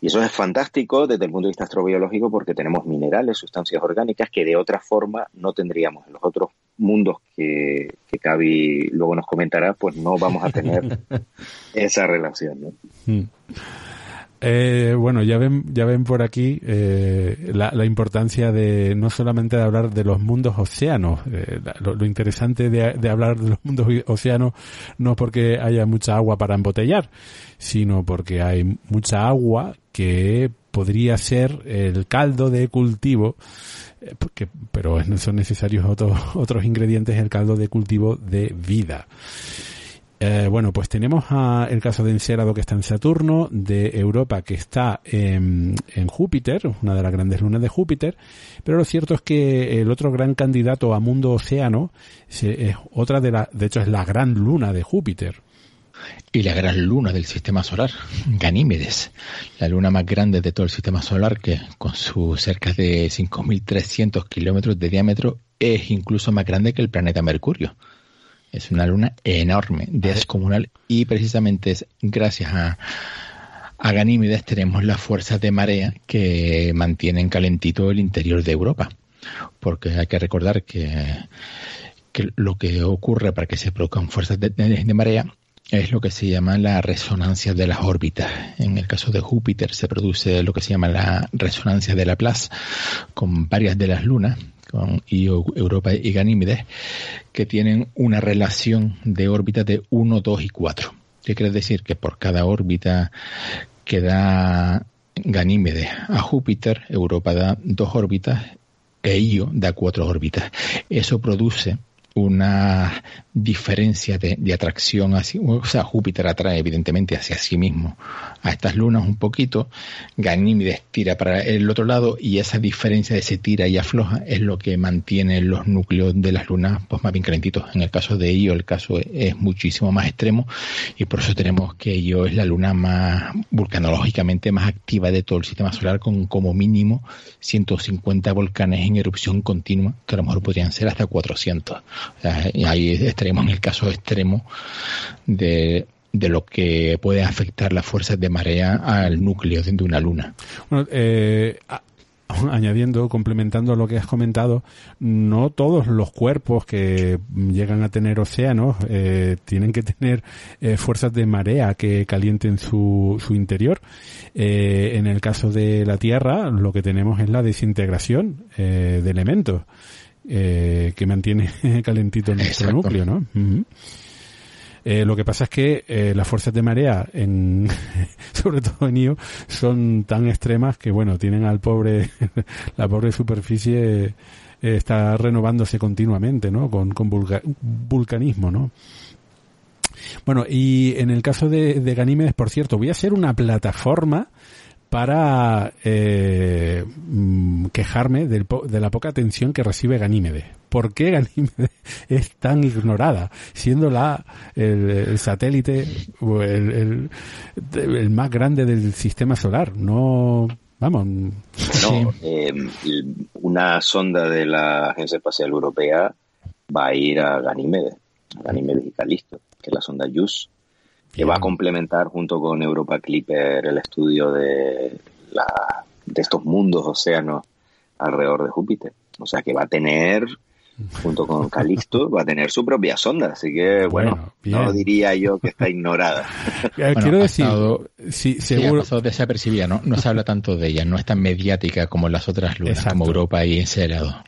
Y eso es fantástico desde el punto de vista astrobiológico porque tenemos minerales, sustancias orgánicas que de otra forma no tendríamos. En los otros mundos que, que Cavi luego nos comentará, pues no vamos a tener [LAUGHS] esa relación. ¿no? Eh, bueno, ya ven, ya ven por aquí eh, la, importancia de no solamente de hablar de los mundos océanos. Eh, lo, interesante de, hablar de los mundos océanos no porque haya mucha agua para embotellar, sino porque hay mucha agua que podría ser el caldo de cultivo, porque, pero son necesarios otros otros ingredientes el caldo de cultivo de vida. Eh, bueno, pues tenemos el caso de Encélado que está en Saturno, de Europa que está en, Júpiter, una de las grandes lunas de Júpiter, pero lo cierto es que el otro gran candidato a mundo océano es otra de la, de hecho es la gran luna de Júpiter. Y la gran luna del sistema solar, Ganímedes, la luna más grande de todo el sistema solar, que con sus cerca de 5.300 kilómetros de diámetro es incluso más grande que el planeta Mercurio. Es una luna enorme, descomunal, y precisamente es gracias a, a Ganímedes tenemos las fuerzas de marea que mantienen calentito el interior de Europa. Porque hay que recordar que, que lo que ocurre para que se produzcan fuerzas de, de marea es lo que se llama la resonancia de las órbitas. En el caso de Júpiter se produce lo que se llama la resonancia de Laplace con varias de las lunas con Europa y Ganímedes, que tienen una relación de órbitas de 1, 2 y 4. ¿Qué quiere decir? Que por cada órbita que da Ganímedes a Júpiter, Europa da dos órbitas e Io da cuatro órbitas. Eso produce una diferencia de, atracción así, o sea, Júpiter atrae evidentemente hacia sí mismo a estas lunas un poquito, Ganímedes tira para el otro lado y esa diferencia de ese tira y afloja es lo que mantiene los núcleos de las lunas pues más bien calentitos. En el caso de Io el caso es muchísimo más extremo y por eso tenemos que Io es la luna más vulcanológicamente más activa de todo el sistema solar con como mínimo 150 volcanes en erupción continua, que a lo mejor podrían ser hasta 400. y ahí estaremos en el caso extremo de, de lo que puede afectar las fuerzas de marea al núcleo de una luna. Bueno, eh, [LAUGHS] añadiendo, complementando lo que has comentado, no todos los cuerpos que llegan a tener océanos eh, tienen que tener eh, fuerzas de marea que calienten su, su interior. Eh, en el caso de la Tierra, lo que tenemos es la desintegración de elementos que mantiene [LAUGHS] calentito nuestro núcleo, ¿no? Eh, lo que pasa es que eh, las fuerzas de marea, en, [LAUGHS] sobre todo en IO, son tan extremas que, bueno, tienen al pobre, [LAUGHS] la pobre superficie eh, está renovándose continuamente, ¿no? Con, con vulcanismo, ¿no? Bueno, y en el caso de, de Ganímedes, por cierto, voy a hacer una plataforma para eh, mm, quejarme del de la poca atención que recibe Ganímedes. ¿Por qué Ganímedes [LAUGHS] es tan ignorada, siendo la el, satélite el, el, más grande del sistema solar? No, vamos. No, eh, una sonda de la Agencia Espacial Europea va a ir a Ganímedes, a Ganímedes y Calisto, que es la sonda JUICE que va a complementar junto con Europa Clipper el estudio de, la, de estos mundos océanos alrededor de Júpiter. O sea que va a tener, junto con Calisto, [LAUGHS] va a tener su propia sonda. Así que, bueno, no diría yo que está ignorada. [LAUGHS] Quiero decir, sí, seguro. Sí, desapercibida, ¿no? No se habla tanto de ella, no es tan mediática como las otras lunas, como Europa y Encelado.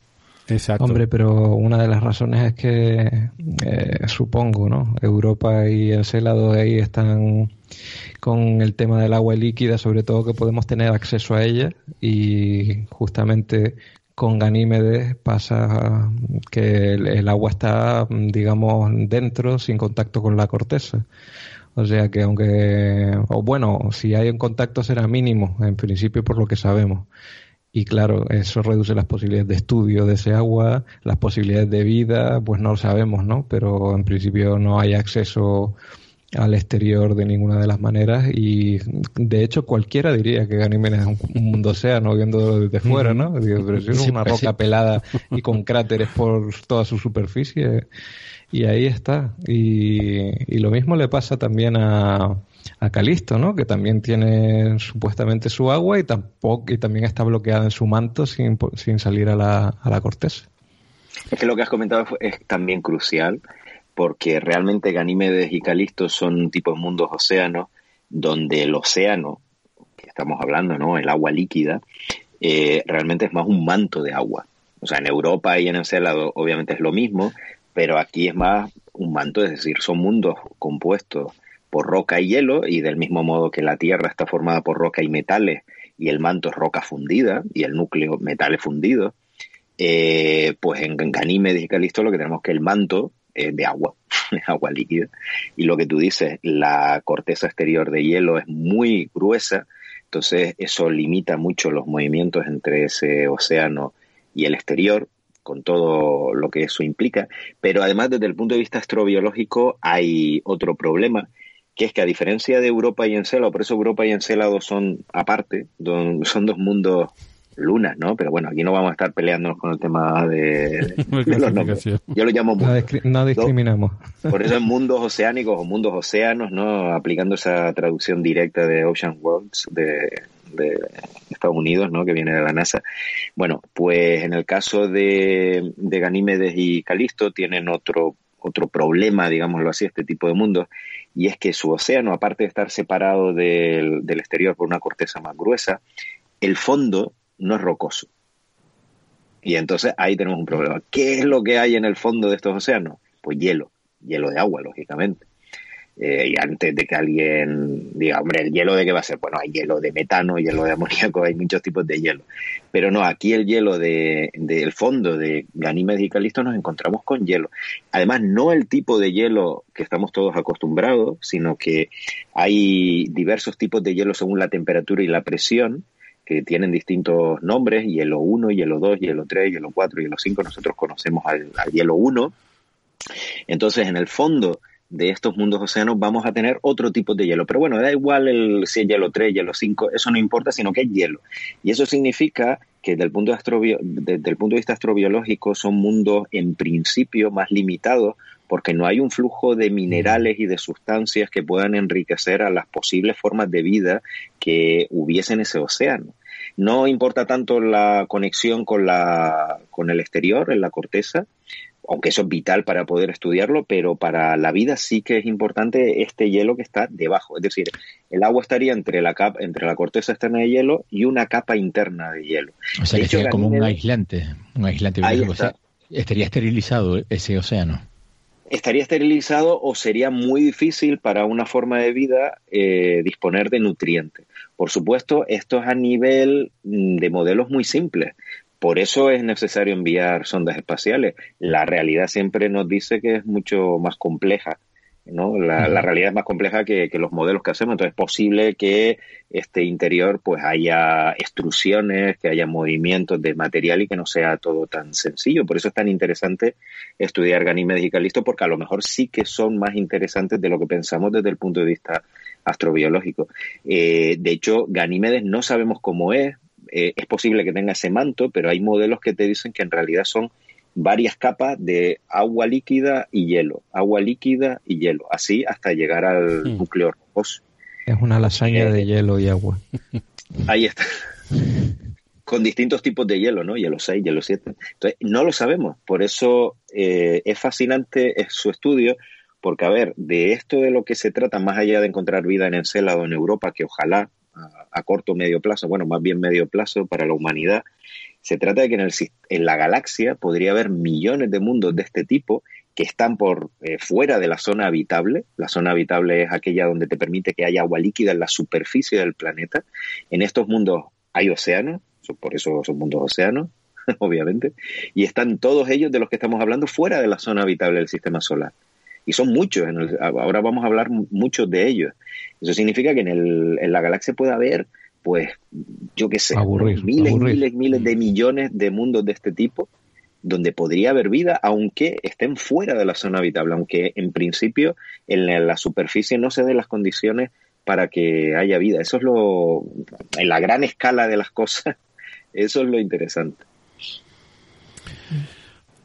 Hombre, pero una de las razones es que, eh, supongo, ¿no? Europa y Encelado ahí están con el tema del agua líquida, sobre todo que podemos tener acceso a ella y justamente con Ganímedes pasa que el, agua está, digamos, dentro, sin contacto con la corteza. O sea que aunque, o bueno, si hay un contacto será mínimo, en principio por lo que sabemos. Y claro, eso reduce las posibilidades de estudio de ese agua, las posibilidades de vida, pues no lo sabemos, ¿no? Pero en principio no hay acceso al exterior de ninguna de las maneras y de hecho cualquiera diría que Ganímedes es un, mundo océano viendo desde fuera, ¿no? pero si es una roca pelada y con cráteres por toda su superficie y ahí está. Y, y lo mismo le pasa también a, a Calisto, ¿no? Que también tiene supuestamente su agua y tampoco y también está bloqueada en su manto sin, sin salir a la, a la corteza. Es que lo que has comentado es también crucial porque realmente Ganímedes y Calisto son un tipo de mundos océanos donde el océano, que estamos hablando, ¿no? El agua líquida, eh, realmente es más un manto de agua. O sea, en Europa y en Encelado obviamente es lo mismo, pero aquí es más un manto, es decir, son mundos compuestos por roca y hielo, y del mismo modo que la Tierra está formada por roca y metales, y el manto es roca fundida, y el núcleo metales fundidos, eh, pues en Ganímedes y Calisto lo que tenemos que el manto es de agua, [LAUGHS] es agua líquida. Y lo que tú dices, la corteza exterior de hielo es muy gruesa, entonces eso limita mucho los movimientos entre ese océano y el exterior, con todo lo que eso implica. Pero además, desde el punto de vista astrobiológico, hay otro problema, que es que a diferencia de Europa y Encélado, por eso Europa y Encélado son aparte, son dos mundos lunas, ¿no? Pero bueno, aquí no vamos a estar peleándonos con el tema de, [LAUGHS] los nombres. Yo lo llamo no, discriminamos. Por eso [LAUGHS] en mundos oceánicos o mundos océanos, ¿no? Aplicando esa traducción directa de Ocean Worlds de, de Estados Unidos, ¿no? Que viene de la NASA. Bueno, pues en el caso de, de Ganímedes y Calisto tienen otro otro problema, digámoslo así, este tipo de mundos, y es que su océano, aparte de estar separado del, exterior por una corteza más gruesa, el fondo no es rocoso. Y entonces ahí tenemos un problema. ¿Qué es lo que hay en el fondo de estos océanos? Pues hielo, hielo de agua, lógicamente. Eh, y antes de que alguien diga, hombre, ¿el hielo de qué va a ser? Bueno, hay hielo de metano, hielo de amoníaco, hay muchos tipos de hielo. Pero no, aquí el hielo del de, fondo de Ganímedes y Calisto nos encontramos con hielo. Además, no el tipo de hielo que estamos todos acostumbrados, sino que hay diversos tipos de hielo según la temperatura y la presión que tienen distintos nombres, hielo 1, hielo 2, hielo 3, hielo 4, hielo 5. Nosotros conocemos al, al hielo 1. Entonces, en el fondo, de estos mundos océanos vamos a tener otro tipo de hielo. Pero bueno, da igual el, si es hielo 3, hielo 5, eso no importa, sino que es hielo. Y eso significa que desde el punto de, desde el punto de vista astrobiológico son mundos en principio más limitados porque no hay un flujo de minerales y de sustancias que puedan enriquecer a las posibles formas de vida que hubiese en ese océano. No importa tanto la conexión con, la, con el exterior, en la corteza, aunque eso es vital para poder estudiarlo, pero para la vida sí que es importante este hielo que está debajo. Es decir, el agua estaría entre la capa, entre la corteza externa de hielo y una capa interna de hielo. O sea, que sería como un aislante, un aislante estaría esterilizado ese océano. Estaría esterilizado o sería muy difícil para una forma de vida eh, disponer de nutrientes. Por supuesto, esto es a nivel mm, de modelos muy simples. Por eso es necesario enviar sondas espaciales. La realidad siempre nos dice que es mucho más compleja. ¿no? La, realidad es más compleja que, los modelos que hacemos. Entonces es posible que este interior pues haya extrusiones, que haya movimientos de material y que no sea todo tan sencillo. Por eso es tan interesante estudiar Ganímedes y Calisto, porque a lo mejor sí que son más interesantes de lo que pensamos desde el punto de vista astrobiológico. Eh, de hecho, Ganímedes no sabemos cómo es, eh, es posible que tenga ese manto, pero hay modelos que te dicen que en realidad son varias capas de agua líquida y hielo, agua líquida y hielo, así hasta llegar al hmm. núcleo rojoso. Es una lasaña de eh, hielo y agua. Ahí está. [LAUGHS] Con distintos tipos de hielo, ¿no? Hielo 6, hielo 7. Entonces, no lo sabemos. Por eso eh, es fascinante su estudio, porque, a ver, de esto de lo que se trata, más allá de encontrar vida en Encelado en Europa, que ojalá a, corto o medio plazo, bueno, más bien medio plazo para la humanidad, se trata de que en, el, en la galaxia podría haber millones de mundos de este tipo que están por eh, fuera de la zona habitable. La zona habitable es aquella donde te permite que haya agua líquida en la superficie del planeta. En estos mundos hay océanos, por eso son mundos océanos, [LAUGHS] obviamente, y están todos ellos de los que estamos hablando fuera de la zona habitable del sistema solar y son muchos. ahora vamos a hablar muchos de ellos. Eso significa que en, el, en la galaxia puede haber, pues, yo qué sé, miles, miles, miles de millones de mundos de este tipo donde podría haber vida, aunque estén fuera de la zona habitable, aunque en principio en la, superficie no se den las condiciones para que haya vida. Eso es lo, en la gran escala de las cosas, [LAUGHS] eso es lo interesante.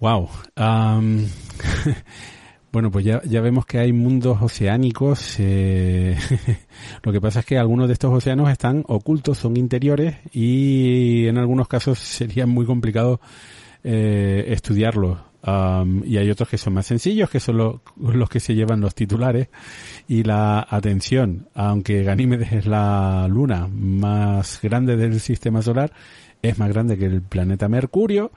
Wow. [LAUGHS] Bueno, pues ya, ya vemos que hay mundos oceánicos. Eh, [LAUGHS] lo que pasa es que algunos de estos océanos están ocultos, son interiores y en algunos casos sería muy complicado eh, estudiarlos. y hay otros que son más sencillos, que son los que se llevan los titulares y la atención. Aunque Ganímedes es la luna más grande del sistema solar, es más grande que el planeta Mercurio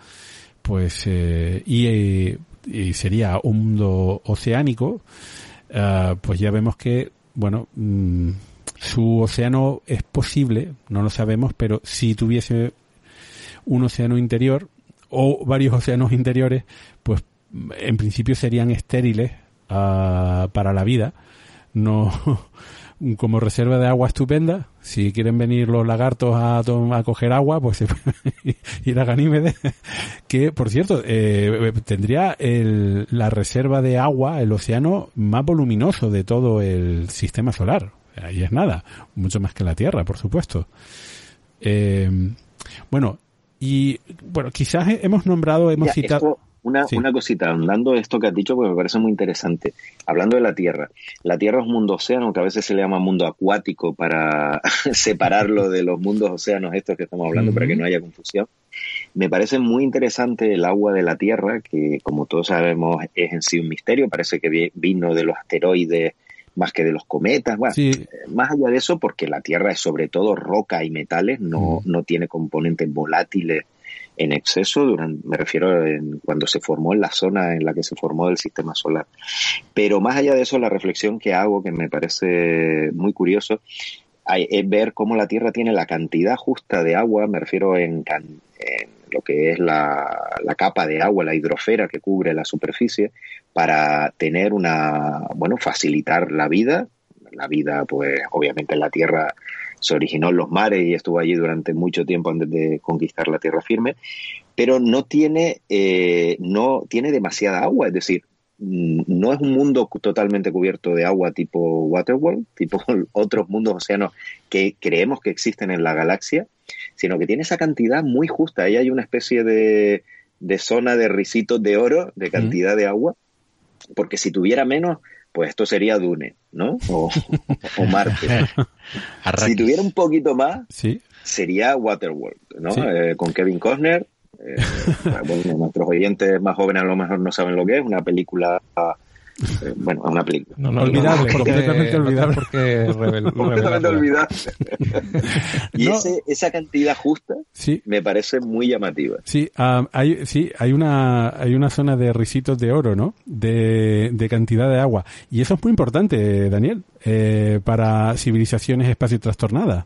pues eh, y y sería un mundo oceánico, eh, pues ya vemos que, bueno, mm, su océano es posible, no lo sabemos, pero si tuviese un océano interior o varios [LAUGHS] océanos interiores, pues en principio serían estériles ah, para la vida. No, [LAUGHS] como reserva de agua estupenda. Si quieren venir los lagartos a, a coger agua, pues [LAUGHS] ir a Ganímedes, que por cierto, eh, tendría el, la reserva de agua, el océano más voluminoso de todo el sistema solar. Ahí es nada, mucho más que la Tierra, por supuesto. Eh, bueno, y bueno, quizás hemos nombrado, hemos citado. Una, una cosita, hablando de esto que has dicho, porque me parece muy interesante. Hablando de la Tierra. La Tierra es un mundo océano, que a veces se le llama mundo acuático para [LAUGHS] separarlo de los mundos océanos estos que estamos hablando, para que no haya confusión. Me parece muy interesante el agua de la Tierra, que como todos sabemos es en sí un misterio. Parece que vino de los asteroides más que de los cometas. Bueno, eh, más allá de eso, porque la Tierra es sobre todo roca y metales, no, no tiene componentes volátiles en exceso, durante, me refiero en cuando se formó en la zona en la que se formó el sistema solar. Pero más allá de eso, la reflexión que hago, que me parece muy curioso, es ver cómo la Tierra tiene la cantidad justa de agua, me refiero en, en lo que es la, la, capa de agua, la hidrofera que cubre la superficie, para tener una, bueno, facilitar la vida. La vida, pues obviamente en la Tierra se originó en los mares y estuvo allí durante mucho tiempo antes de conquistar la tierra firme, pero no tiene, eh, no tiene demasiada agua, es decir, mm, no es un mundo totalmente cubierto de agua tipo Waterworld, tipo [LAUGHS] otros mundos océanos que creemos que existen en la galaxia, sino que tiene esa cantidad muy justa. Ahí hay una especie de, de zona de risitos de oro, de cantidad de agua, porque si tuviera menos, pues esto sería Dune, ¿no? O, Marte. [LAUGHS] si tuviera un poquito más, sería Waterworld, ¿no? Eh, con Kevin Costner. Eh, [LAUGHS] bueno, nuestros oyentes más jóvenes a lo mejor no saben lo que es, una película eh, bueno, es una película. No, no, olvidable, completamente olvidable. Porque completamente [LAUGHS] olvidable. y ese, esa cantidad justa sí. me parece muy llamativa. Sí, um, hay, sí, hay una, hay una zona de risitos de oro, ¿no? De, de cantidad de agua. Y eso es muy importante, Daniel, eh, para civilizaciones espacio trastornadas.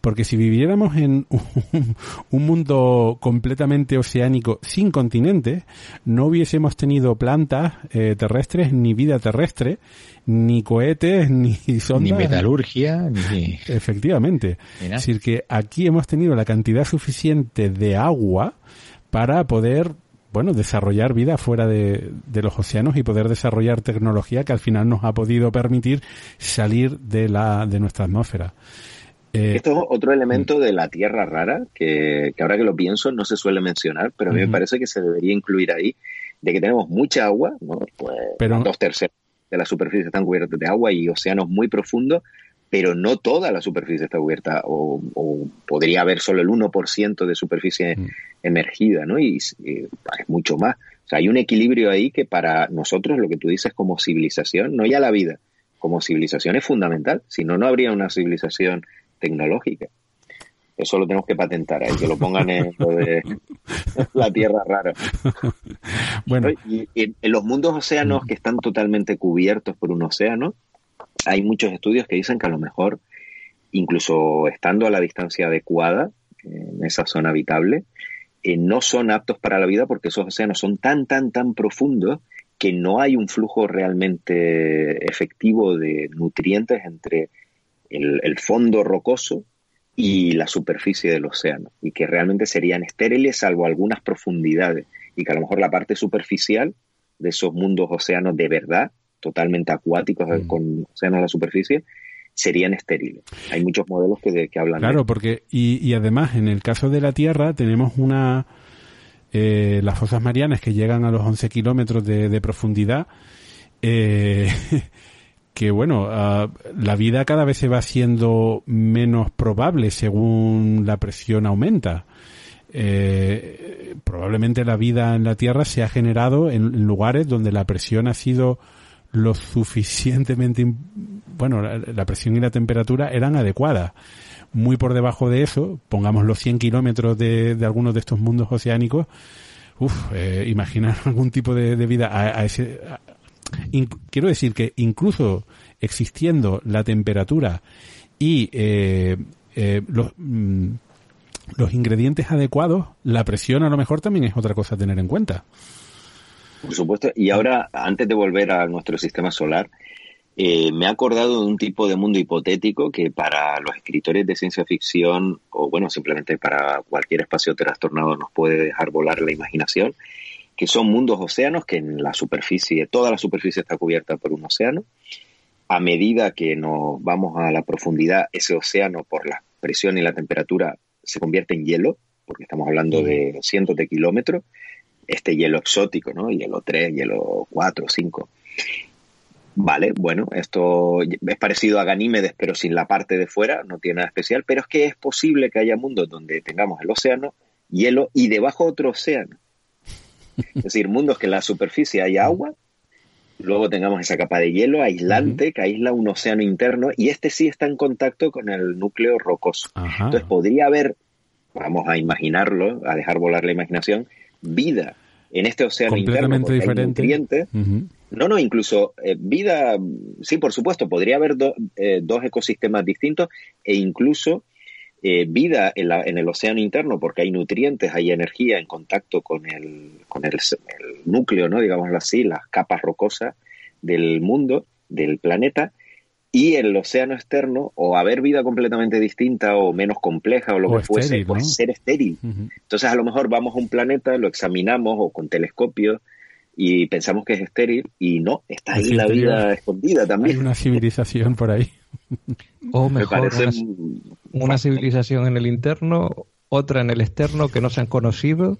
Porque si viviéramos en un, un mundo completamente oceánico sin continentes, no hubiésemos tenido plantas eh, terrestres ni vida terrestre, ni cohetes, [LAUGHS] ni sondas. Ni metalurgia, ni... Efectivamente. Es decir, que aquí hemos tenido la cantidad suficiente de agua para poder bueno, desarrollar vida fuera de, los océanos y poder desarrollar tecnología que al final nos ha podido permitir salir de la de nuestra atmósfera. Eh, Esto es otro elemento de la Tierra rara que, que, ahora que lo pienso no se suele mencionar, pero a mí me parece que se debería incluir ahí, de que tenemos mucha agua, ¿no? pues pero, dos terceros de la superficie están cubiertos de agua y océanos muy profundos, pero no toda la superficie está cubierta o, podría haber solo el 1% de superficie mm. emergida, ¿no? Y, es mucho más. O sea, hay un equilibrio ahí que para nosotros, lo que tú dices como civilización, no ya la vida, como civilización es fundamental. Si no, no habría una civilización tecnológica. Eso lo tenemos que patentar ahí, que lo pongan en lo de [LAUGHS] la tierra rara. [LAUGHS] Bueno. Y en, los mundos océanos que están totalmente cubiertos por un océano, hay muchos estudios que dicen que a lo mejor, incluso estando a la distancia adecuada, en esa zona habitable, eh, no son aptos para la vida porque esos océanos son tan, tan, tan profundos que no hay un flujo realmente efectivo de nutrientes entre el fondo rocoso y la superficie del océano, y que realmente serían estériles salvo algunas profundidades, y que a lo mejor la parte superficial de esos mundos océanos de verdad, totalmente acuáticos mm. con océanos a la superficie, serían estériles. Hay muchos modelos que, que hablan claro, porque, y, y, además, en el caso de la Tierra, tenemos una. Eh, las fosas marianas que llegan a los 11 kilómetros de, de profundidad. Eh, [LAUGHS] que bueno, ah, la vida cada vez se va haciendo menos probable según la presión aumenta. Eh, probablemente la vida en la Tierra se ha generado en, lugares donde la presión ha sido lo suficientemente, bueno, la, presión y la temperatura eran adecuadas. Muy por debajo de eso, pongamos los 100 kilómetros de, de algunos de estos mundos oceánicos, eh, imaginar [LAUGHS] algún tipo de, vida a, ese, quiero decir que incluso existiendo la temperatura y eh, eh, los, mm, los ingredientes adecuados, la presión a lo mejor también es otra cosa a tener en cuenta. Por supuesto. Y ahora, antes de volver a nuestro sistema solar, eh, me he acordado de un tipo de mundo hipotético que para los escritores de ciencia ficción, o bueno, simplemente para cualquier espacio trastornado nos puede dejar volar la imaginación, que son mundos océanos que en la superficie, toda la superficie está cubierta por un océano. A medida que nos vamos a la profundidad, ese océano por la presión y la temperatura se convierte en hielo, porque estamos hablando de cientos de kilómetros. Este hielo exótico, ¿no? Hielo 3, hielo 4, 5. Vale, bueno, esto es parecido a Ganímedes, pero sin la parte de fuera, no tiene nada especial, pero es que es posible que haya mundos donde tengamos el océano, hielo y debajo otro océano. Es decir, mundos que en la superficie hay agua, luego tengamos esa capa de hielo aislante que aísla un océano interno y este sí está en contacto con el núcleo rocoso. Entonces podría haber vamos a imaginarlo, a dejar volar la imaginación, vida en este océano interno diferente. nutrientes. No, no, incluso eh, vida, sí, por supuesto, podría haber eh, dos ecosistemas distintos e incluso eh, vida en, la, en, el océano interno porque hay nutrientes, hay energía en contacto con el, con el, núcleo, ¿no? digámoslo así, las capas rocosas del mundo, del planeta, y el océano externo, o haber vida completamente distinta o menos compleja o lo que fuese, pues ser estéril. Entonces, a lo mejor vamos a un planeta, lo examinamos o con telescopios y pensamos que es estéril y no, está ahí la vida escondida también. Hay una civilización por ahí. [LAUGHS] O mejor, una, civilización en el interno, otra en el externo que no se han conocido.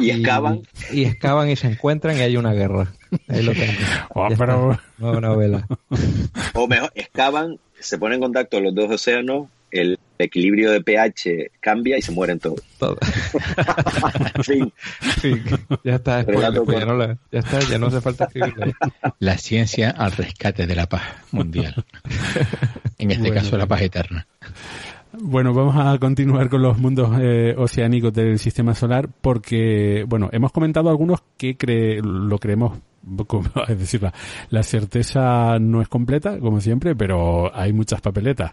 Y, excavan. Y, excavan y se encuentran y hay una guerra. Ahí lo tengo. [LAUGHS] Oh, pero... novela. [LAUGHS] O mejor, excavan, se ponen en contacto los dos océanos, el equilibrio de pH cambia y se mueren todos. Todo. [LAUGHS] fin. Ya está, ya, no ya está, ya no hace falta escribirlo. La ciencia al rescate de la paz mundial. En este caso, la paz eterna. Bueno, vamos a continuar con los mundos eh, oceánicos del sistema solar porque, bueno, hemos comentado algunos que cre lo creemos [LAUGHS] es decir, la, certeza no es completa, como siempre, pero hay muchas papeletas.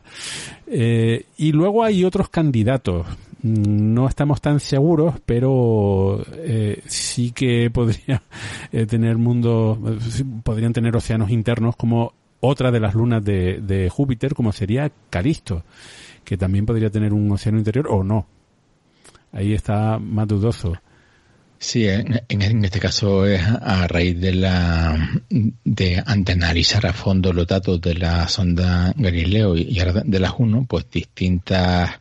Eh, y luego hay otros candidatos. No estamos tan seguros, pero eh, sí que podría eh, tener mundos, podrían tener océanos internos como otra de las lunas de, de Júpiter, como sería Calisto, que también podría tener un océano interior o no. Ahí está más dudoso. Sí, en, este caso es a raíz de la de, analizar a fondo los datos de la sonda Galileo y, de la Juno, pues distintas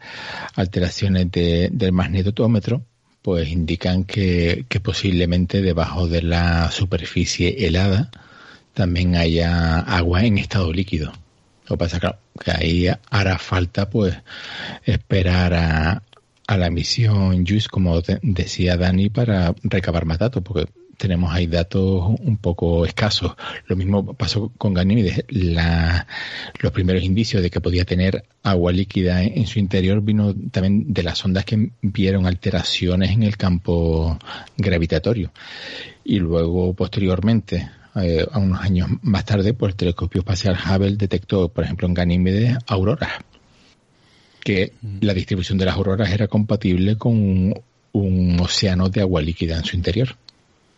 alteraciones del magnetómetro pues indican que posiblemente debajo de la superficie helada también haya agua en estado líquido. Lo que pasa es que ahí hará falta pues esperar a, a la misión JUICE, como decía Dani, para recabar más datos, porque tenemos ahí datos un poco escasos. Lo mismo pasó con Ganímedes. La, los primeros indicios de que podía tener agua líquida en, su interior vino también de las ondas que vieron alteraciones en el campo gravitatorio. Y luego, posteriormente, eh, a unos años más tarde, pues el telescopio espacial Hubble detectó, por ejemplo, en Ganímedes, auroras que la distribución de las auroras era compatible con un, océano de agua líquida en su interior.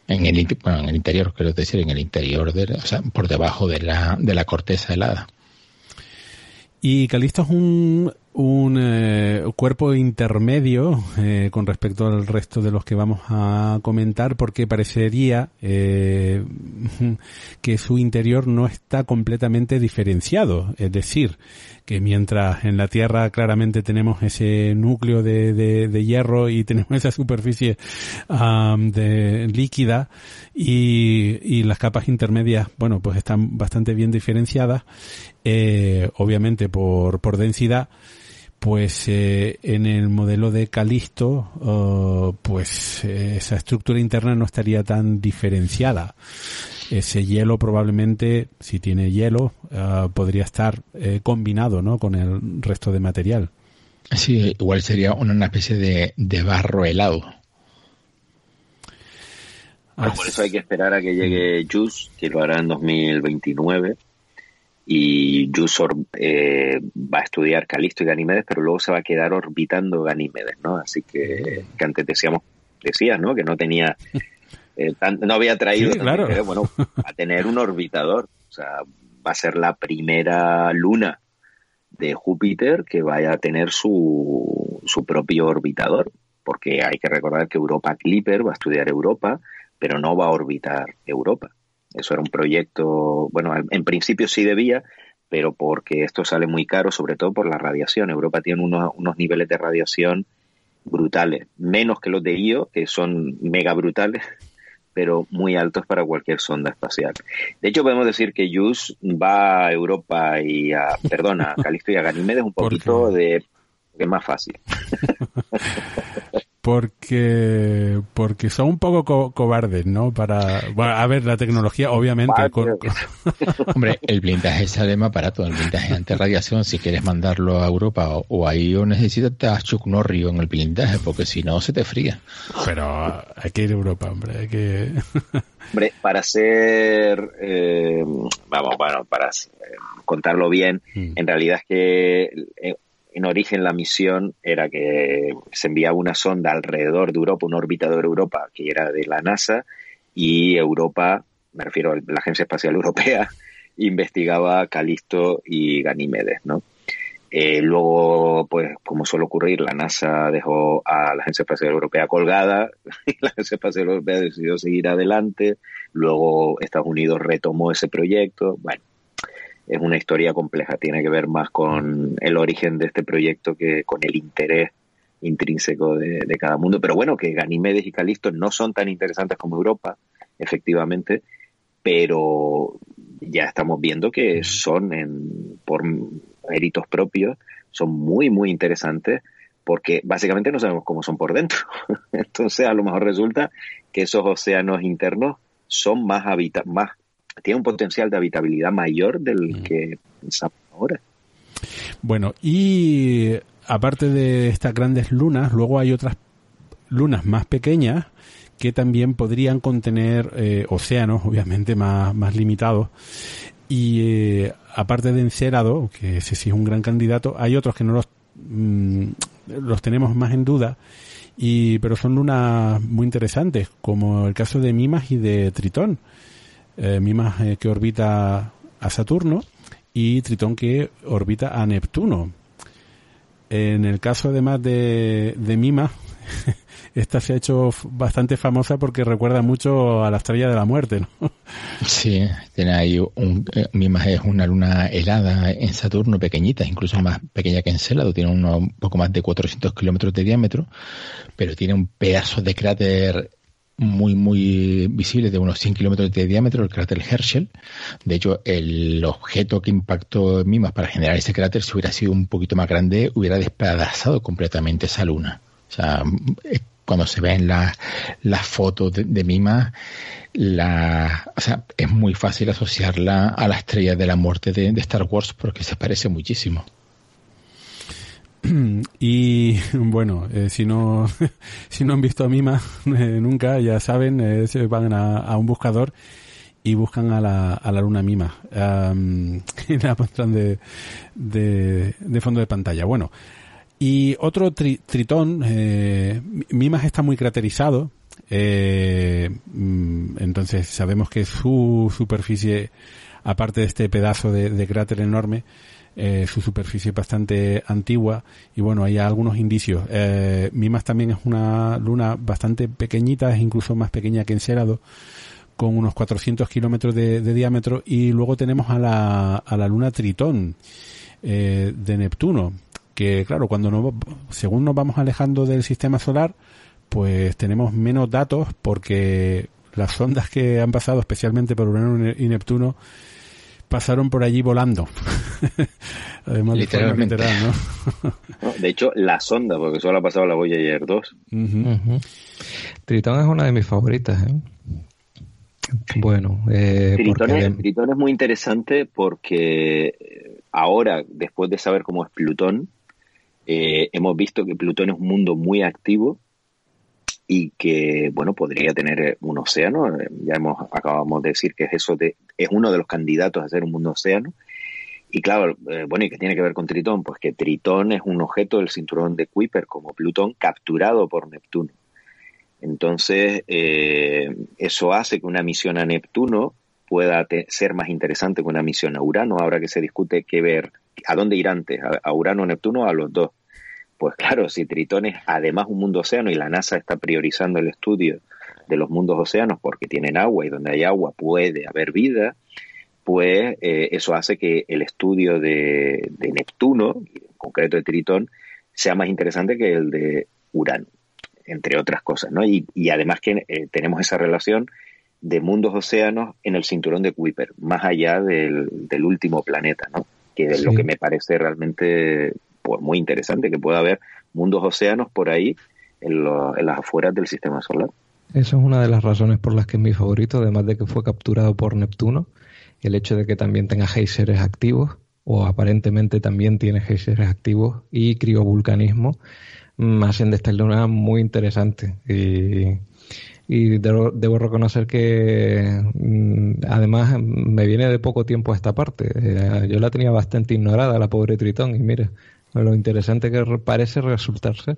En el, bueno, en el interior, quiero decir, en el interior, de, o sea, por debajo de la, de la corteza helada. Y Calisto es un, un eh, cuerpo intermedio eh, con respecto al resto de los que vamos a comentar porque parecería eh, [LAUGHS] que su interior no está completamente diferenciado. Es decir, que mientras en la Tierra claramente tenemos ese núcleo de, de, hierro y tenemos esa superficie de líquida y, y las capas intermedias, bueno, pues están bastante bien diferenciadas, obviamente por, por densidad, pues eh, en el modelo de Calisto, oh, pues eh, esa estructura interna no estaría tan diferenciada. Ese hielo probablemente, si tiene hielo, ah, podría estar eh, combinado ¿no? con el resto de material. Sí, igual sería una especie de, de barro helado. por eso hay que esperar a que llegue JUICE, que lo hará en 2029 y Yusor eh, va a estudiar Calisto y Ganímedes, pero luego se va a quedar orbitando Ganímedes, ¿no? Así que, que antes decíamos, decías, ¿no? Que no tenía, [LAUGHS] eh, no había traído, bueno, a tener un orbitador, o sea, va a ser la primera luna de Júpiter que vaya a tener su, su propio orbitador, porque hay que recordar que Europa Clipper va a estudiar Europa, pero no va a orbitar Europa. Eso era un proyecto, bueno, en principio sí debía, pero porque esto sale muy caro, sobre todo por la radiación. Europa tiene unos, unos niveles de radiación brutales, menos que los de IO, que son mega brutales, [LAUGHS] pero muy altos para cualquier sonda espacial. De hecho, podemos decir que JUICE va a Europa y a, [LAUGHS] perdona, a Calisto y a Ganímedes un poquito de, es más fácil. [LAUGHS] porque porque son un poco cobardes, ¿no? Para bueno, a ver la tecnología, obviamente. [LAUGHS] Hombre, el blindaje sale más barato, el blindaje antirradiación. Si quieres mandarlo a Europa o, ahí o necesitas Chuck Norris en el blindaje, porque si no se te fría. Pero hay que ir a Europa, hombre, hay que. [LAUGHS] hombre, para ser, eh, vamos, bueno, para contarlo bien, mm. en realidad es que eh, en origen la misión era que se enviaba una sonda alrededor de Europa, un orbitador Europa que era de la NASA y Europa, me refiero a la Agencia Espacial Europea, [LAUGHS] investigaba Calisto y Ganímedes, ¿no? Eh, luego, pues, como suele ocurrir, la NASA dejó a la Agencia Espacial Europea colgada [LAUGHS] y la Agencia Espacial Europea decidió seguir adelante. Luego Estados Unidos retomó ese proyecto. Bueno, es una historia compleja, tiene que ver más con el origen de este proyecto que con el interés intrínseco de, cada mundo. Pero bueno, que Ganimedes y Calisto no son tan interesantes como Europa, efectivamente, pero ya estamos viendo que son, en, por méritos propios, son muy, muy interesantes porque básicamente no sabemos cómo son por dentro. [LAUGHS] Entonces, a lo mejor resulta que esos océanos internos son más, habita más tiene un potencial de habitabilidad mayor del mm. que pensamos ahora. Bueno, y aparte de estas grandes lunas, luego hay otras lunas más pequeñas que también podrían contener eh, océanos, obviamente más, más limitados. Y eh, aparte de Encerado, que ese sí es un gran candidato, hay otros que no los, mm, los tenemos más en duda, y, pero son lunas muy interesantes, como el caso de Mimas y de Tritón eh, Mimas eh, que orbita a Saturno y Tritón que orbita a Neptuno. En el caso además de, de Mimas, [LAUGHS] esta se ha hecho bastante famosa porque recuerda mucho a la estrella de la muerte, ¿no? [LAUGHS] Sí, tiene ahí un, eh, Mimas es una luna helada en Saturno, pequeñita, incluso más pequeña que Encélado, tiene un poco más de 400 kilómetros de diámetro, pero tiene un pedazo de cráter muy, muy visible de unos 100 kilómetros de diámetro, el cráter Herschel. De hecho, el objeto que impactó Mimas para generar ese cráter, si hubiera sido un poquito más grande, hubiera despedazado completamente esa luna. O sea, cuando se ven las la fotos de, Mimas, la, o sea, es muy fácil asociarla a la estrella de la muerte de Star Wars porque se parece muchísimo. [CLEARS THROAT] Y bueno, eh, si no [LAUGHS] si no han visto a Mima [LAUGHS] eh, nunca, ya saben, eh, se van a, un buscador y buscan a la, a la luna Mima. [LAUGHS] y la pondrán de, de, fondo de pantalla. Bueno, y otro tritón, Mimas está muy craterizado, mm, entonces sabemos que su superficie, aparte de este pedazo de cráter enorme, eh, su superficie es bastante antigua y bueno, hay algunos indicios. Eh, Mimas también es una luna bastante pequeñita, es incluso más pequeña que Encélado, con unos 400 kilómetros de, diámetro y luego tenemos a la, a la luna Tritón eh, de Neptuno, que claro, cuando no, según nos vamos alejando del sistema solar, pues tenemos menos datos porque las sondas que han pasado especialmente por Urano y Neptuno pasaron por allí volando. [LAUGHS] Además, Literalmente. ¿no? de hecho, la sonda, porque solo ha pasado la Voyager 2. Tritón es una de mis favoritas. ¿eh? Bueno, eh, Tritón, es, muy interesante porque eh, ahora, después de saber cómo es Plutón, eh, hemos visto que Plutón es un mundo muy activo y que bueno podría tener eh, un océano. Ya hemos acabamos de decir que es eso de es uno de los candidatos a ser un mundo océano. Y claro eh, bueno y que tiene que ver con Tritón pues que Tritón es un objeto del cinturón de Kuiper como Plutón capturado por Neptuno. Entonces eh, eso hace que una misión a Neptuno pueda ser más interesante que una misión a Urano. Ahora que se discute qué ver a dónde ir antes a Urano o Neptuno a los dos pues claro, si Tritón es además un mundo océano y la NASA está priorizando el estudio de los mundos océanos porque tienen agua y donde hay agua puede haber vida, pues eh, eso hace que el estudio de, Neptuno, en concreto de Tritón, sea más interesante que el de Urano, entre otras cosas, ¿no? Y, además que eh, tenemos esa relación de mundos océanos en el cinturón de Kuiper, más allá del, último planeta, ¿no? Que es lo que me parece realmente muy interesante que pueda haber mundos océanos por ahí en, las afueras del sistema solar. Esa es una de las razones por las que es mi favorito, además de que fue capturado por Neptuno, el hecho de que también tenga geysers activos, o aparentemente también tiene geysers activos, y criovulcanismo, mm, hacen de esta luna muy interesante. Y, debo, reconocer que mm, además me viene de poco tiempo esta parte. Eh, yo la tenía bastante ignorada, la pobre Tritón, y mire, lo interesante que parece resultarse.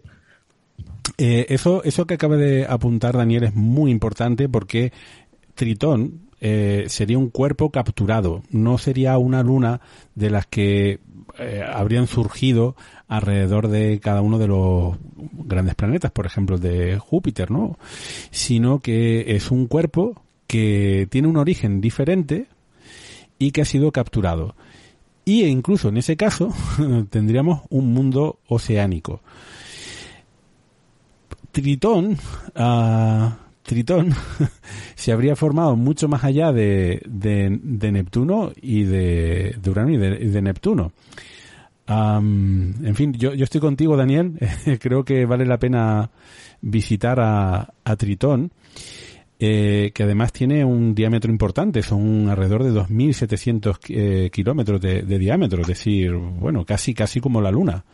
Eh, eso, eso que acaba de apuntar Daniel es muy importante porque Tritón eh, sería un cuerpo capturado, no sería una luna de las que eh, habrían surgido alrededor de cada uno de los grandes planetas, por ejemplo, de Júpiter, ¿no? Sino que es un cuerpo que tiene un origen diferente y que ha sido capturado. Y incluso en ese caso [LAUGHS] tendríamos un mundo oceánico. Tritón, uh, Tritón [LAUGHS] se habría formado mucho más allá de, de, Neptuno y de, de Urano y de, Neptuno. en fin, yo, yo, estoy contigo, Daniel. [LAUGHS] Creo que vale la pena visitar a, a Tritón, eh, que además tiene un diámetro importante, son alrededor de 2.700 eh, kilómetros de, de, diámetro, es decir, bueno, casi casi como la Luna.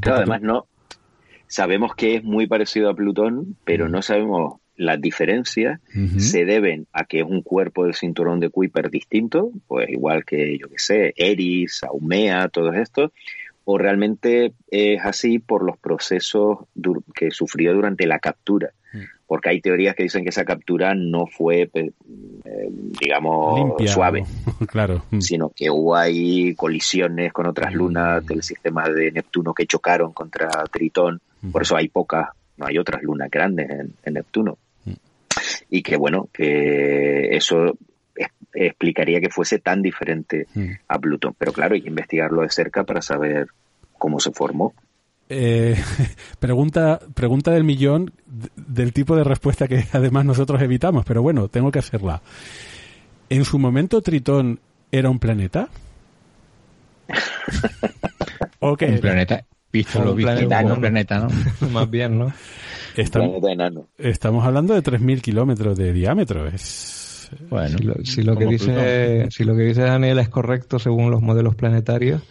claro, además no, Sabemos que es muy parecido a Plutón, pero no sabemos las diferencias se deben a que es un cuerpo del cinturón de Kuiper distinto, pues igual que, yo que sé, Eris, Aumea, todos estos, o realmente es así por los procesos que sufrió durante la captura. Mm. Porque hay teorías que dicen que esa captura no fue, eh, digamos, suave, [LAUGHS] claro. Mm. sino que hubo ahí colisiones con otras lunas del sistema de Neptuno que chocaron contra Tritón por eso hay pocas, no hay otras lunas grandes en, Neptuno. Mm. Y que bueno, que eso explicaría que fuese tan diferente mm. a Plutón. Pero claro, hay que investigarlo de cerca para saber cómo se formó. Eh, [LAUGHS] pregunta, pregunta del millón del tipo de respuesta que [LAUGHS] además nosotros evitamos, pero bueno, tengo que hacerla. ¿En su momento Tritón era un planeta? [LAUGHS] ¿O Un planeta, visto lo visto planeta, planeta, ¿no? Más bien, ¿no? Estamos, estamos hablando de 3.000 kilómetros de diámetro. Es, bueno, si lo, que dice, si lo que dice Daniel es correcto según los modelos planetarios,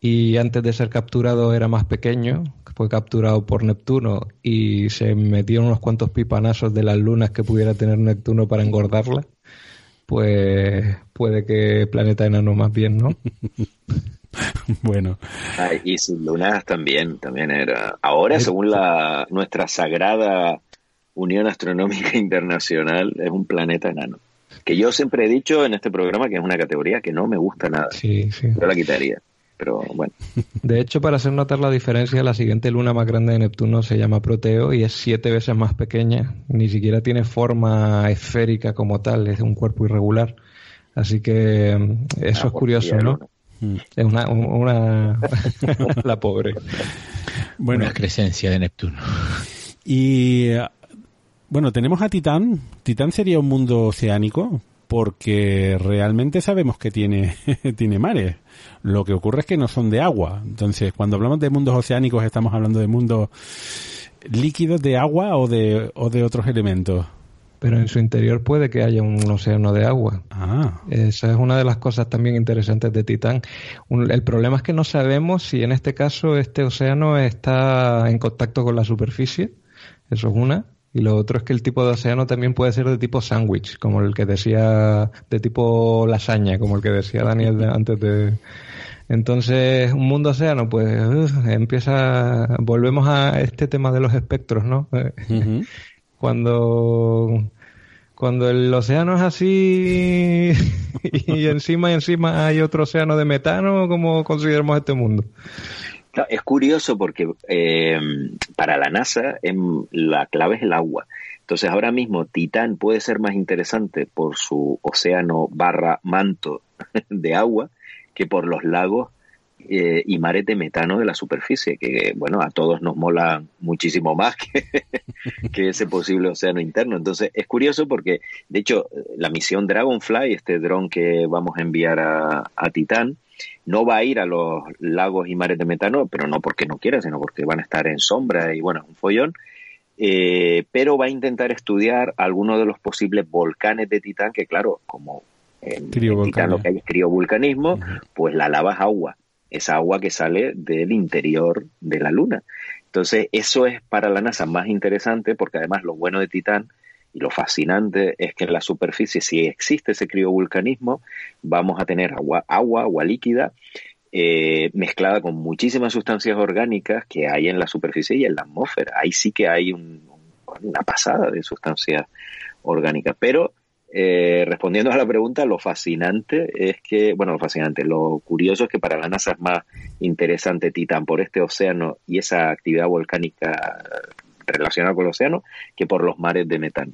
y antes de ser capturado era más pequeño, fue capturado por Neptuno y se metieron unos cuantos pipanazos de las lunas que pudiera tener Neptuno para engordarla, pues puede que planeta enano más bien, ¿no? [LAUGHS] bueno. y sus lunas también, también era. Ahora, según la nuestra sagrada Unión Astronómica Internacional, es un planeta enano. Que yo siempre he dicho en este programa que es una categoría que no me gusta nada. Sí, sí. Yo la quitaría. Pero bueno. De hecho, para hacer notar la diferencia, la siguiente luna más grande de Neptuno se llama Proteo y es siete veces más pequeña. Ni siquiera tiene forma esférica como tal, es un cuerpo irregular. Así que mm, eso es curioso, ¿no? Es una, una [LAUGHS] la pobre. Bueno, la crecencia de Neptuno. Y bueno, tenemos a Titán. Titán sería un mundo oceánico porque realmente sabemos que tiene, [LAUGHS] tiene mares. Lo que ocurre es que no son de agua. Entonces, cuando hablamos de mundos oceánicos, estamos hablando de mundos líquidos de agua o de, o de otros elementos pero en su interior puede que haya un océano de agua. Ah. Esa es una de las cosas también interesantes de Titán. el problema es que no sabemos si en este caso este océano está en contacto con la superficie. Eso es una. Y lo otro es que el tipo de océano también puede ser de tipo sándwich, como el que decía, de tipo lasaña, como el que decía Daniel antes de... Entonces, un mundo océano, pues empieza, volvemos a este tema de los espectros, ¿no? [LAUGHS] cuando cuando el océano es así [LAUGHS] y encima y encima hay otro océano de metano, ¿cómo consideramos este mundo? Es curioso porque eh, para la NASA em, la clave es el agua. Entonces ahora mismo Titán puede ser más interesante por su océano barra manto [LAUGHS] de agua que por los lagos eh, y mares de metano de la superficie, que bueno, a todos nos mola muchísimo más que, [LAUGHS] que, ese posible océano interno. Entonces es curioso porque, de hecho, la misión Dragonfly, este dron que vamos a enviar a, a Titán, no va a ir a los lagos y mares de metano, pero no porque no quiera, sino porque van a estar en sombra y bueno, un follón. eh, pero va a intentar estudiar algunos de los posibles volcanes de Titán, que claro, como en, Titán lo que hay es criovulcanismo, pues la lava es agua, es agua que sale del interior de la Luna. Entonces, eso es para la NASA más interesante porque además lo bueno de Titán y lo fascinante es que en la superficie, si existe ese criovulcanismo, vamos a tener agua, agua, agua líquida, eh, mezclada con muchísimas sustancias orgánicas que hay en la superficie y en la atmósfera. Ahí sí que hay una pasada de sustancias orgánicas. Pero eh, respondiendo a la pregunta, lo fascinante es que, bueno, lo fascinante, lo curioso es que para la NASA es más interesante Titán por este océano y esa actividad volcánica relacionada con el océano que por los mares de metano.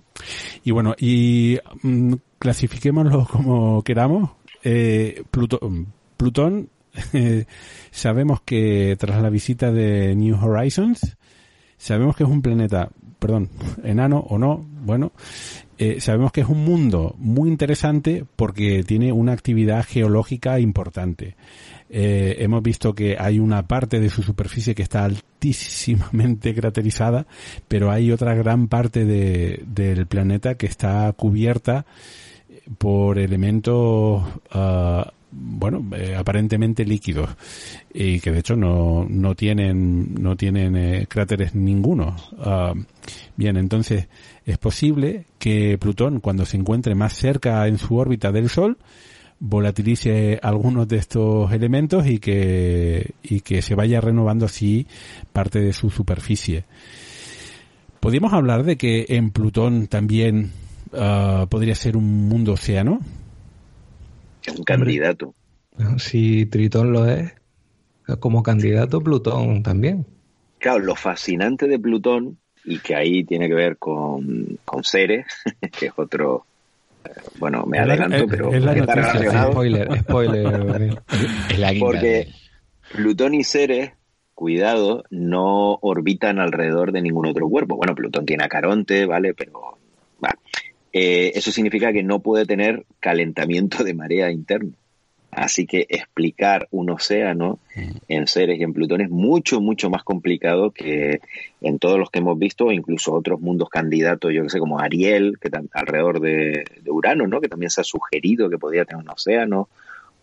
Y bueno, y mm, clasifiquémoslo [LAUGHS] como queramos. Eh, Plutón, Plutón sabemos que tras la visita de New Horizons, sabemos que es un planeta, perdón, enano o no, bueno, eh, sabemos que es un mundo muy interesante porque tiene una actividad geológica importante. Eh, hemos visto que hay una parte de su superficie que está altísimamente [LAUGHS] craterizada, pero hay otra gran parte del planeta que está cubierta por elementos uh, bueno, eh, aparentemente líquidos y que de hecho no, no tienen, no tienen eh, cráteres ninguno. Ah, bien, entonces es posible que Plutón, cuando se encuentre más cerca en su órbita del Sol, volatilice algunos de estos elementos y que, y que se vaya renovando así parte de su superficie. ¿Podríamos hablar de que en Plutón también ah, podría ser un mundo océano? Un candidato. Si Tritón lo es, como candidato Plutón también. Claro, lo fascinante de Plutón, y que ahí tiene que ver con, con Ceres, [LAUGHS] que es otro, eh, bueno, me adelanto, pero está relacionado. Spoiler, spoiler. [LAUGHS] Porque Plutón y Ceres, cuidado, no orbitan alrededor de ningún otro cuerpo. Bueno, Plutón tiene a Caronte, ¿vale? Pero eh, eso significa que no puede tener calentamiento de marea interno. Así que explicar un océano mm. en Ceres y en Plutón es mucho, mucho más complicado que en todos los que hemos visto, incluso otros mundos candidatos, yo que sé, como Ariel, que alrededor de, Urano, ¿no? Que también se ha sugerido que podría tener un océano,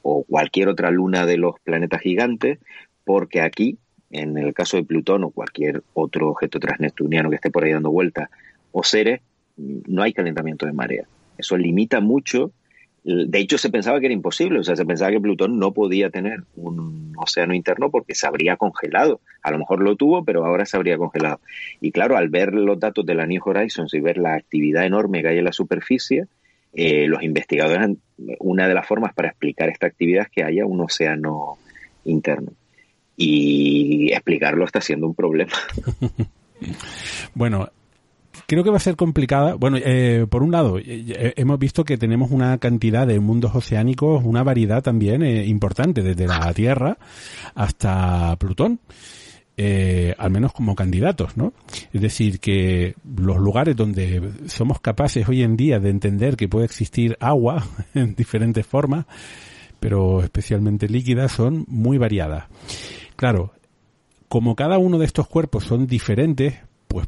o cualquier otra luna de los planetas gigantes, porque aquí, en el caso de Plutón o cualquier otro objeto transneptuniano que esté por ahí dando vuelta, o Ceres, no hay calentamiento de marea. Eso limita mucho. De hecho, se pensaba que era imposible, o sea, se pensaba que Plutón no podía tener un océano interno porque se habría congelado. A lo mejor lo tuvo, pero ahora se habría congelado. Y claro, al ver los datos de la New Horizons y ver la actividad enorme que hay en la superficie, eh, los investigadores, una de las formas para explicar esta actividad es que haya un océano interno. Y explicarlo está siendo un problema. [LAUGHS] bueno, creo que va a ser complicada. Bueno, eh, por un lado, hemos visto que tenemos una cantidad de mundos oceánicos, una variedad también eh, importante, desde la Tierra hasta Plutón. Eh, al menos como candidatos, ¿no? Es decir, que los lugares donde somos capaces hoy en día de entender que puede existir agua [LAUGHS] en diferentes formas, pero especialmente líquidas, son muy variadas. Claro, como cada uno de estos cuerpos son diferentes, pues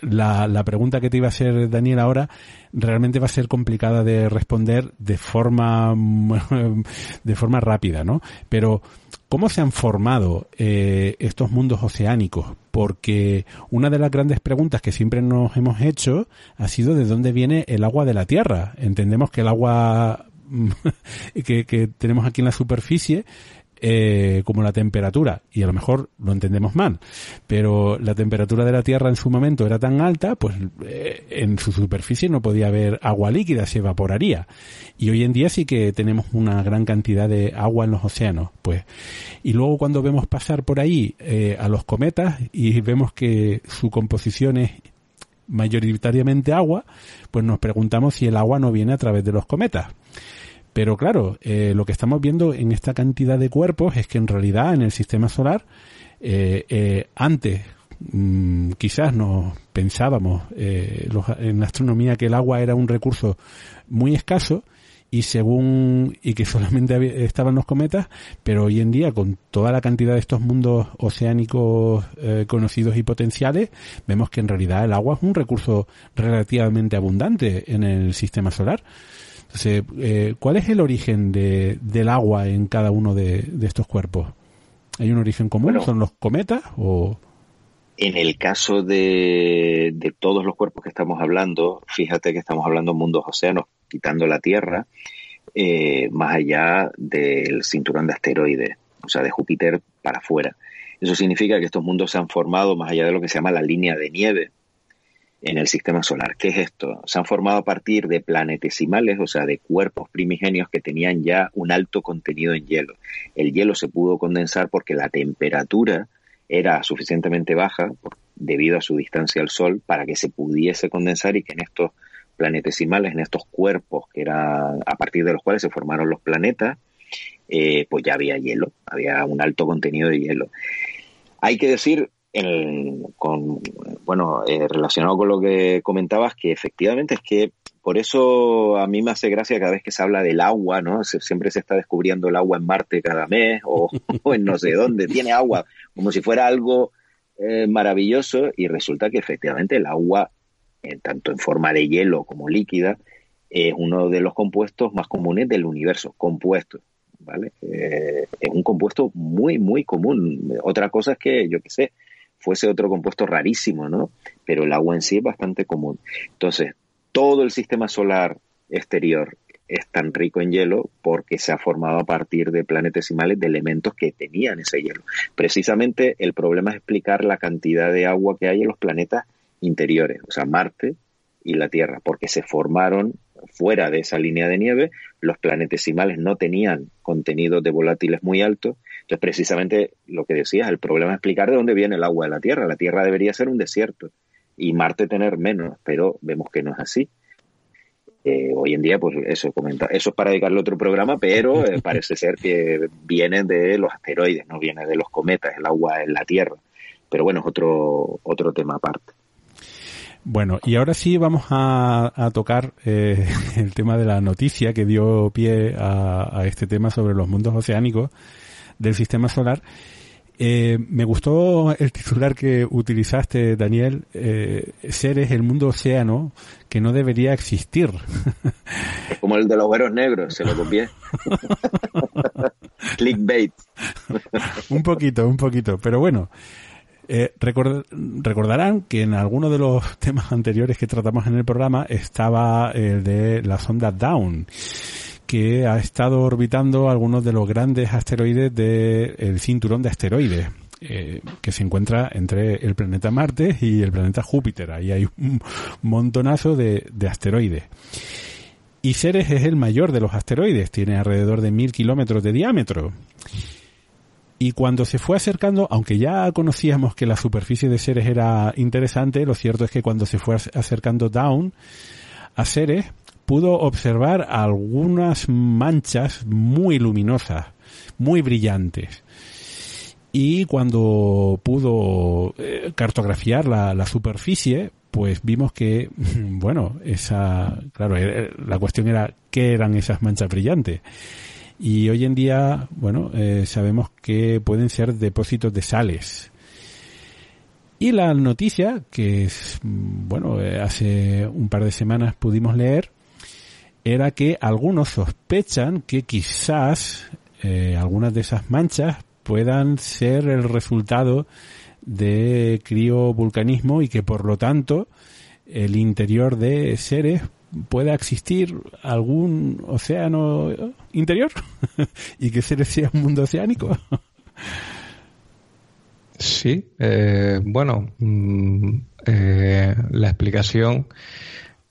la, la, pregunta que te iba a hacer Daniel ahora realmente va a ser complicada de responder de forma [LAUGHS] de forma rápida, ¿no? Pero ¿cómo se han formado eh, estos mundos oceánicos? Porque una de las grandes preguntas que siempre nos hemos hecho ha sido de dónde viene el agua de la Tierra. Entendemos que el agua [LAUGHS] que, que tenemos aquí en la superficie eh, como la temperatura, y a lo mejor lo entendemos mal, pero la temperatura de la Tierra en su momento era tan alta, pues eh, en su superficie no podía haber agua líquida, se evaporaría. Y hoy en día sí que tenemos una gran cantidad de agua en los océanos, pues. Y luego cuando vemos pasar por ahí eh, a los cometas y vemos que su composición es mayoritariamente agua, pues nos preguntamos si el agua no viene a través de los cometas. Pero claro, eh, lo que estamos viendo en esta cantidad de cuerpos es que en realidad en el sistema solar, eh, eh, antes mm, quizás nos pensábamos en la astronomía que el agua era un recurso muy escaso y según y que [LAUGHS] solamente estaban los cometas, pero hoy en día con toda la cantidad de estos mundos oceánicos conocidos y potenciales, vemos que en realidad el agua es un recurso relativamente abundante en el sistema solar. Entonces, eh, ¿cuál es el origen de, del agua en cada uno de, estos cuerpos? ¿Hay un origen común? ¿Son los cometas o...? En el caso de, de, todos los cuerpos que estamos hablando, fíjate que estamos hablando de mundos océanos, quitando la Tierra, eh, más allá del cinturón de asteroides, o sea, de Júpiter para afuera. Eso significa que estos mundos se han formado más allá de lo que se llama la línea de nieve en el sistema solar. ¿Qué es esto? Se han formado a partir de planetesimales, o sea, de cuerpos primigenios que tenían ya un alto contenido en hielo. El hielo se pudo condensar porque la temperatura era suficientemente baja debido a su distancia al Sol para que se pudiese condensar y que en estos planetesimales, en estos cuerpos que eran a partir de los cuales se formaron los planetas, eh, pues ya había hielo, había un alto contenido de hielo. Hay que decir, con, bueno, eh, relacionado con lo que comentabas, que efectivamente es que por eso a mí me hace gracia cada vez que se habla del agua, ¿no? siempre se está descubriendo el agua en Marte cada mes [LAUGHS] o, en no sé dónde. Tiene agua como si fuera algo eh, maravilloso y resulta que efectivamente el agua, tanto en forma de hielo como líquida, es uno de los compuestos más comunes del universo, compuestos. ¿Vale? Eh, es un compuesto muy, muy común. Otra cosa es que, yo qué sé, fuese otro compuesto rarísimo, ¿no? Pero el agua en sí es bastante común. Entonces, todo el sistema solar exterior es tan rico en hielo porque se ha formado a partir de planetesimales de elementos que tenían ese hielo. Precisamente el problema es explicar la cantidad de agua que hay en los planetas interiores, o sea, Marte y la Tierra, porque se formaron fuera de esa línea de nieve, los planetesimales no tenían contenidos de volátiles muy altos, entonces precisamente lo que decías, el problema es explicar de dónde viene el agua de la Tierra. La Tierra debería ser un desierto, y Marte tener menos, pero vemos que no es así. Eh, hoy en día, pues eso, comenta, eso es para dedicarle otro programa, pero eh, [LAUGHS] parece ser que viene de los asteroides, no viene de los cometas, el agua en la Tierra. Pero bueno, es otro, otro tema aparte. Bueno, y ahora sí vamos a, tocar eh, [LAUGHS] el tema de la noticia que dio pie a, a este tema sobre los mundos oceánicos del sistema solar. Eh, me gustó el titular que utilizaste, Daniel. Eh, seres, el mundo océano, que no debería existir. Es como el de los veros negros, se lo copié. [LAUGHS] Clickbait. un poquito, un poquito. Pero bueno, eh, recordarán que en alguno de los temas anteriores que tratamos en el programa estaba el de la sonda Down que ha estado orbitando algunos de los grandes asteroides del cinturón de asteroides. Eh, que se encuentra entre el planeta Marte y el planeta Júpiter. Ahí hay un montonazo de, asteroides. Y Ceres es el mayor de los asteroides, tiene alrededor de mil kilómetros de diámetro. Y cuando se fue acercando, aunque ya conocíamos que la superficie de Ceres era interesante, lo cierto es que cuando se fue acercando Down a Ceres, pudo observar algunas manchas muy luminosas, muy brillantes. Y cuando pudo eh, cartografiar la, superficie, pues vimos que, [LAUGHS] bueno, esa, claro, eh, la cuestión era qué eran esas manchas brillantes. Y hoy en día, bueno, eh, sabemos que pueden ser depósitos de sales. Y la noticia que, bueno, hace un par de semanas pudimos leer, era que algunos sospechan que quizás eh, algunas de esas manchas puedan ser el resultado de criovulcanismo y que por lo tanto el interior de seres pueda existir algún océano interior [LAUGHS] y que seres sea un mundo oceánico. Sí, eh, bueno, mm, eh, la explicación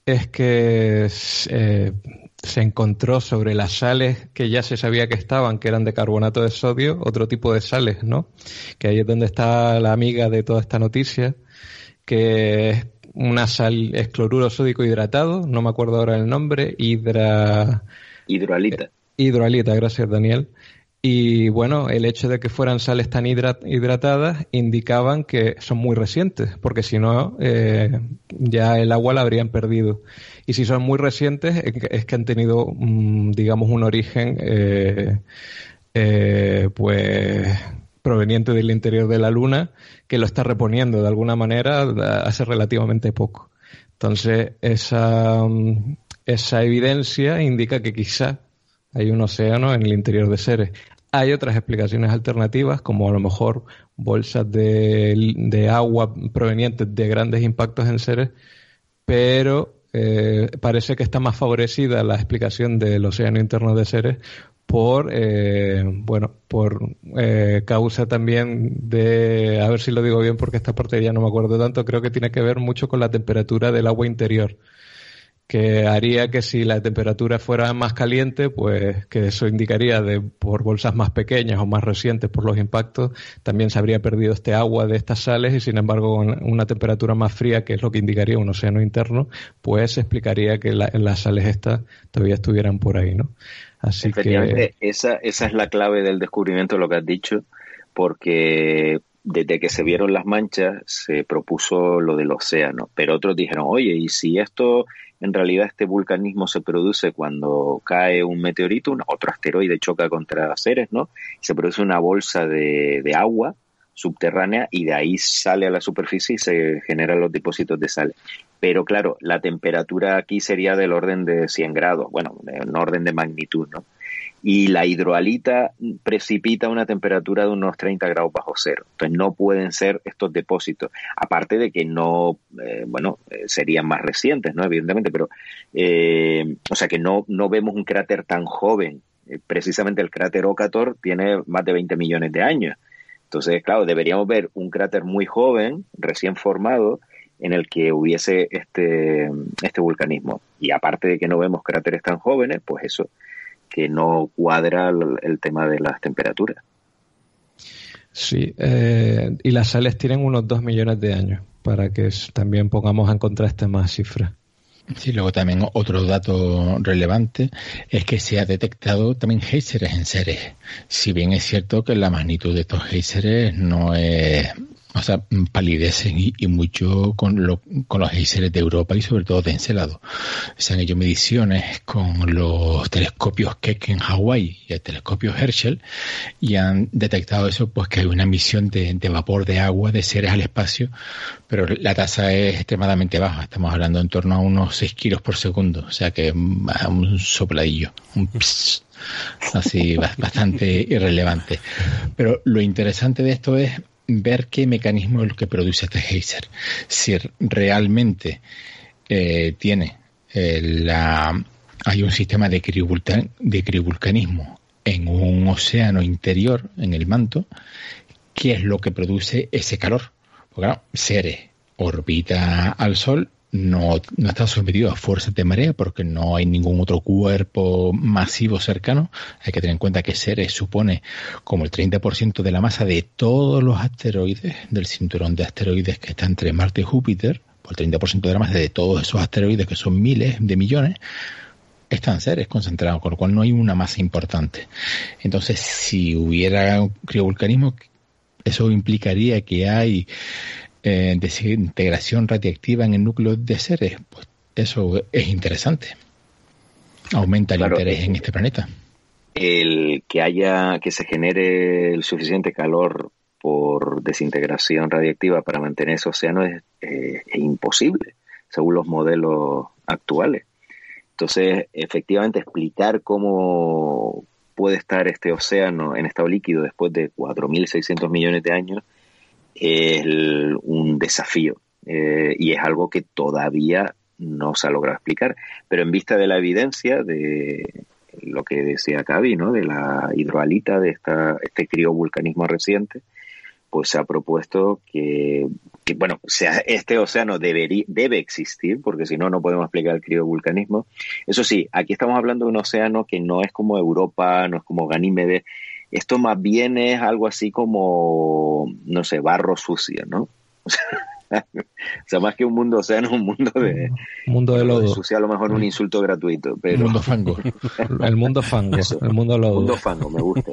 es que eh, se encontró sobre las sales que ya se sabía que estaban, que eran de carbonato de sodio, otro tipo de sales, ¿no? Que ahí es donde está la amiga de toda esta noticia, que es una sal, es cloruro sódico hidratado, no me acuerdo ahora el nombre, hidra... Hidroalita. hidroalita, gracias Daniel. Y bueno, el hecho de que fueran sales tan hidratadas indicaban que son muy recientes, porque si no, eh, ya el agua la habrían perdido. Y si son muy recientes, es que han tenido, mm, digamos, un origen, eh, eh, pues proveniente del interior de la Luna, que lo está reponiendo de alguna manera hace relativamente poco. Entonces, esa, mm, esa evidencia indica que quizá hay un océano en el interior de Ceres. Hay otras explicaciones alternativas, como a lo mejor bolsas de, agua provenientes de grandes impactos en Ceres, pero eh, parece que está más favorecida la explicación del océano interno de Ceres por eh, bueno por eh, causa también de a ver si lo digo bien porque esta parte ya no me acuerdo tanto creo que tiene que ver mucho con la temperatura del agua interior que haría que si la temperatura fuera más caliente, pues que eso indicaría de por bolsas más pequeñas o más recientes por los impactos, también se habría perdido este agua de estas sales y sin embargo una temperatura más fría, que es lo que indicaría un océano interno, pues explicaría que las sales estas todavía estuvieran por ahí, ¿no? Así que esa esa es la clave del descubrimiento de lo que has dicho, porque desde que se vieron las manchas se propuso lo del océano, pero otros dijeron, oye, ¿y si esto en realidad este vulcanismo se produce cuando cae un meteorito, un, otro asteroide choca contra Ceres, ¿no? Se produce una bolsa de, de agua subterránea y de ahí sale a la superficie y se generan los depósitos de sal. Pero claro, la temperatura aquí sería del orden de 100 grados, bueno, en orden de magnitud, ¿no? Y la hidroalita precipita una temperatura de unos 30 grados bajo cero. Entonces no pueden ser estos depósitos. Aparte de que no, eh, bueno, eh, serían más recientes, ¿no? Evidentemente, pero, eh, o sea que no, no vemos un cráter tan joven. precisamente el cráter Ocator tiene más de 20 millones de años. Entonces, claro, deberíamos ver un cráter muy joven, recién formado, en el que hubiese este, este vulcanismo. Y aparte de que no vemos cráteres tan jóvenes, pues eso que no cuadra el, tema de las temperaturas. Sí, eh, y las sales tienen unos 2 millones de años, para que también pongamos en contraste más cifras. Sí, luego también otro dato relevante es que se ha detectado también géiseres en seres. Si bien es cierto que la magnitud de estos géiseres no es o sea, palidecen y, mucho con, lo, con los géiseres de Europa y sobre todo de Encelado. Se han hecho mediciones con los telescopios Keck en Hawái y el telescopio Herschel y han detectado eso, pues que hay una emisión de, vapor de agua de seres al espacio, pero la tasa es extremadamente baja. Estamos hablando en torno a unos 6 kilos por segundo, o sea que un sopladillo, un así bastante irrelevante. Pero lo interesante de esto es ver qué mecanismo es lo que produce este geyser. Si realmente eh, tiene eh, la, hay un sistema de, de criovulcanismo en un océano interior, en el manto, ¿qué es lo que produce ese calor? Porque claro, Ceres orbita al Sol no, no está sometido a fuerzas de marea porque no hay ningún otro cuerpo masivo cercano. Hay que tener en cuenta que Ceres supone como el 30% de la masa de todos los asteroides, del cinturón de asteroides que está entre Marte y Júpiter, por el 30% de la masa de todos esos asteroides, que son miles de millones, están Ceres concentrados, con lo cual no hay una masa importante. Entonces, si hubiera criovulcanismo, eso implicaría que hay eh, desintegración radiactiva en el núcleo de seres, pues eso es interesante. Aumenta el interés en este planeta. El que haya, que se genere el suficiente calor por desintegración radiactiva para mantener ese océano es, eh, es imposible, según los modelos actuales. Entonces, efectivamente, explicar cómo puede estar este océano en estado líquido después de 4.600 millones de años es un desafío eh, y es algo que todavía no se ha logrado explicar. Pero en vista de la evidencia de lo que decía Cavi, ¿no? de la hidroalita, de esta, este criovulcanismo reciente, pues se ha propuesto que, bueno, sea, este océano debe existir, porque si no, no podemos explicar el criovulcanismo. Eso sí, aquí estamos hablando de un océano que no es como Europa, no es como Ganímedes, esto más bien es algo así como, no sé, barro sucio, ¿no? [LAUGHS] o sea, más que un mundo océano, un mundo de... Mundo de lodo. a lo mejor un insulto gratuito, pero... mundo fango. [LAUGHS] el mundo fango, el mundo lodo. El mundo fango, me gusta.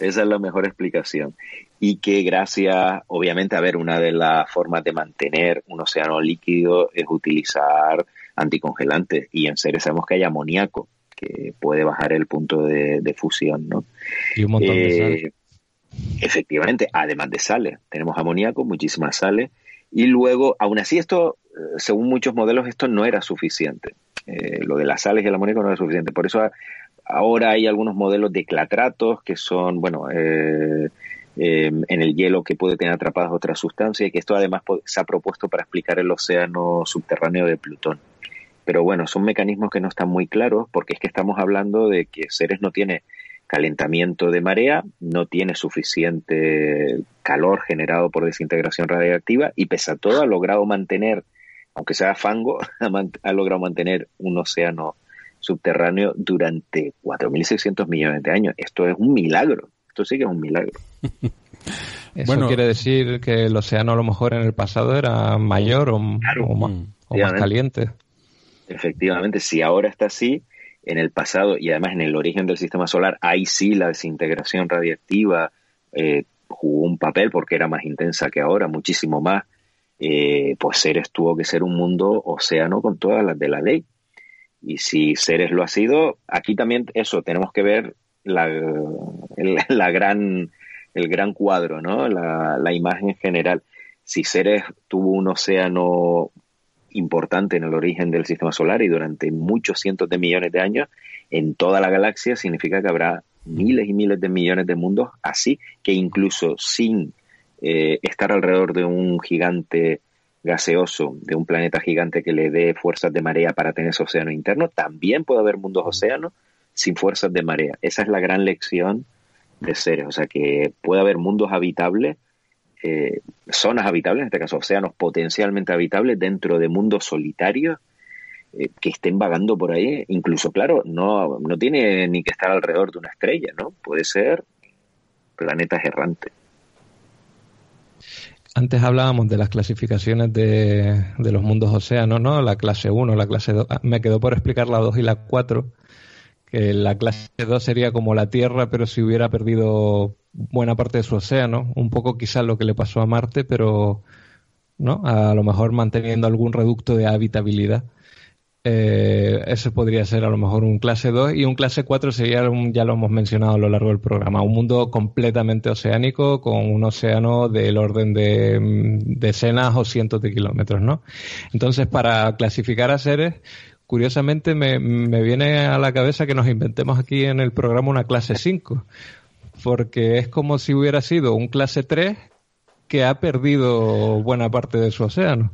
Esa es la mejor explicación. Y que gracias, obviamente, a ver, una de las formas de mantener un océano líquido es utilizar anticongelantes. Y en serio sabemos que hay amoníaco, que puede bajar el punto de, fusión, ¿no? Y un montón de. Eh, efectivamente, además de sales. Tenemos amoníaco, muchísimas sales y luego, aún así, esto, eh, según muchos modelos, esto no era suficiente. Eh, lo de las sales y el amoníaco no era suficiente. Por eso ahora hay algunos modelos de clatratos que son, bueno, eh, en el hielo que puede tener atrapadas otras sustancias y que esto además se ha propuesto para explicar el océano subterráneo de Plutón. Pero bueno, son mecanismos que no están muy claros porque es que estamos hablando de que Ceres no tiene calentamiento de marea, no tiene suficiente calor generado por desintegración radiactiva y pese a todo ha logrado mantener, aunque sea fango, [LAUGHS] ha logrado mantener un océano subterráneo durante 4.600 millones de años. Esto es un milagro, esto sí que es un milagro. [LAUGHS] Eso bueno, quiere decir que el océano a lo mejor en el pasado era mayor o, o más caliente. Efectivamente, si ahora está así, en el pasado y además en el origen del sistema solar, ahí sí la desintegración radiactiva eh, jugó un papel porque era más intensa que ahora, muchísimo más. Eh, pues Ceres tuvo que ser un mundo océano con todas las de la ley. Y si Ceres lo ha sido, aquí también eso, tenemos que ver la, la gran, el gran cuadro, ¿no? La, la imagen general. Si Ceres tuvo un océano importante en el origen del sistema solar y durante muchos cientos de millones de años en toda la galaxia significa que habrá miles y miles de millones de mundos así que incluso sin eh, estar alrededor de un gigante gaseoso, de un planeta gigante que le dé fuerzas de marea para tener ese océano interno, también puede haber mundos océanos sin fuerzas de marea. Esa es la gran lección de seres, o sea que puede haber mundos habitables eh, zonas habitables, en este caso océanos potencialmente habitables dentro de mundos solitarios eh, que estén vagando por ahí. Incluso, claro, no, no tiene ni que estar alrededor de una estrella, ¿no? Puede ser planetas errantes. Antes hablábamos de las clasificaciones de, de, los mundos océanos, ¿no? La clase 1, la clase 2. Ah, me quedó por explicar la 2 y la 4 que la clase 2 sería como la Tierra, pero si hubiera perdido buena parte de su océano, un poco quizás lo que le pasó a Marte, pero no, a lo mejor manteniendo algún reducto de habitabilidad. Eh, ese podría ser a lo mejor un clase 2 y un clase 4 sería, ya lo hemos mencionado a lo largo del programa, un mundo completamente oceánico con un océano del orden de mm, decenas o cientos de kilómetros, ¿no? Entonces, para clasificar a seres, curiosamente me, me, viene a la cabeza que nos inventemos aquí en el programa una clase 5, porque es como si hubiera sido un clase 3 que ha perdido buena parte de su océano.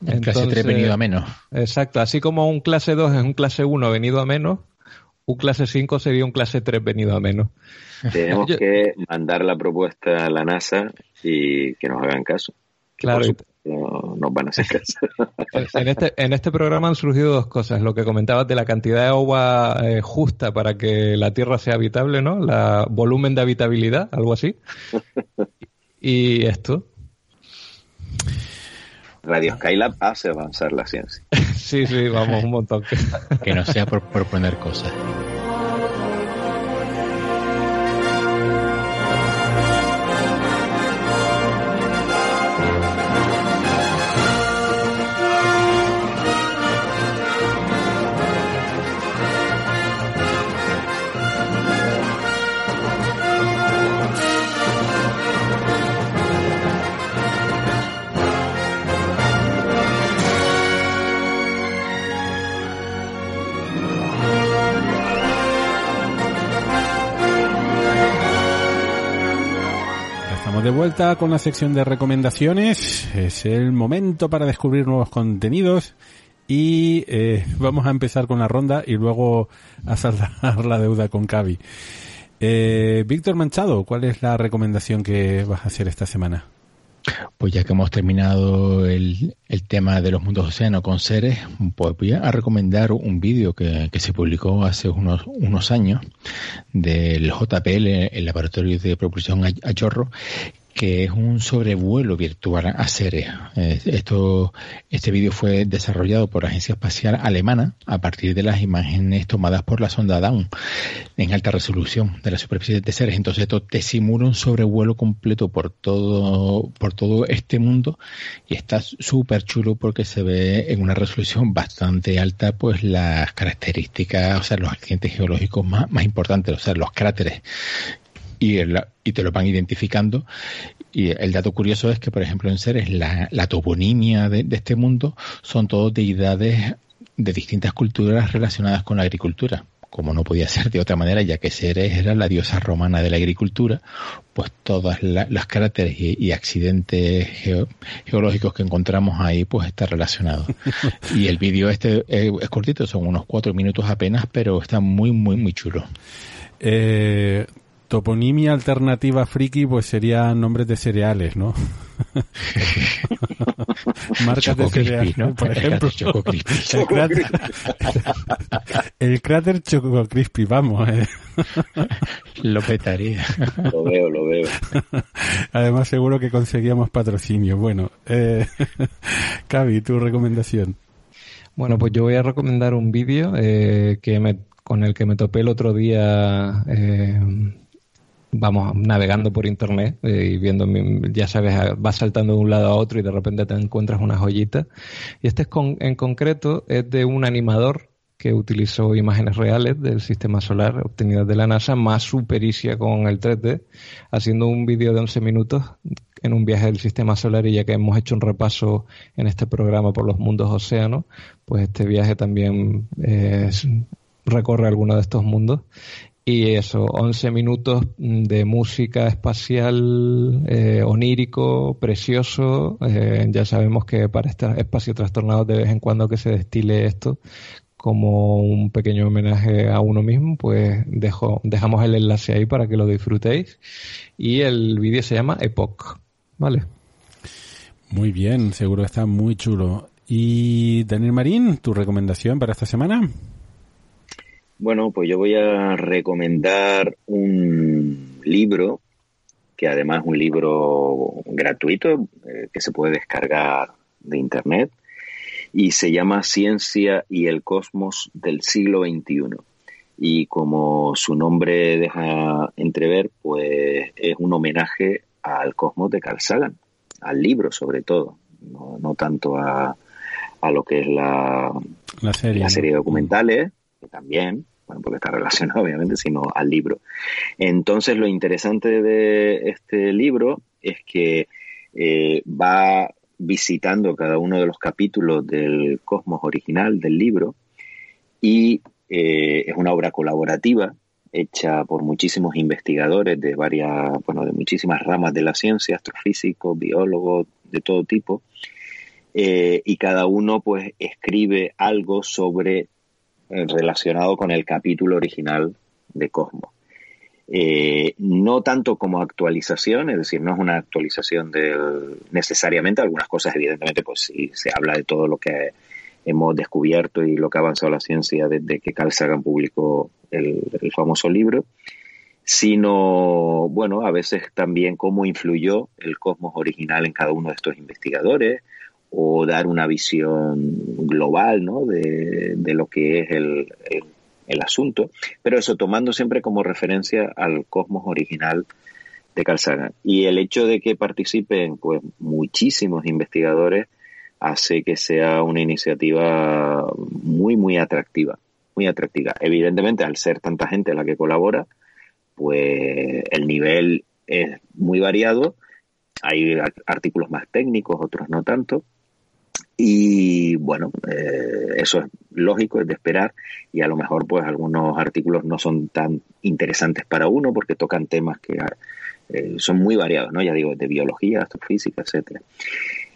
Un clase 3 venido a menos. Exacto, así como un clase 2 es un clase 1 venido a menos, un clase 5 sería un clase 3 venido a menos. Tenemos que mandar la propuesta a la NASA y que nos hagan caso. Claro, no nos van a hacer [LAUGHS] en, este, en este programa han surgido dos cosas. Lo que comentabas de la cantidad de agua eh, justa para que la Tierra sea habitable, ¿no? La volumen de habitabilidad, algo así. [LAUGHS] y esto. Radio Skylab hace avanzar la ciencia. [LAUGHS] sí, sí, vamos un montón. que no sea por proponer cosas. De vuelta con la sección de recomendaciones. Es el momento para descubrir nuevos contenidos y eh, vamos a empezar con la ronda y luego a saldar la deuda con Cavi. Eh, Víctor Manchado, ¿cuál es la recomendación que vas a hacer esta semana? Pues ya que hemos terminado el, el tema de los mundos océanos con seres, pues voy a recomendar un vídeo que, que, se publicó hace unos, unos años del JPL, el Laboratorio de Propulsión a, Chorro, que es un sobrevuelo virtual a Ceres. Eh, esto, este vídeo fue desarrollado por la Agencia Espacial Alemana a partir de las imágenes tomadas por la sonda Dawn en alta resolución de la superficie de Ceres. Entonces esto te simula un sobrevuelo completo por todo, por todo este mundo y está súper chulo porque se ve en una resolución bastante alta pues las características, o sea, los accidentes geológicos más, más importantes, o sea, los cráteres y, y te lo van identificando. Y el dato curioso es que, por ejemplo, en Ceres, la, la toponimia de, este mundo son todos deidades de distintas culturas relacionadas con la agricultura. Como no podía ser de otra manera, ya que Ceres era la diosa romana de la agricultura, pues todas las cráteres y, accidentes geológicos que encontramos ahí, pues está relacionado. [LAUGHS] y el vídeo este es, es cortito, son unos cuatro minutos apenas, pero está muy, muy, muy chulo. Eh, toponimia alternativa friki pues sería nombres de cereales, ¿no? [LAUGHS] Marcas de cereales, ¿no? Por ejemplo, Choco el, cráter, el cráter Choco Crispy, vamos. Eh. Lo petaría. Lo veo, lo veo. Además seguro que conseguíamos patrocinio. Bueno, eh, [LAUGHS] Cavi, tu recomendación. Bueno, pues yo voy a recomendar un vídeo eh, que me, con el que me topé el otro día eh, vamos navegando por internet eh, y viendo, ya sabes, vas saltando de un lado a otro y de repente te encuentras una joyita. Y este es en concreto es de un animador que utilizó imágenes reales del sistema solar obtenidas de la NASA más su pericia con el 3D, haciendo un vídeo de 11 minutos en un viaje del sistema solar y ya que hemos hecho un repaso en este programa por los mundos océanos, pues este viaje también eh, recorre alguno de estos mundos y eso, 11 minutos de música espacial eh, onírico, precioso. Eh, ya sabemos que para este espacio trastornado de vez en cuando que se destile esto como un pequeño homenaje a uno mismo, pues dejo, dejamos el enlace ahí para que lo disfrutéis. Y el vídeo se llama Epoch, ¿vale? Muy bien, seguro está muy chulo. Y Daniel Marín, ¿tu recomendación para esta semana? Bueno, pues yo voy a recomendar un libro, que además es un libro gratuito, eh, que se puede descargar de Internet, y se llama Ciencia y el Cosmos del siglo XXI. Y como su nombre deja entrever, pues es un homenaje al cosmos de Carl Sagan, al libro sobre todo, no, tanto a, lo que es la, serie, la serie de documentales, que también, porque está relacionado [LAUGHS] obviamente, sino al libro. Entonces lo interesante de este libro es que eh, va visitando cada uno de los capítulos del cosmos original del libro y eh, es una obra colaborativa hecha por muchísimos investigadores de varias, bueno, de muchísimas ramas de la ciencia, astrofísicos, biólogos, de todo tipo, eh, y cada uno pues escribe algo sobre relacionado con el capítulo original de Cosmos. Eh, no tanto como actualización, es decir, no es una actualización de necesariamente, algunas cosas evidentemente pues sí se habla de todo lo que hemos descubierto y lo que ha avanzado la ciencia desde que Carl Sagan publicó el famoso libro, sino, bueno, a veces también cómo influyó el cosmos original en cada uno de estos investigadores, o dar una visión global ¿no? de, lo que es el, el, asunto, pero eso tomando siempre como referencia al cosmos original de Carl Sagan. Y el hecho de que participen pues muchísimos investigadores hace que sea una iniciativa muy, muy atractiva, muy atractiva. Evidentemente, al ser tanta gente la que colabora, pues el nivel es muy variado. Hay artículos más técnicos, otros no tanto, y bueno, eh, eso es lógico, es de esperar y a lo mejor pues algunos artículos no son tan interesantes para uno porque tocan temas que eh, son muy variados, ¿no? Ya digo, de biología, astrofísica, etcétera.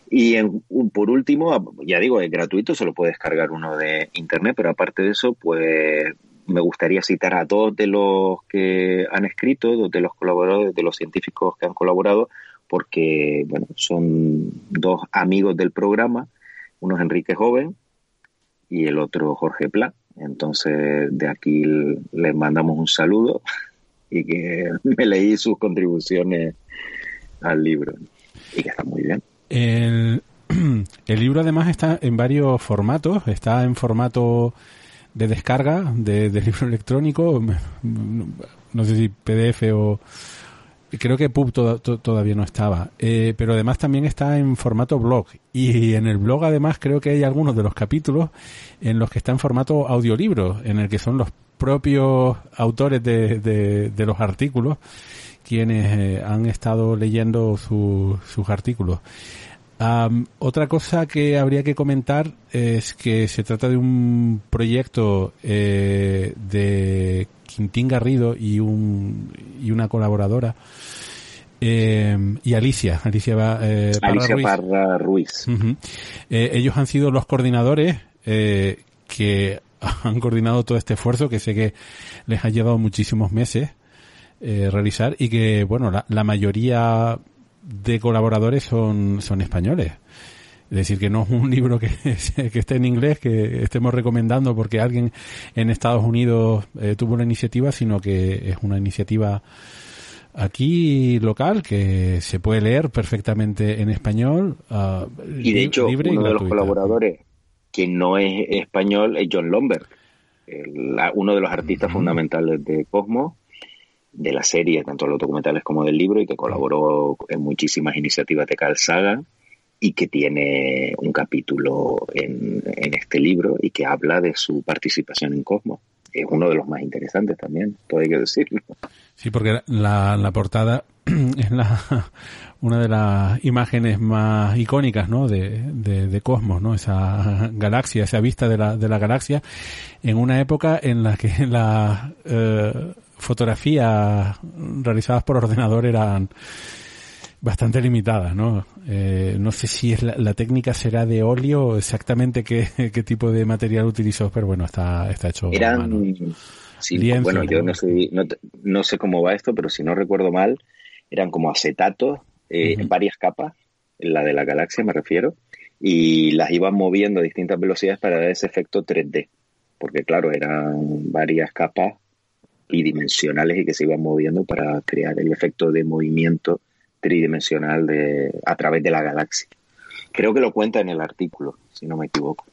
Y en, por último, ya digo, es gratuito, se lo puede descargar uno de internet, pero aparte de eso, pues me gustaría citar a dos de los que han escrito, dos de los colaboradores, de los científicos que han colaborado, porque bueno, son dos amigos del programa uno es Enrique Joven y el otro Jorge Pla. Entonces, de aquí les mandamos un saludo [LAUGHS] y que me leí sus contribuciones al libro y que está muy bien. El, [CLEARS THROAT] el libro además está en varios formatos, está en formato de descarga de, libro electrónico, [LAUGHS] no sé si PDF o... Creo que PUB todavía no estaba, eh, pero además también está en formato blog. Y en el blog además creo que hay algunos de los capítulos en los que está en formato audiolibro, en el que son los propios autores de, de, los artículos quienes eh, han estado leyendo sus artículos otra cosa que habría que comentar es que se trata de un proyecto eh, de Quintín Garrido y, un, y una colaboradora. Eh, y Alicia, Alicia, eh, Parra Ruiz. Eh, ellos han sido los coordinadores que [LAUGHS] han coordinado todo este esfuerzo que sé que les ha llevado muchísimos meses realizar y que, bueno, la, la mayoría de colaboradores son, son españoles. Es decir, que no es un libro que, [LAUGHS] que esté en inglés, que estemos recomendando porque alguien en Estados Unidos eh, tuvo una iniciativa, sino que es una iniciativa aquí local que se puede leer perfectamente en español. Uh, y de hecho, uno de los colaboradores que no es español es John Lomberg, uno de los artistas fundamentales de Cosmos de la serie, tanto los documentales como del libro, y que colaboró en muchísimas iniciativas de Carl Sagan y que tiene un capítulo en, este libro y que habla de su participación en Cosmos. Es uno de los más interesantes también, todo hay que decirlo. Sí, porque la, la portada [CLEARS THROAT] es la, [LAUGHS] una de las imágenes más icónicas ¿no? de, de, Cosmos, ¿no? esa galaxia, esa vista de la, de la galaxia, en una época en la que [LAUGHS] la... Eh, fotografías realizadas por ordenador eran bastante limitadas, ¿no? Eh, no sé si es la, técnica será de óleo, exactamente qué, [LAUGHS] qué, tipo de material utilizó, pero bueno, está, está hecho. Eran, bueno, yo no sé, no, sé cómo va esto, pero si no recuerdo mal, eran como acetatos eh, en varias capas, la de la galaxia me refiero, y las iban moviendo a distintas velocidades para dar ese efecto 3D, porque claro, eran varias capas bidimensionales y que se iban moviendo para crear el efecto de movimiento tridimensional de, a través de la galaxia. Creo que lo cuenta en el artículo, si no me equivoco.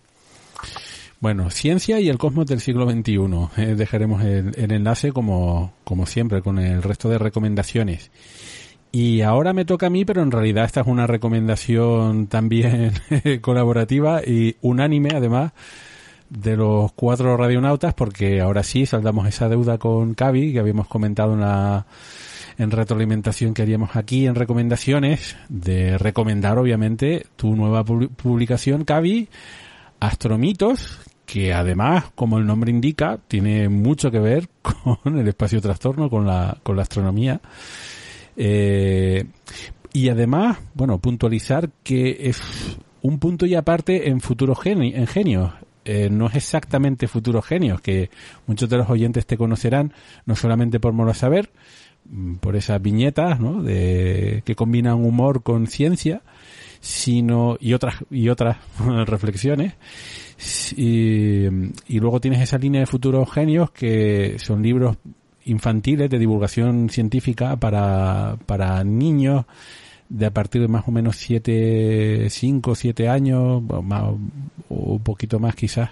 Bueno, ciencia y el cosmos del siglo XXI. Eh, dejaremos el, enlace como, como siempre con el resto de recomendaciones. Y ahora me toca a mí, pero en realidad esta es una recomendación también [LAUGHS] colaborativa y unánime además de los cuatro radionautas, porque ahora sí saldamos esa deuda con Cavi, que habíamos comentado en la en retroalimentación que haríamos aquí en recomendaciones, de recomendar obviamente tu nueva publicación, Cavi, Astromitos, que además, como el nombre indica, tiene mucho que ver [LAUGHS] con el espacio trastorno, con la, con la astronomía. Eh, y además, bueno, puntualizar que es un punto y aparte en futuros en genios. Eh, no es exactamente Futuro Genios, que muchos de los oyentes te conocerán, no solamente por Mola Saber, mm, por esas viñetas, ¿no? De, que combinan humor con ciencia, sino, y otras, y otras [LAUGHS] reflexiones. Y, y luego tienes esa línea de Futuros Genios que son libros infantiles de divulgación científica para, para niños de a partir de más o menos 7, 5, 7 años, o, un poquito más quizás.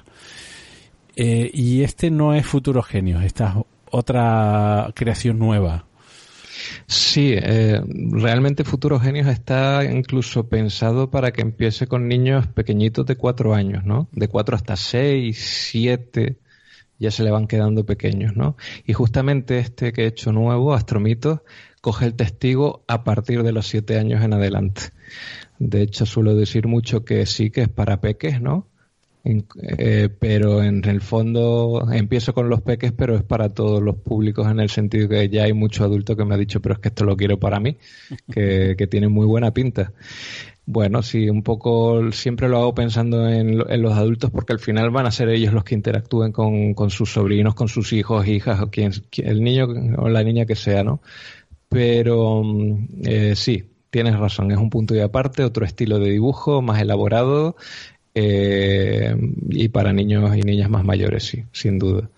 Eh, y este no es Futuro Genio, esta es otra creación nueva. Sí, eh, realmente Futuro Genios está incluso pensado para que empiece con niños pequeñitos de 4 años, ¿no? De 4 hasta 6, 7, ya se le van quedando pequeños, ¿no? Y justamente este que he hecho nuevo, Astromitos, coge el testigo a partir de los siete años en adelante. De hecho, suelo decir mucho que sí que es para peques, ¿no? Eh, pero en el fondo empiezo con los peques, pero es para todos los públicos en el sentido que ya hay mucho adulto que me ha dicho, pero es que esto lo quiero para mí, [LAUGHS] que, tiene muy buena pinta. Bueno, sí, un poco siempre lo hago pensando en, los adultos porque al final van a ser ellos los que interactúen con, con sus sobrinos, con sus hijos, hijas, o quien, el niño o la niña que sea, ¿no? Pero mm, eh, sí, tienes razón, es un punto y aparte, otro estilo de dibujo más elaborado eh, y para niños y niñas más mayores, sí, sin duda.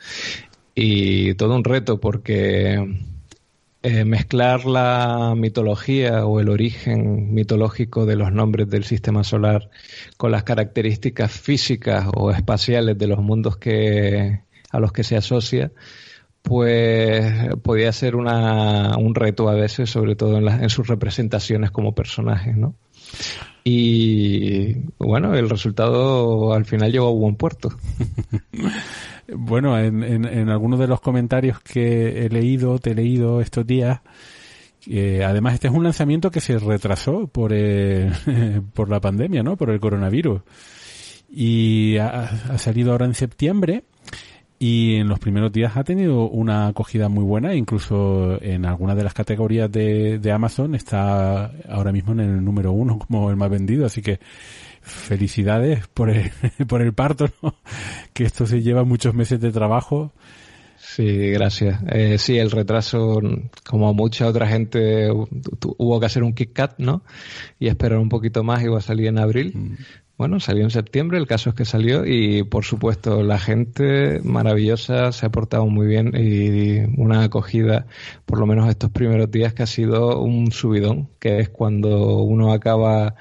Y todo un reto porque eh, mezclar la mitología o el origen mitológico de los nombres del sistema solar con las características físicas o espaciales de los mundos que, a los que se asocia, pues podía ser una, un reto a veces, sobre todo en, en sus representaciones como personajes, ¿no? Y bueno, el resultado al final llegó a buen puerto. [LAUGHS] bueno, en, en, algunos de los comentarios que he leído, te he leído estos días, eh, además este es un lanzamiento que se retrasó por, eh, [LAUGHS] por la pandemia, ¿no? Por el coronavirus. Y ha salido ahora en septiembre y en los primeros días ha tenido una acogida muy buena, incluso en algunas de las categorías de, de Amazon está ahora mismo en el número uno como el más vendido, así que felicidades por el, [LAUGHS] por el parto, ¿no? que esto se lleva muchos meses de trabajo. Sí, gracias. Eh, sí, el retraso, como mucha otra gente, hubo que hacer un kick cut, ¿no? Y esperar un poquito más y va a salir en abril. Mm. Bueno, salió en septiembre, el caso es que salió y por supuesto la gente maravillosa se ha portado muy bien y una acogida, por lo menos estos primeros días, que ha sido un subidón, que es cuando uno acaba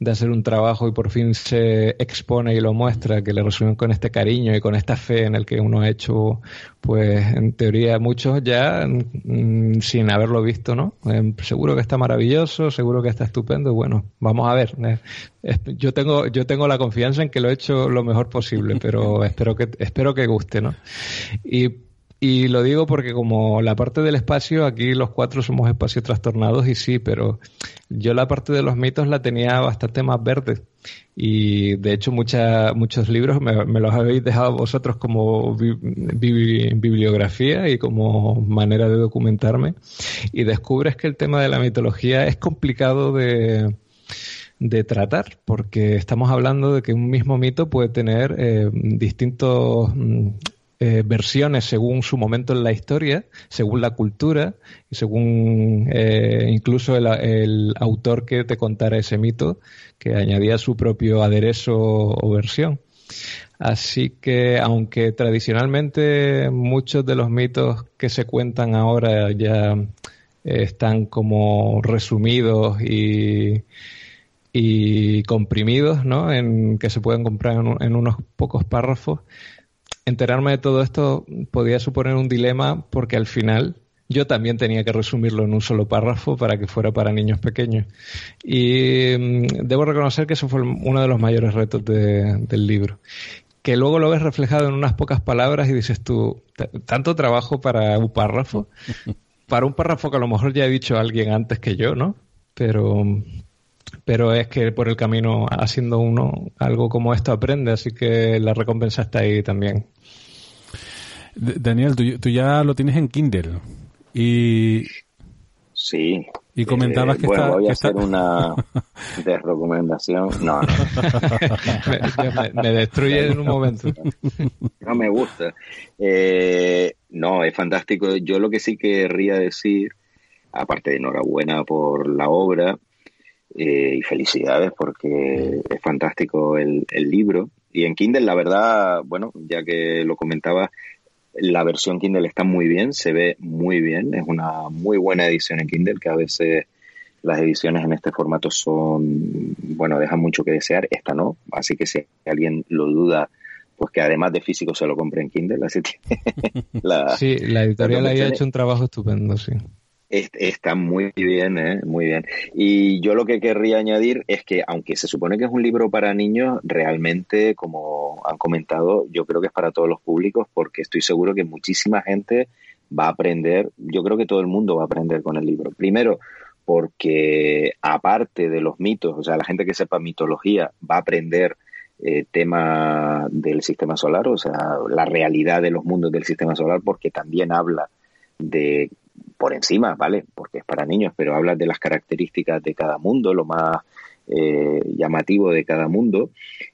de hacer un trabajo y por fin se expone y lo muestra, que le reciben con este cariño y con esta fe en el que uno ha hecho, pues en teoría muchos ya mm, sin haberlo visto, ¿no? Eh, seguro que está maravilloso, seguro que está estupendo. Bueno, vamos a ver. Eh, yo tengo yo tengo la confianza en que lo he hecho lo mejor posible, pero [LAUGHS] espero que espero que guste, ¿no? Y y lo digo porque como la parte del espacio, aquí los cuatro somos espacios trastornados y sí, pero yo la parte de los mitos la tenía bastante más verde. Y de hecho mucha, muchos libros me, los habéis dejado vosotros como bibliografía y como manera de documentarme. Y descubres que el tema de la mitología es complicado de, de tratar, porque estamos hablando de que un mismo mito puede tener eh, distintos mm, eh, versiones según su momento en la historia, según la cultura y según eh, incluso el, autor que te contara ese mito, que añadía su propio aderezo o versión. Así que, aunque tradicionalmente muchos de los mitos que se cuentan ahora ya eh, están como resumidos y, y comprimidos, ¿no? En que se pueden comprar en unos pocos párrafos enterarme de todo esto podía suponer un dilema porque al final yo también tenía que resumirlo en un solo párrafo para que fuera para niños pequeños. Y mm, debo reconocer que eso fue uno de los mayores retos del libro. Que luego lo ves reflejado en unas pocas palabras y dices tú, tanto trabajo para un párrafo, [LAUGHS] para un párrafo que a lo mejor ya he dicho alguien antes que yo, ¿no? Pero pero es que por el camino haciendo uno algo como esto aprende, así que la recompensa está ahí también. Daniel, tú, ya lo tienes en Kindle y sí. Y comentabas eh, que bueno, voy a hacer una [LAUGHS] desrecomendación. No, no. [LAUGHS] me, destruye en un momento. No me gusta. Eh, no, es fantástico. Yo lo que sí querría decir, aparte de enhorabuena por la obra, eh, y felicidades porque es fantástico el, libro. Y en Kindle, la verdad, bueno, ya que lo comentaba, la versión Kindle está muy bien, se ve muy bien, es una muy buena edición en Kindle, que a veces las ediciones en este formato son, bueno, dejan mucho que desear, esta no, así que si alguien lo duda, pues que además de físico se lo compre en Kindle, así que [LAUGHS] la, sí, la editorial ahí ha hecho un trabajo estupendo, sí. Está muy bien, ¿eh? muy bien. Y yo lo que querría añadir es que, aunque se supone que es un libro para niños, realmente, como han comentado, yo creo que es para todos los públicos, porque estoy seguro que muchísima gente va a aprender, yo creo que todo el mundo va a aprender con el libro. Primero, porque aparte de los mitos, o sea, la gente que sepa mitología va a aprender eh, tema del sistema solar, o sea, la realidad de los mundos del sistema solar, porque también habla de por encima, ¿vale? Porque es para niños, pero habla de las características de cada mundo, lo más eh, llamativo de cada mundo,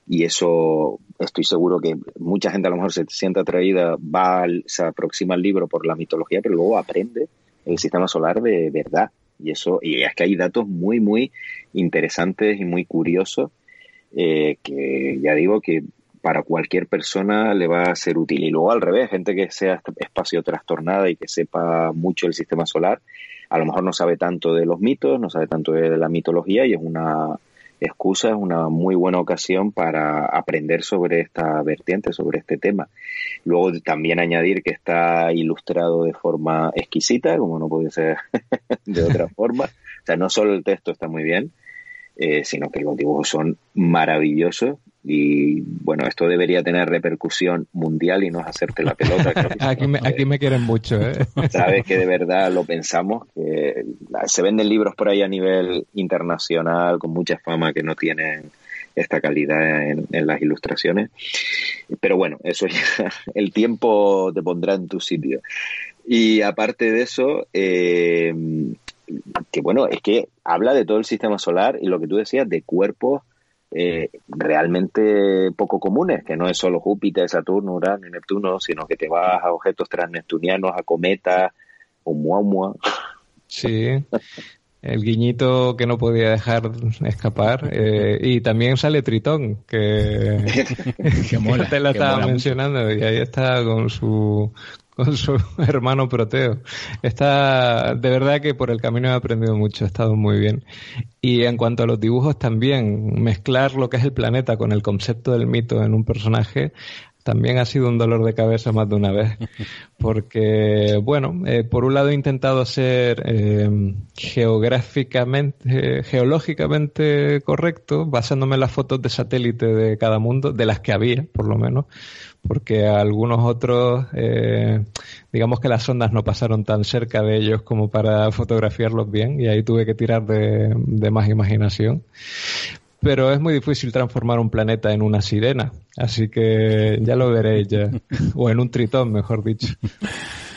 y eso estoy seguro que mucha gente a lo mejor se siente atraída, va, se aproxima al libro por la mitología, pero luego aprende el sistema solar de verdad. Y eso, y es que hay datos muy, muy interesantes y muy curiosos eh, que ya digo que para cualquier persona le va a ser útil. Y luego al revés, gente que sea espacio trastornada y que sepa mucho el sistema solar, a lo mejor no sabe tanto de los mitos, no sabe tanto de la mitología y es una excusa, es una muy buena ocasión para aprender sobre esta vertiente, sobre este tema. Luego también añadir que está ilustrado de forma exquisita, como no puede ser [LAUGHS] de otra forma. O sea, no solo el texto está muy bien, eh, sino que los dibujos son maravillosos y bueno, esto debería tener repercusión mundial y no es hacerte la pelota. [LAUGHS] aquí, me, aquí me quieren mucho, ¿eh? [LAUGHS] Sabes que de verdad lo pensamos. Que se venden libros por ahí a nivel internacional con mucha fama que no tienen esta calidad en, las ilustraciones. Pero bueno, eso ya, [LAUGHS] el tiempo te pondrá en tu sitio. Y aparte de eso, eh, que bueno, es que habla de todo el sistema solar y lo que tú decías, de cuerpos eh, realmente poco comunes, que no es solo Júpiter, Saturno, Urano y Neptuno, sino que te vas a objetos transneptunianos, a cometas, o muamua. Sí, el guiñito que no podía dejar escapar. Eh, y también sale Tritón, que, [LAUGHS] que mola, [LAUGHS] te la estaba mencionando, y ahí está con su con su [LAUGHS] hermano Proteo. Está, de verdad que por el camino he aprendido mucho, ha estado muy bien. Y en cuanto a los dibujos también, mezclar lo que es el planeta con el concepto del mito en un personaje también ha sido un dolor de cabeza más de una vez. [LAUGHS] Porque, bueno, eh, por un lado he intentado ser eh, geográficamente, geológicamente correcto, basándome en las fotos de satélite de cada mundo, de las que había, por lo menos, porque algunos otros, eh, digamos que las ondas no pasaron tan cerca de ellos como para fotografiarlos bien, y ahí tuve que tirar de, de más imaginación pero es muy difícil transformar un planeta en una sirena, así que ya lo veréis ya, [LAUGHS] o en un tritón, mejor dicho.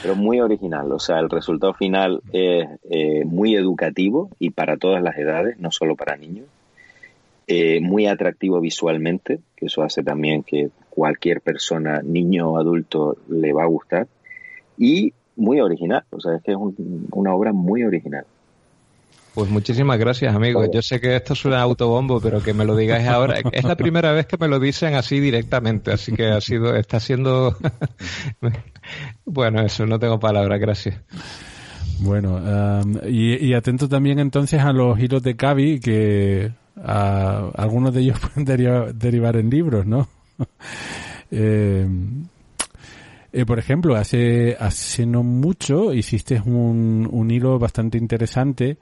Pero muy original, o sea, el resultado final es eh, muy educativo y para todas las edades, no solo para niños. Eh, muy atractivo visualmente, que eso hace también que cualquier persona, niño o adulto, le va a gustar. Y muy original, o sea, es que es una obra muy original. Pues muchísimas gracias, amigos. Yo sé que esto suena autobombo, pero que me lo digáis ahora. [LAUGHS] Es la primera vez que me lo dicen así directamente, así que ha sido, está siendo. [LAUGHS] bueno, eso, no tengo palabras, gracias. Bueno, y, atento también entonces a los hilos de Cavi, que algunos de ellos [LAUGHS] pueden derivar en libros, ¿no? [LAUGHS] Eh, eh, por ejemplo, hace, hace no mucho hiciste un, un hilo bastante interesante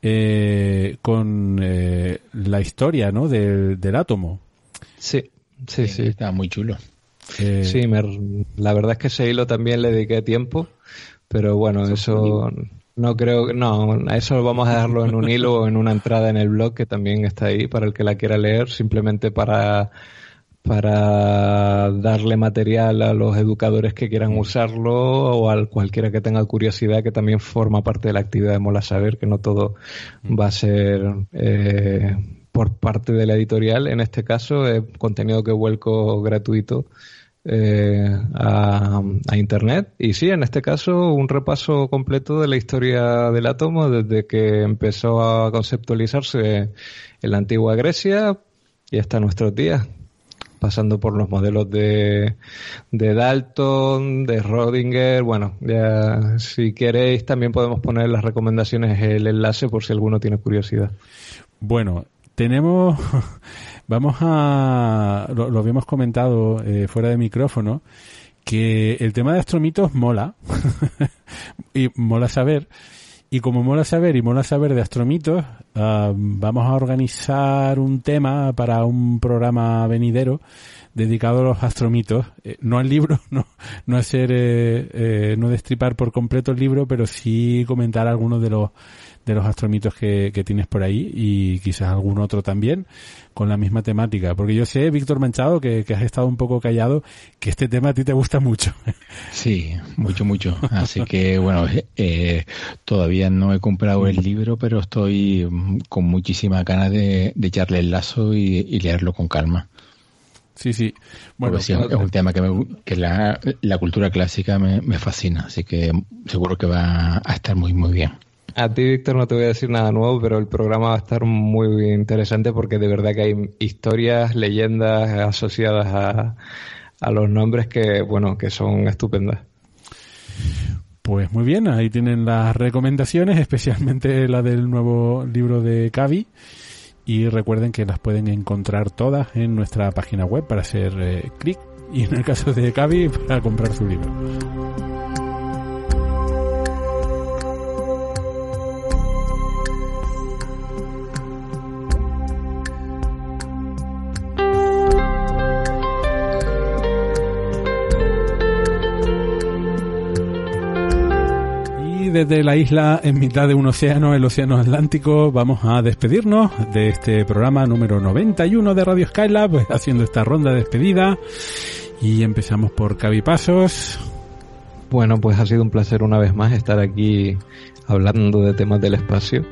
eh, con eh, la historia ¿no? del, del átomo. Sí, sí, sí. Está muy chulo. Eh, sí, la verdad es que ese hilo también le dediqué tiempo, pero bueno, eso no creo, no, eso vamos a dejarlo en un hilo o en una entrada en el blog que también está ahí para el que la quiera leer, simplemente para para darle material a los educadores que quieran usarlo o a cualquiera que tenga curiosidad que también forma parte de la actividad de Mola Saber, que no todo va a ser eh, por parte de la editorial. En este caso, es contenido que vuelco gratuito eh, a, a, Internet. Y sí, en este caso, un repaso completo de la historia del átomo desde que empezó a conceptualizarse en la antigua Grecia y hasta nuestros días pasando por los modelos de, de Dalton, de Rodinger. Bueno, ya si queréis también podemos poner las recomendaciones el enlace por si alguno tiene curiosidad. Bueno, tenemos, [LAUGHS] vamos a, lo, habíamos comentado eh, fuera de micrófono, que el tema de astromitos mola, [LAUGHS] y mola saber, y como mola saber y mola saber de astromitos, ah, vamos a organizar un tema para un programa venidero dedicado a los astromitos. Eh, no al libro, [LAUGHS] no, no hacer, eh, eh, no destripar por completo el libro, pero sí comentar algunos de los de los astromitos que, que tienes por ahí y quizás algún otro también con la misma temática. Porque yo sé, Víctor Manchado, que, has estado un poco callado, que este tema a ti te gusta mucho. [LAUGHS] Sí, mucho, mucho. Así que, bueno, eh, todavía no he comprado el libro, pero estoy con muchísima ganas de, echarle el lazo y, leerlo con calma. Sí, sí. Bueno, es un tema que, me, que la, la cultura clásica me, me fascina, así que seguro que va a estar muy, muy bien. A ti, Víctor, no te voy a decir nada nuevo, pero el programa va a estar muy interesante porque de verdad que hay historias, leyendas asociadas a, los nombres que, bueno, que son estupendas. Pues muy bien, ahí tienen las recomendaciones, [LAUGHS] especialmente la del nuevo libro de Cavi. Y recuerden que las pueden encontrar todas en nuestra página web para hacer eh, clic y en el caso de Cavi para comprar su libro. Desde la isla en mitad de un océano, el océano Atlántico, vamos a despedirnos de este programa número 91 de Radio Skylab, [LAUGHS] haciendo esta ronda de despedida. Y empezamos por Cavipasos. Bueno, pues ha sido un placer una vez más estar aquí hablando de temas del espacio.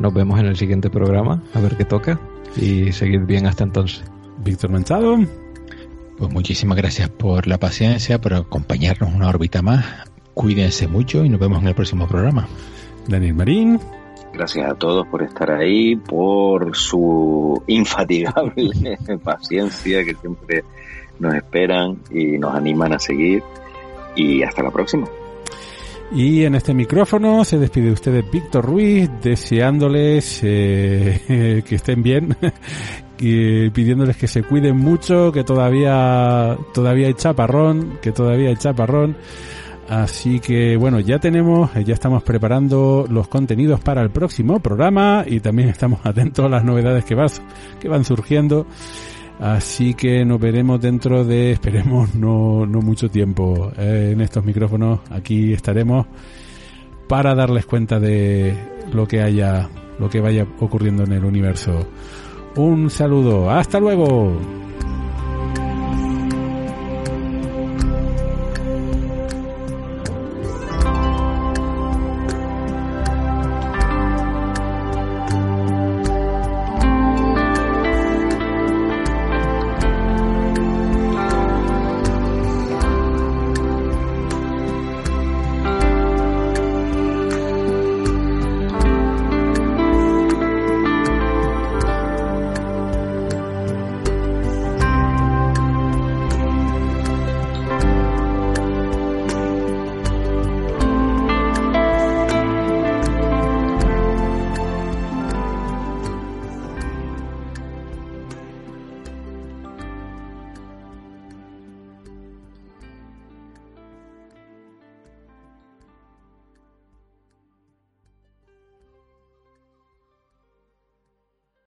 Nos vemos en el siguiente programa, a ver qué toca y seguir bien hasta entonces. Víctor Manchado. Pues muchísimas gracias por la paciencia, por acompañarnos una órbita más. Cuídense mucho y nos vemos en el próximo programa. Daniel Marín. Gracias a todos por estar ahí, por su infatigable [LAUGHS] paciencia que siempre nos esperan y nos animan a seguir. Y hasta la próxima. Y en este micrófono se despide de ustedes Víctor Ruiz, deseándoles eh, [LAUGHS] que estén bien [LAUGHS] y pidiéndoles que se cuiden mucho, que todavía, todavía hay chaparrón, que todavía hay chaparrón. Así que bueno, ya tenemos, ya estamos preparando los contenidos para el próximo programa y también estamos [LAUGHS] atentos a las novedades que, que van surgiendo. Así que nos veremos dentro de, [LAUGHS] esperemos, no, no mucho tiempo eh, en estos micrófonos. Aquí estaremos para darles cuenta de lo que haya, lo que vaya ocurriendo en el universo. Un saludo, hasta luego.